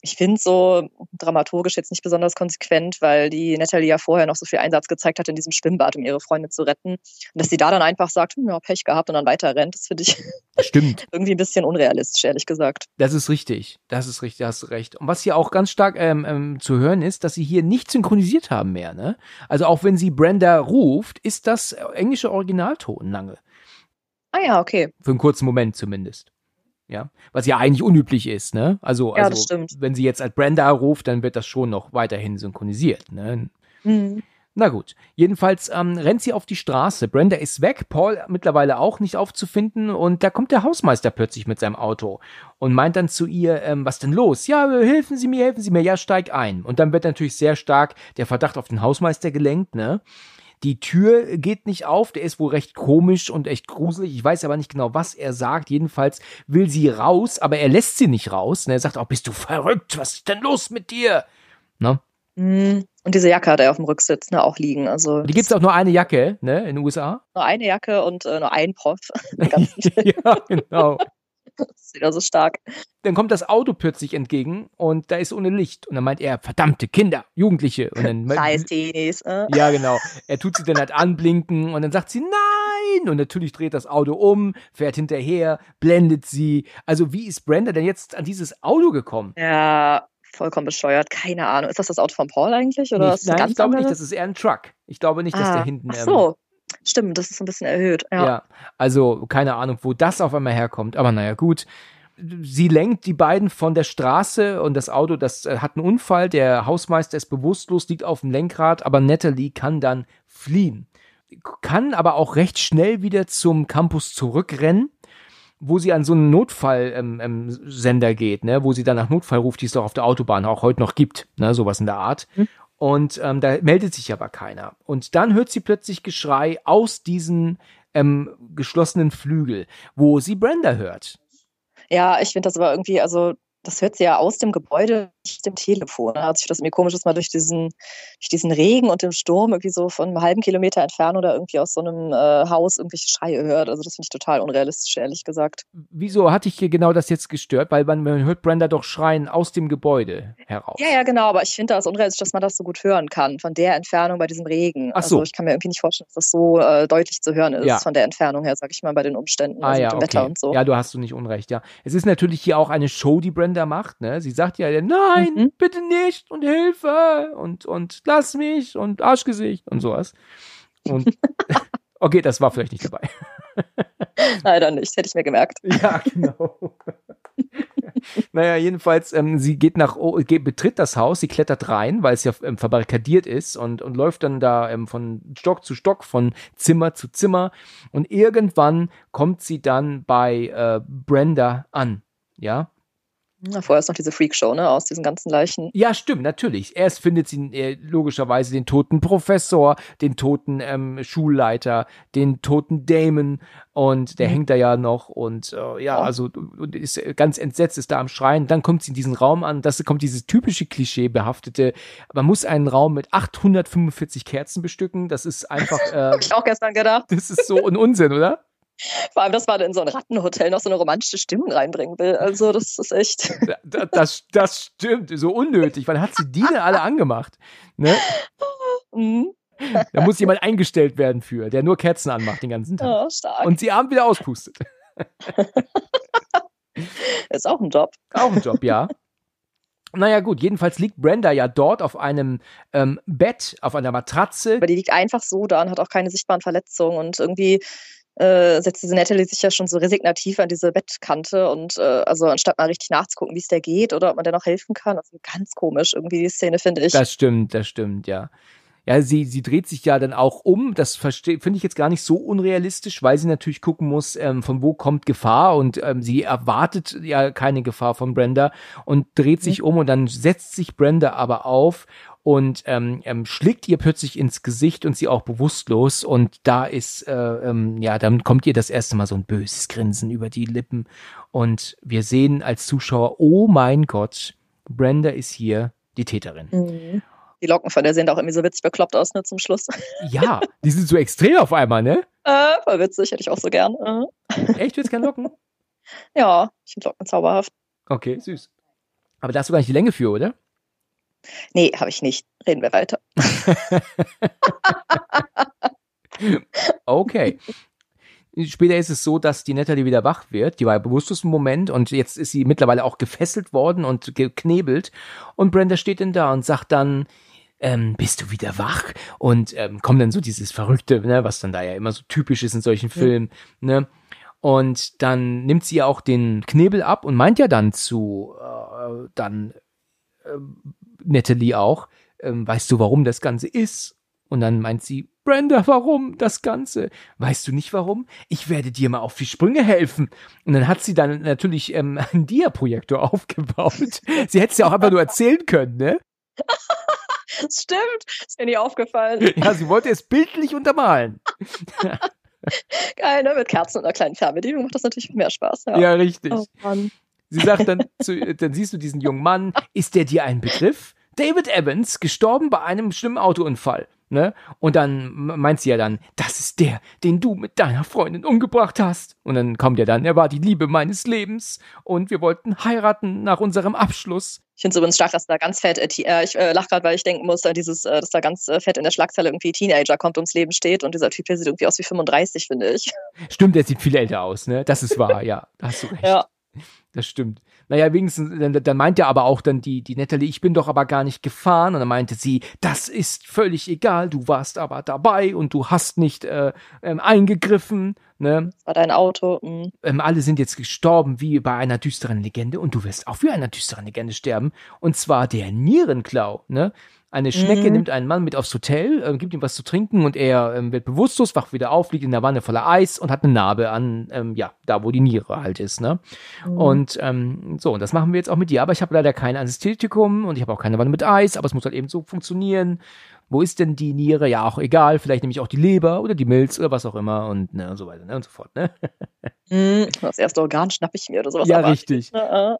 ich finde so dramaturgisch jetzt nicht besonders konsequent, weil die Natalie ja vorher noch so viel Einsatz gezeigt hat in diesem Schwimmbad, um ihre Freunde zu retten. Und dass sie da dann einfach sagt, hm, ja, Pech gehabt und dann weiter rennt, das finde ich Stimmt. irgendwie ein bisschen unrealistisch, ehrlich gesagt. Das ist richtig. Das ist richtig, da hast du recht. Und was hier auch ganz stark ähm, ähm, zu hören ist, dass sie hier nicht synchronisiert haben mehr, ne? Also auch wenn sie Brenda ruft, ist das englische Originalton lange. Ah ja, okay. Für einen kurzen Moment zumindest. Ja, was ja eigentlich unüblich ist, ne? Also, Ja, also wenn sie jetzt als Brenda ruft, dann wird das schon noch weiterhin synchronisiert, ne? Mhm. Na gut, jedenfalls ähm, rennt sie auf die Straße. Brenda ist weg, Paul mittlerweile auch nicht aufzufinden und da kommt der Hausmeister plötzlich mit seinem Auto und meint dann zu ihr, ähm, was denn los? Ja, helfen Sie mir, helfen Sie mir, ja, steig ein. Und dann wird natürlich sehr stark der Verdacht auf den Hausmeister gelenkt, ne? Die Tür geht nicht auf, der ist wohl recht komisch und echt gruselig. Ich weiß aber nicht genau, was er sagt. Jedenfalls will sie raus, aber er lässt sie nicht raus. Und er sagt auch, bist du verrückt? Was ist denn los mit dir? Ne? Mhm. Und diese Jacke hat er auf dem Rücksitz ne, auch liegen. Also Die gibt's auch nur eine Jacke, ne, in den USA. nur eine Jacke und äh, nur ein Prof. ja, genau. das ist wieder so stark. Dann kommt das Auto plötzlich entgegen und da ist ohne Licht. Und dann meint er, verdammte Kinder, Jugendliche. Und dann, Scheiß Teenies. Äh. ja, genau. Er tut sie dann halt anblinken und dann sagt sie nein. Und natürlich dreht das Auto um, fährt hinterher, blendet sie. Also wie ist Brenda denn jetzt an dieses Auto gekommen? Ja, vollkommen bescheuert. Keine Ahnung. Ist das das Auto von Paul eigentlich? Oder Nicht, ist das ein nein, ich glaube nicht, das ist eher ein Truck. Ich glaube nicht, dass ah, der hinten. Ach ähm, so. Stimmt, das ist ein bisschen erhöht. Ja. Ja. also keine Ahnung, wo das auf einmal herkommt. Aber naja, gut. Sie lenkt die beiden von der Straße und das Auto, das äh, hat einen Unfall. Der Hausmeister ist bewusstlos, liegt auf dem Lenkrad, aber Natalie kann dann fliehen. Kann aber auch recht schnell wieder zum Campus zurückrennen, wo sie an so einen Notfallsender ähm, ähm, geht, ne, wo sie dann nach Notfall ruft, die es doch auf der Autobahn auch heute noch gibt, ne, sowas in der Art. Und ähm, da meldet sich aber keiner. Und dann hört sie plötzlich Geschrei aus diesen ähm, geschlossenen Flügel, wo sie Brenda hört. Ja, ich finde das aber irgendwie, also das hört sie ja aus dem Gebäude, nicht dem Telefon. Da hat sich das irgendwie komisch, dass man durch diesen, durch diesen Regen und den Sturm irgendwie so von einem halben Kilometer entfernt oder irgendwie aus so einem äh, Haus irgendwelche Schreie hört. Also das finde ich total unrealistisch, ehrlich gesagt. Wieso hatte ich hier genau das jetzt gestört? Weil man, man hört Brenda doch schreien aus dem Gebäude heraus. Ja, ja, genau, aber ich finde das unrealistisch, dass man das so gut hören kann, von der Entfernung bei diesem Regen. Ach so. Also ich kann mir irgendwie nicht vorstellen, dass das so äh, deutlich zu hören ist, Ja. von der Entfernung her, sag ich mal, bei den Umständen, Ah also ja, mit dem okay. Wetter und so. Ja, du hast du nicht unrecht, ja. Es ist natürlich hier auch eine Show, die Brenda macht, ne? Sie sagt ja, nein, Mhm. bitte nicht und Hilfe und, und lass mich und Arschgesicht und sowas. Und okay, das war vielleicht nicht dabei. Leider nicht, hätte ich mir gemerkt. Ja, genau. naja, jedenfalls, ähm, sie geht nach, oh, geht, betritt das Haus, sie klettert rein, weil es ja ähm, verbarrikadiert ist und, und läuft dann da ähm, von Stock zu Stock, von Zimmer zu Zimmer und irgendwann kommt sie dann bei äh, Brenda an. Ja, Na, vorher ist noch diese Freakshow, ne, aus diesen ganzen Leichen. ja, stimmt, natürlich. Erst findet sie äh, logischerweise den toten Professor, den toten ähm, Schulleiter, den toten Damon und der Mhm. hängt da ja noch und äh, ja, Oh. also und ist ganz entsetzt, ist da am Schreien. Dann kommt sie in diesen Raum an, das kommt dieses typische Klischee behaftete. Man muss einen Raum mit 845 Kerzen bestücken. Das ist einfach, äh, Hab ich auch gestern gedacht. das ist so ein Unsinn, oder? Vor allem, dass man in so ein Rattenhotel noch so eine romantische Stimmung reinbringen will. Also, das ist echt. Da- Das, das stimmt, so unnötig. Wann hat sie die denn alle angemacht? Ne? Mhm. Da muss jemand eingestellt werden für, der nur Kerzen anmacht den ganzen Tag. Ja, stark. und sie abend wieder auspustet. ist auch ein Job. Auch ein Job, ja. Naja, gut, jedenfalls liegt Brenda ja dort auf einem ähm, Bett, auf einer Matratze. Aber die liegt einfach so da und hat auch keine sichtbaren Verletzungen und irgendwie äh, setzt diese Natalie sich ja schon so resignativ an diese Bettkante und äh, also anstatt mal richtig nachzugucken, wie es der geht oder ob man der noch helfen kann. Ist ganz komisch, irgendwie die Szene, finde ich. Das stimmt, das stimmt, ja. Ja, sie, sie dreht sich ja dann auch um. Das finde ich jetzt gar nicht so unrealistisch, weil sie natürlich gucken muss, ähm, von wo kommt Gefahr und ähm, sie erwartet ja keine Gefahr von Brenda und dreht sich mhm. um und dann setzt sich Brenda aber auf und ähm, ähm, schlägt ihr plötzlich ins Gesicht und sie auch bewusstlos und da ist, äh, ähm, ja, dann kommt ihr das erste Mal so ein böses Grinsen über die Lippen und wir sehen als Zuschauer, oh mein Gott, Brenda ist hier die Täterin. Mhm. Die Locken von der sehen auch irgendwie so witzig bekloppt aus, ne, zum Schluss. Ja, die sind so extrem auf einmal, ne? Äh, voll witzig, hätte ich auch so gern. Äh. Echt, willst du gerne Locken? Ja, ich finde Locken zauberhaft. Okay, süß. Aber da hast du gar nicht die Länge für, oder? Nee, habe ich nicht. Reden wir weiter. okay. Später ist es so, dass die Natalie wieder wach wird. Die war ja bewusstlos im Moment und jetzt ist sie mittlerweile auch gefesselt worden und geknebelt. Und Brenda steht dann da und sagt dann, ähm, bist du wieder wach? Und ähm, kommt dann so dieses Verrückte, ne, was dann da ja immer so typisch ist in solchen Filmen, ne? Und dann nimmt sie ja auch den Knebel ab und meint ja dann zu äh, dann äh, Natalie auch, ähm, weißt du, warum das Ganze ist? Und dann meint sie, Brenda, warum das Ganze? Weißt du nicht warum? Ich werde dir mal auf die Sprünge helfen. Und dann hat sie dann natürlich ähm, einen Dia-Projektor aufgebaut. sie hätte es ja auch einfach nur erzählen können, ne? Stimmt, ist mir nie aufgefallen. Ja, sie wollte es bildlich untermalen. Geil, ne? Mit Kerzen und einer kleinen Fernbedienung macht das natürlich mehr Spaß. Ja, ja richtig. Oh, sie sagt dann, zu, dann siehst du diesen jungen Mann, ist der dir ein Begriff? David Evans, gestorben bei einem schlimmen Autounfall. Ne? Und dann meint sie ja dann, das ist der, den du mit deiner Freundin umgebracht hast. Und dann kommt ja dann, er war die Liebe meines Lebens und wir wollten heiraten nach unserem Abschluss. Ich finde es übrigens stark, dass da ganz fett, äh, äh ich äh, lache gerade, weil ich denken muss, äh, dieses, äh, dass da ganz äh, fett in der Schlagzeile irgendwie Teenager kommt ums Leben steht und dieser Typ hier sieht irgendwie aus wie 35, finde ich. Stimmt, der sieht viel älter aus, ne? Das ist wahr, ja. Da hast du recht. Ja. Das stimmt. Naja, wenigstens, dann, dann meint er aber auch dann die, die Natalie, ich bin doch aber gar nicht gefahren. Und dann meinte sie, das ist völlig egal, du warst aber dabei und du hast nicht äh, ähm, eingegriffen. Ne? Das war dein Auto. Mhm. Ähm, alle sind jetzt gestorben wie bei einer düsteren Legende und du wirst auch wie einer düsteren Legende sterben. Und zwar der Nierenklau. Ne? Eine Schnecke mhm. nimmt einen Mann mit aufs Hotel, äh, gibt ihm was zu trinken und er ähm, wird bewusstlos, wacht wieder auf, liegt in der Wanne voller Eis und hat eine Narbe an, ähm, ja, da wo die Niere halt ist, ne? Mhm. Und ähm, so, und das machen wir jetzt auch mit dir. Aber ich habe leider kein Anästhetikum und ich habe auch keine Wanne mit Eis, aber es muss halt eben so funktionieren. Wo ist denn die Niere? Ja, auch egal, vielleicht nehme ich auch die Leber oder die Milz oder was auch immer und, ne, und so weiter, ne, und so fort, ne? Mhm, das erste Organ schnapp ich mir oder sowas. Ja, richtig. Äh, äh,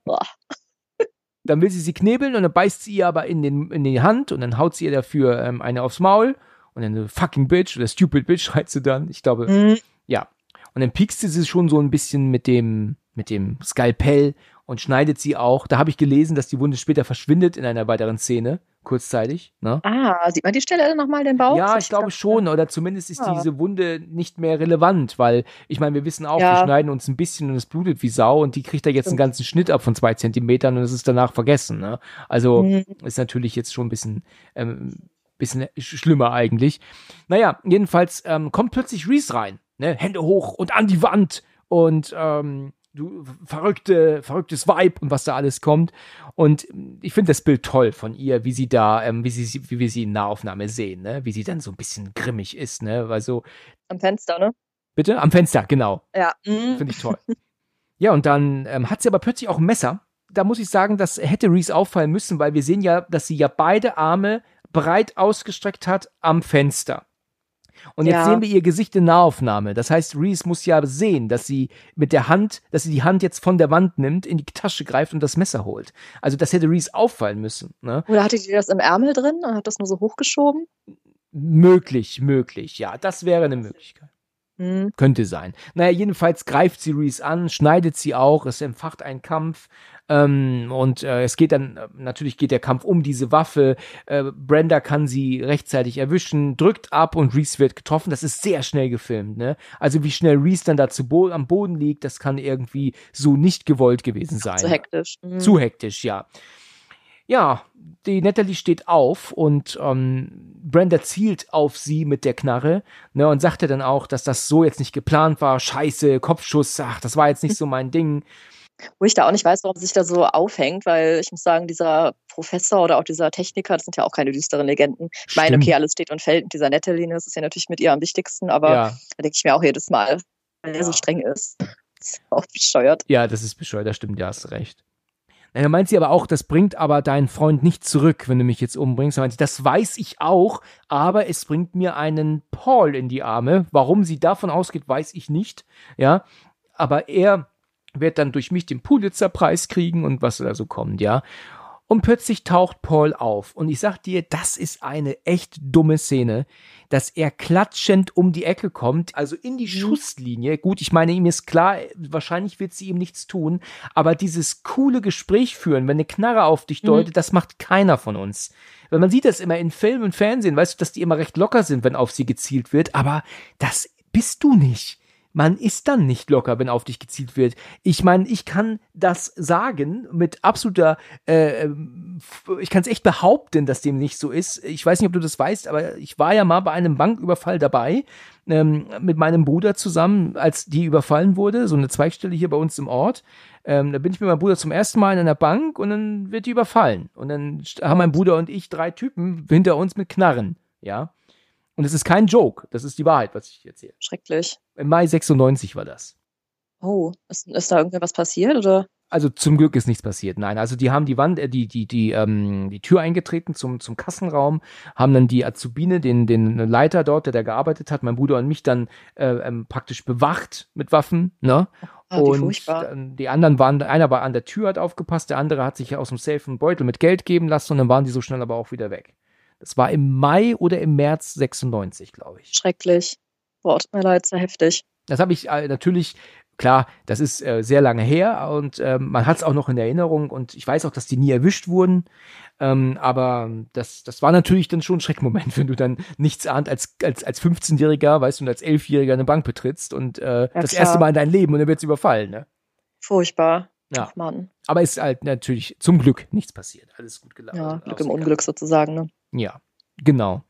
dann will sie sie knebeln und dann beißt sie ihr aber in, den, in die Hand und dann haut sie ihr dafür ähm, eine aufs Maul und dann eine fucking Bitch oder stupid Bitch schreit sie dann. Ich glaube, mhm. ja. Und dann piekst sie sie schon so ein bisschen mit dem, mit dem Skalpell und schneidet sie auch. Da habe ich gelesen, dass die Wunde später verschwindet in einer weiteren Szene kurzzeitig. Ne? Ah, sieht man die Stelle nochmal, den Bauch? Ja, ich glaube schon. Oder zumindest ist ja. diese Wunde nicht mehr relevant, weil ich meine, wir wissen auch, ja. wir schneiden uns ein bisschen und es blutet wie Sau und die kriegt da jetzt Stimmt. einen ganzen Schnitt ab von zwei Zentimetern und es ist danach vergessen. Ne? Also mhm. ist natürlich jetzt schon ein bisschen, ähm, bisschen schlimmer eigentlich. Naja, jedenfalls ähm, kommt plötzlich Reese rein. Ne? Hände hoch und an die Wand und ähm, du verrückte, verrücktes Vibe und was da alles kommt. Und ich finde das Bild toll von ihr, wie sie da, ähm, wie sie, wie wir sie in Nahaufnahme sehen, ne? Wie sie dann so ein bisschen grimmig ist, ne? Weil so. Am Fenster, ne? Bitte? Am Fenster, genau. Ja. Mhm. Finde ich toll. ja, und dann ähm, hat sie aber plötzlich auch ein Messer. Da muss ich sagen, das hätte Reese auffallen müssen, weil wir sehen ja, dass sie ja beide Arme breit ausgestreckt hat am Fenster. Und jetzt ja. sehen wir ihr Gesicht in Nahaufnahme. Das heißt, Reese muss ja sehen, dass sie mit der Hand, dass sie die Hand jetzt von der Wand nimmt, in die Tasche greift und das Messer holt. Also das hätte Reese auffallen müssen. Ne? Oder hatte die das im Ärmel drin und hat das nur so hochgeschoben? Möglich, möglich, ja. Das wäre eine Möglichkeit. Hm. Könnte sein. Naja, jedenfalls greift sie Reese an, schneidet sie auch, es empfacht einen Kampf. Ähm, und äh, es geht dann, äh, natürlich geht der Kampf um diese Waffe. Äh, Brenda kann sie rechtzeitig erwischen, drückt ab und Reese wird getroffen. Das ist sehr schnell gefilmt, ne? Also wie schnell Reese dann da zu Bo am Boden liegt, das kann irgendwie so nicht gewollt gewesen sein. Zu hektisch. Mhm. Zu hektisch, ja. Ja, die Natalie steht auf und ähm, Brenda zielt auf sie mit der Knarre ne, und sagte dann auch, dass das so jetzt nicht geplant war. Scheiße, Kopfschuss, ach, das war jetzt nicht so mein Ding. Wo ich da auch nicht weiß, warum sich da so aufhängt, weil ich muss sagen, dieser Professor oder auch dieser Techniker, das sind ja auch keine düsteren Legenden. Ich meine, okay, alles steht und fällt mit dieser Natalie, das ist ja natürlich mit ihr am wichtigsten, aber Ja. da denke ich mir auch jedes Mal, weil er so streng ist. Das ist auch bescheuert. Ja, das ist bescheuert, das stimmt, ja, hast recht. Da meint sie aber auch, das bringt aber deinen Freund nicht zurück, wenn du mich jetzt umbringst. Da meint sie, das weiß ich auch, aber es bringt mir einen Paul in die Arme. Warum sie davon ausgeht, weiß ich nicht. Ja, aber er wird dann durch mich den Pulitzer-Preis kriegen und was da so kommt, ja. Und plötzlich taucht Paul auf. Und ich sag dir, das ist eine echt dumme Szene, dass er klatschend um die Ecke kommt, also in die Schusslinie. Gut, ich meine, ihm ist klar, wahrscheinlich wird sie ihm nichts tun, aber dieses coole Gespräch führen, wenn eine Knarre auf dich deutet, das macht keiner von uns. Weil man sieht das immer in Film und Fernsehen, weißt du, dass die immer recht locker sind, wenn auf sie gezielt wird, aber das bist du nicht man ist dann nicht locker, wenn auf dich gezielt wird. Ich meine, ich kann das sagen mit absoluter, äh, ähm, ich kann es echt behaupten, dass dem nicht so ist. Ich weiß nicht, ob du das weißt, aber ich war ja mal bei einem Banküberfall dabei ähm, mit meinem Bruder zusammen, als die überfallen wurde, so eine Zweigstelle hier bei uns im Ort. Ähm, da bin ich mit meinem Bruder zum ersten Mal in einer Bank und dann wird die überfallen. Und dann haben mein Bruder und ich drei Typen hinter uns mit Knarren, ja. Und es ist kein Joke, das ist die Wahrheit, was ich erzähle. Schrecklich. Im Mai 96 war das. Oh, ist, ist da irgendwas passiert oder? Also zum Glück ist nichts passiert. Nein, also die haben die Wand, äh, die die die ähm, die Tür eingetreten zum zum Kassenraum, haben dann die Azubine, den den Leiter dort, der da gearbeitet hat, mein Bruder und mich dann äh, ähm, praktisch bewacht mit Waffen, ne? Ah, und furchtbar. dann die anderen waren, einer war an der Tür, hat aufgepasst, der andere hat sich aus dem Safe einen Beutel mit Geld geben lassen und dann waren die so schnell aber auch wieder weg. Das war im Mai oder im März 96, glaube ich. Schrecklich. Boah, tut mir leid, sehr heftig. Das habe ich äh, natürlich, klar, das ist äh, sehr lange her und ähm, man hat es auch noch in Erinnerung und ich weiß auch, dass die nie erwischt wurden. Ähm, aber das, das war natürlich dann schon ein Schreckmoment, wenn du dann nichts ahnt als, als, als 15-Jähriger, weißt du, und als 11-Jähriger eine Bank betrittst und äh, das klar. erste Mal in dein Leben und dann wird's überfallen, ne? Furchtbar. Ja. Ach Mann. Aber ist halt natürlich zum Glück nichts passiert. Alles gut gelaufen. Ja, Glück im. Unglück sozusagen, ne? Ja, genau.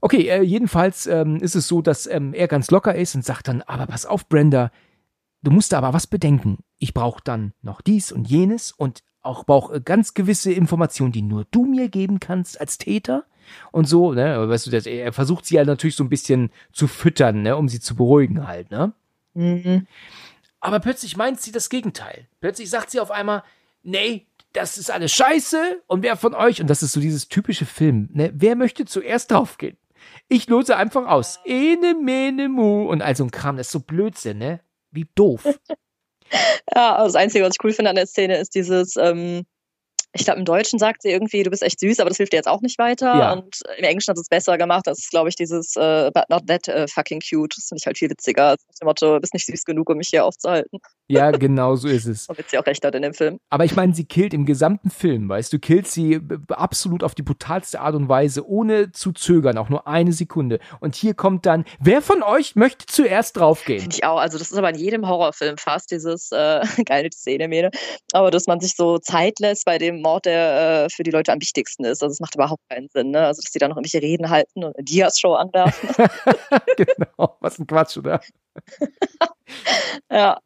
Okay, äh, jedenfalls ähm, ist es so, dass ähm, er ganz locker ist und sagt dann, aber pass auf, Brenda, du musst aber was bedenken. Ich brauche dann noch dies und jenes und auch brauche äh, ganz gewisse Informationen, die nur du mir geben kannst als Täter und so, ne? Aber Weißt du, das, er versucht sie ja natürlich so ein bisschen zu füttern, ne, um sie zu beruhigen halt, ne? Mhm. Aber plötzlich meint sie das Gegenteil. Plötzlich sagt sie auf einmal, nee, das ist alles scheiße und wer von euch, und das ist so dieses typische Film, ne, wer möchte zuerst draufgehen? Ich lose einfach aus. Ene, mene, mu. Und all so ein Kram, das ist so Blödsinn, ne? Wie doof. Ja, das Einzige, was ich cool finde an der Szene, ist dieses, ähm, ich glaube, im Deutschen sagt sie irgendwie, du bist echt süß, aber das hilft dir jetzt auch nicht weiter. Ja. Und im Englischen hat sie es besser gemacht. Das ist, glaube ich, dieses äh, but not that äh, fucking cute. Das finde ich halt viel witziger. Also nach dem Motto, du bist nicht süß genug, um mich hier aufzuhalten. ja, genau so ist es. Womit sie auch recht hat in dem Film. Aber ich meine, sie killt im gesamten Film, weißt du, killt sie b- absolut auf die brutalste Art und Weise, ohne zu zögern, auch nur eine Sekunde. Und hier kommt dann, wer von euch möchte zuerst draufgehen? Finde ich auch. Also das ist aber in jedem Horrorfilm fast dieses äh, geile Szene, Mene. Aber dass man sich so Zeit lässt bei dem Mord, der äh, für die Leute am wichtigsten ist. Also es macht überhaupt keinen Sinn. Ne? Also dass die da noch irgendwelche Reden halten und eine Diaz-Show anwerfen. genau, was ein Quatsch, oder? ja.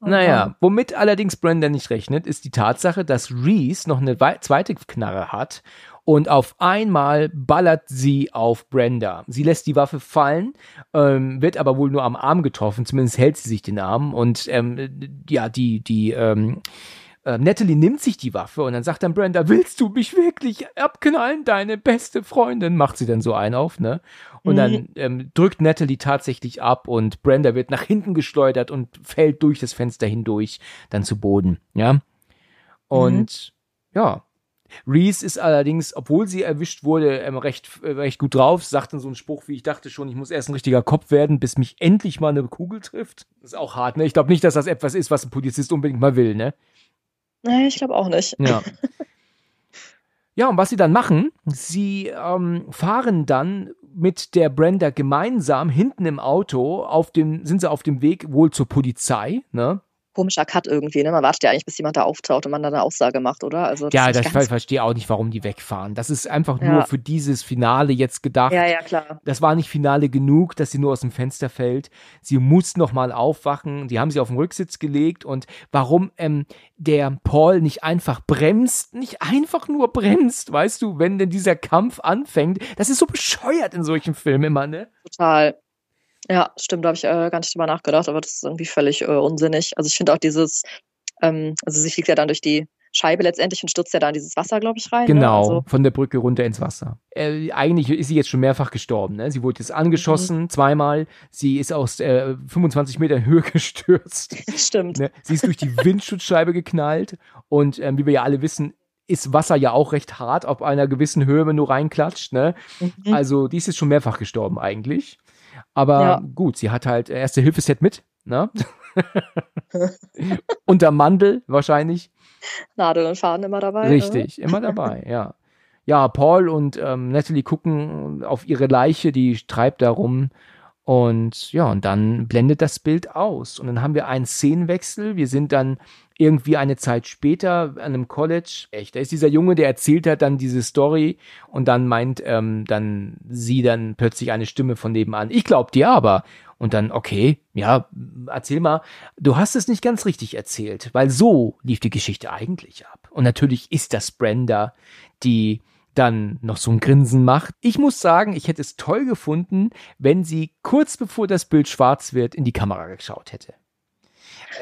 Naja, womit allerdings Brenda nicht rechnet, ist die Tatsache, dass Reese noch eine wei- zweite Knarre hat und auf einmal ballert sie auf Brenda. Sie lässt die Waffe fallen, ähm, wird aber wohl nur am Arm getroffen, zumindest hält sie sich den Arm und ähm, ja, die, die, ähm, äh, Natalie nimmt sich die Waffe und dann sagt dann Brenda, willst du mich wirklich abknallen, deine beste Freundin? Macht sie dann so ein auf, ne? Und dann ähm, drückt Natalie tatsächlich ab und Brenda wird nach hinten geschleudert und fällt durch das Fenster hindurch dann zu Boden, ja? Und ja, Reese ist allerdings, obwohl sie erwischt wurde, ähm, recht, äh, recht gut drauf, sagt dann so einen Spruch, wie ich dachte schon, ich muss erst ein richtiger Kopf werden, bis mich endlich mal eine Kugel trifft. Das ist auch hart, ne? Ich glaube nicht, dass das etwas ist, was ein Polizist unbedingt mal will, ne? Nee, ich glaube auch nicht. Ja. Ja, und was sie dann machen, sie ähm, fahren dann mit der Brenda gemeinsam hinten im Auto auf dem, sind sie auf dem Weg wohl zur Polizei, ne? Komischer Cut irgendwie. Ne? Man wartet ja eigentlich, bis jemand da auftaucht und man dann eine Aussage macht, oder? Also, ja, ich verstehe auch nicht, warum die wegfahren. Das ist einfach ja. nur für dieses Finale jetzt gedacht. Ja, ja, klar. Das war nicht Finale genug, dass sie nur aus dem Fenster fällt. Sie muss noch mal aufwachen. Die haben sie auf den Rücksitz gelegt und warum ähm, der Paul nicht einfach bremst, nicht einfach nur bremst, weißt du, wenn denn dieser Kampf anfängt. Das ist so bescheuert in solchen Filmen immer, ne? Total. Ja, stimmt, da habe ich äh, gar nicht drüber nachgedacht, aber das ist irgendwie völlig äh, unsinnig. Also ich finde auch dieses, ähm, also sie fliegt ja dann durch die Scheibe letztendlich und stürzt ja da in dieses Wasser, glaube ich, rein. Ne? Genau, ne? also, von der Brücke runter ins Wasser. Äh, eigentlich ist sie jetzt schon mehrfach gestorben. Ne? Sie wurde jetzt angeschossen, mhm. zweimal. Sie ist aus äh, 25 Metern Höhe gestürzt. Stimmt. Ne? Sie ist durch die Windschutzscheibe geknallt. Und ähm, wie wir ja alle wissen, ist Wasser ja auch recht hart auf einer gewissen Höhe, wenn du reinklatscht. Ne? Mhm. Also die ist jetzt schon mehrfach gestorben eigentlich. Aber ja. gut, sie hat halt erste Hilfeset mit, ne? Unter Mandel wahrscheinlich. Nadel und Faden immer dabei. Ne? Richtig, ne? immer dabei, ja. Ja, Paul und ähm, Natalie gucken auf ihre Leiche, die treibt da rum. Und ja, und dann blendet das Bild aus. Und dann haben wir einen Szenenwechsel. Wir sind dann irgendwie eine Zeit später an einem College, echt, da ist dieser Junge, der erzählt hat dann diese Story und dann meint ähm, dann sie dann plötzlich eine Stimme von nebenan. Ich glaub dir aber. Und dann, okay, ja, erzähl mal, du hast es nicht ganz richtig erzählt, weil so lief die Geschichte eigentlich ab. Und natürlich ist das Brenda, die dann noch so ein Grinsen macht. Ich muss sagen, ich hätte es toll gefunden, wenn sie kurz bevor das Bild schwarz wird, in die Kamera geschaut hätte.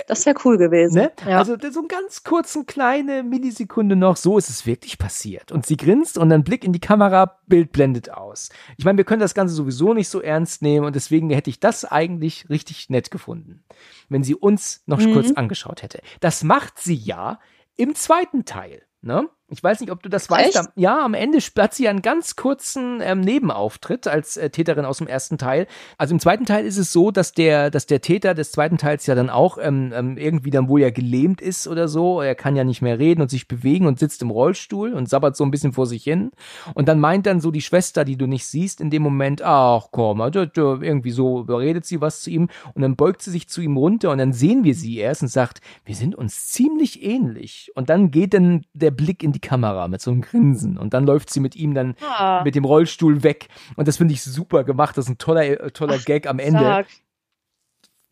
Das wäre cool gewesen. Ne? Ja. Also so einen ganz kurzen, kleine Millisekunde noch, so ist es wirklich passiert. Und sie grinst und dann Blick in die Kamera, Bild blendet aus. Ich meine, wir können das Ganze sowieso nicht so ernst nehmen und deswegen hätte ich das eigentlich richtig nett gefunden, wenn sie uns noch mhm. kurz angeschaut hätte. Das macht sie ja im zweiten Teil. Ne? Ich weiß nicht, ob du das weißt. Am, ja, am Ende hat sie einen ganz kurzen ähm, Nebenauftritt als äh, Täterin aus dem ersten Teil. Also im zweiten Teil ist es so, dass der, dass der Täter des zweiten Teils ja dann auch ähm, ähm, irgendwie dann wohl ja gelähmt ist oder so. Er kann ja nicht mehr reden und sich bewegen und sitzt im Rollstuhl und sabbert so ein bisschen vor sich hin. Und dann meint dann so die Schwester, die du nicht siehst, in dem Moment, ach komm, irgendwie so redet sie was zu ihm und dann beugt sie sich zu ihm runter und dann sehen wir sie erst und sagt, wir sind uns ziemlich ähnlich. Und dann geht dann der Blick in die Kamera mit so einem Grinsen und dann läuft sie mit ihm dann ah. mit dem Rollstuhl weg und das finde ich super gemacht. Das ist ein toller, äh, toller Ach, Gag am Ende. Sag.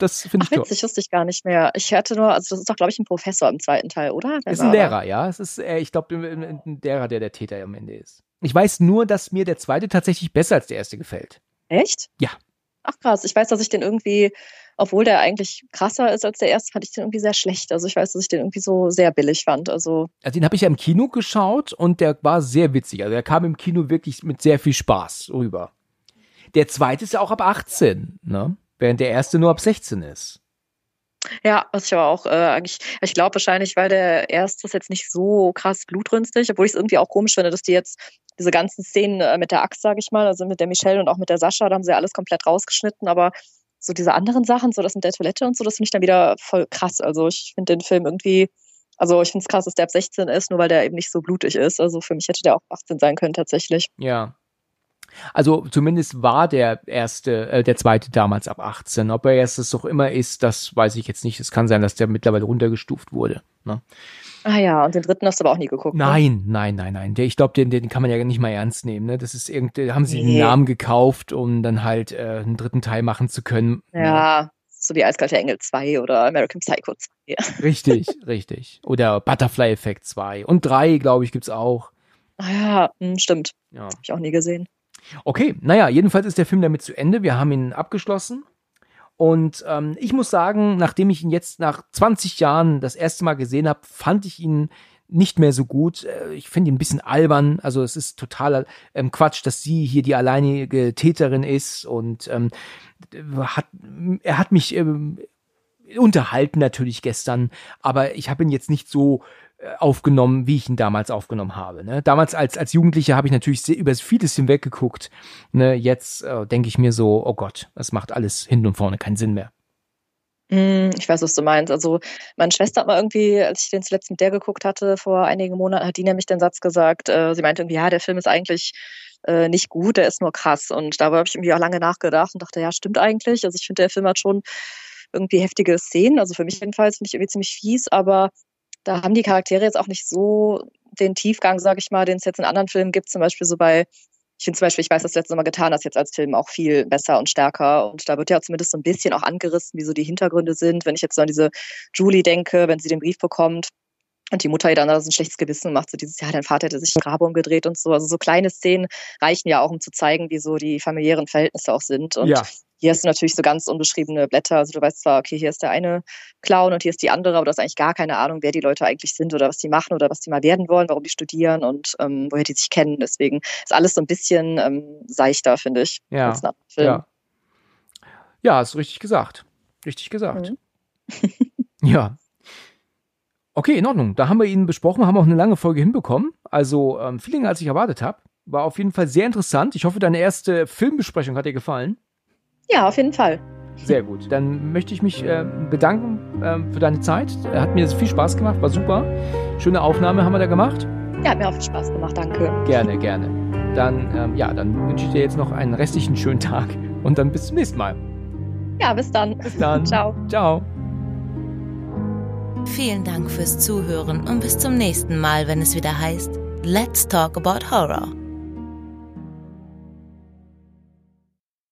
Das finde ich witzig, wusste ich gar nicht mehr. Ich hatte nur, also das ist doch, glaube ich, ein Professor im zweiten Teil, oder? Das ist ein Lehrer, ja. Es ist, äh, ich glaube, ein Lehrer, der der Täter am Ende ist. Ich weiß nur, dass mir der zweite tatsächlich besser als der erste gefällt. Echt? Ja. Ach krass, ich weiß, dass ich den irgendwie obwohl der eigentlich krasser ist als der erste, fand ich den irgendwie sehr schlecht. Also ich weiß, dass ich den irgendwie so sehr billig fand. Also, also den habe ich ja im Kino geschaut und der war sehr witzig. Also der kam im Kino wirklich mit sehr viel Spaß rüber. Der zweite ist ja auch ab 18, ne? Während der erste nur ab 16 ist. Ja, was ich aber auch äh, eigentlich, ich glaube wahrscheinlich, weil der erste ist jetzt nicht so krass blutrünstig, obwohl ich es irgendwie auch komisch finde, dass die jetzt diese ganzen Szenen äh, mit der Axt, sage ich mal, also mit der Michelle und auch mit der Sascha, da haben sie ja alles komplett rausgeschnitten, aber so diese anderen Sachen, so das mit der Toilette und so, das finde ich dann wieder voll krass. Also ich finde den Film irgendwie, also ich finde es krass, dass der ab 16 ist, nur weil der eben nicht so blutig ist. Also für mich hätte der auch 18 sein können tatsächlich. Ja. Also zumindest war der erste, äh, der zweite damals ab 18. Ob er jetzt es doch immer ist, das weiß ich jetzt nicht. Es kann sein, dass der mittlerweile runtergestuft wurde. Ne? Ah ja, und den dritten hast du aber auch nie geguckt. Ne? Nein, ne? nein, nein, nein. Der, ich glaube, den, den kann man ja nicht mal ernst nehmen. Ne? Das ist irgendwie, haben sie nee. den Namen gekauft, um dann halt äh, einen dritten Teil machen zu können. Ja, ja. so wie Eiskalte Engel 2 oder American Psycho 2. Richtig, richtig. Oder Butterfly Effect 2. Und 3, glaube ich, gibt's auch. Ah ja, hm, stimmt. Ja. Hab ich auch nie gesehen. Okay, naja, jedenfalls ist der Film damit zu Ende. Wir haben ihn abgeschlossen. Und ähm, ich muss sagen, nachdem ich ihn jetzt nach 20 Jahren das erste Mal gesehen habe, fand ich ihn nicht mehr so gut. Äh, ich finde ihn ein bisschen albern. Also es ist totaler ähm, Quatsch, dass sie hier die alleinige Täterin ist und ähm, hat, er hat mich ähm, unterhalten natürlich gestern, aber ich habe ihn jetzt nicht so aufgenommen, wie ich ihn damals aufgenommen habe. Ne? Damals als, als Jugendlicher habe ich natürlich sehr, über vieles hinweggeguckt. Ne? Jetzt äh, denke ich mir so, oh Gott, das macht alles hinten und vorne keinen Sinn mehr. Mm, ich weiß, was du meinst. Also meine Schwester hat mal irgendwie, als ich den zuletzt mit der geguckt hatte, vor einigen Monaten, hat die nämlich den Satz gesagt, äh, sie meinte irgendwie, ja, der Film ist eigentlich äh, nicht gut, der ist nur krass. Und darüber habe ich irgendwie auch lange nachgedacht und dachte, ja, stimmt eigentlich. Also ich finde, der Film hat schon irgendwie heftige Szenen. Also für mich jedenfalls finde ich irgendwie ziemlich fies, aber da haben die Charaktere jetzt auch nicht so den Tiefgang, sage ich mal, den es jetzt in anderen Filmen gibt. Zum Beispiel so bei ich finde zum Beispiel, ich weiß, das letzte Mal getan, das jetzt als Film auch viel besser und stärker. Und da wird ja zumindest so ein bisschen auch angerissen, wie so die Hintergründe sind. Wenn ich jetzt so an diese Julie denke, wenn sie den Brief bekommt, und die Mutter ihr dann so ein schlechtes Gewissen macht, so dieses, ja, dein Vater hätte sich im Grabe umgedreht und so. Also so kleine Szenen reichen ja auch, um zu zeigen, wie so die familiären Verhältnisse auch sind. Und ja. Hier hast du natürlich so ganz unbeschriebene Blätter. Also du weißt zwar, okay, hier ist der eine Clown und hier ist die andere, aber du hast eigentlich gar keine Ahnung, wer die Leute eigentlich sind oder was die machen oder was die mal werden wollen, warum die studieren und ähm, woher die sich kennen. Deswegen ist alles so ein bisschen ähm, seichter, finde ich. Ja. Ja. Ja, hast du richtig gesagt. Richtig gesagt. Mhm. ja, Okay, in Ordnung. Da haben wir ihn besprochen, haben auch eine lange Folge hinbekommen. Also ähm, viel länger, als ich erwartet habe. War auf jeden Fall sehr interessant. Ich hoffe, deine erste Filmbesprechung hat dir gefallen. Ja, auf jeden Fall. Sehr gut. Dann möchte ich mich äh, bedanken äh, für deine Zeit. Hat mir viel Spaß gemacht, war super. Schöne Aufnahme haben wir da gemacht. Ja, hat mir auch viel Spaß gemacht, danke. Gerne, gerne. Dann, ähm, ja, dann wünsche ich dir jetzt noch einen restlichen schönen Tag und dann bis zum nächsten Mal. Ja, bis dann. Bis dann. Ciao. Ciao. Vielen Dank fürs Zuhören und bis zum nächsten Mal, wenn es wieder heißt Let's Talk About Horror.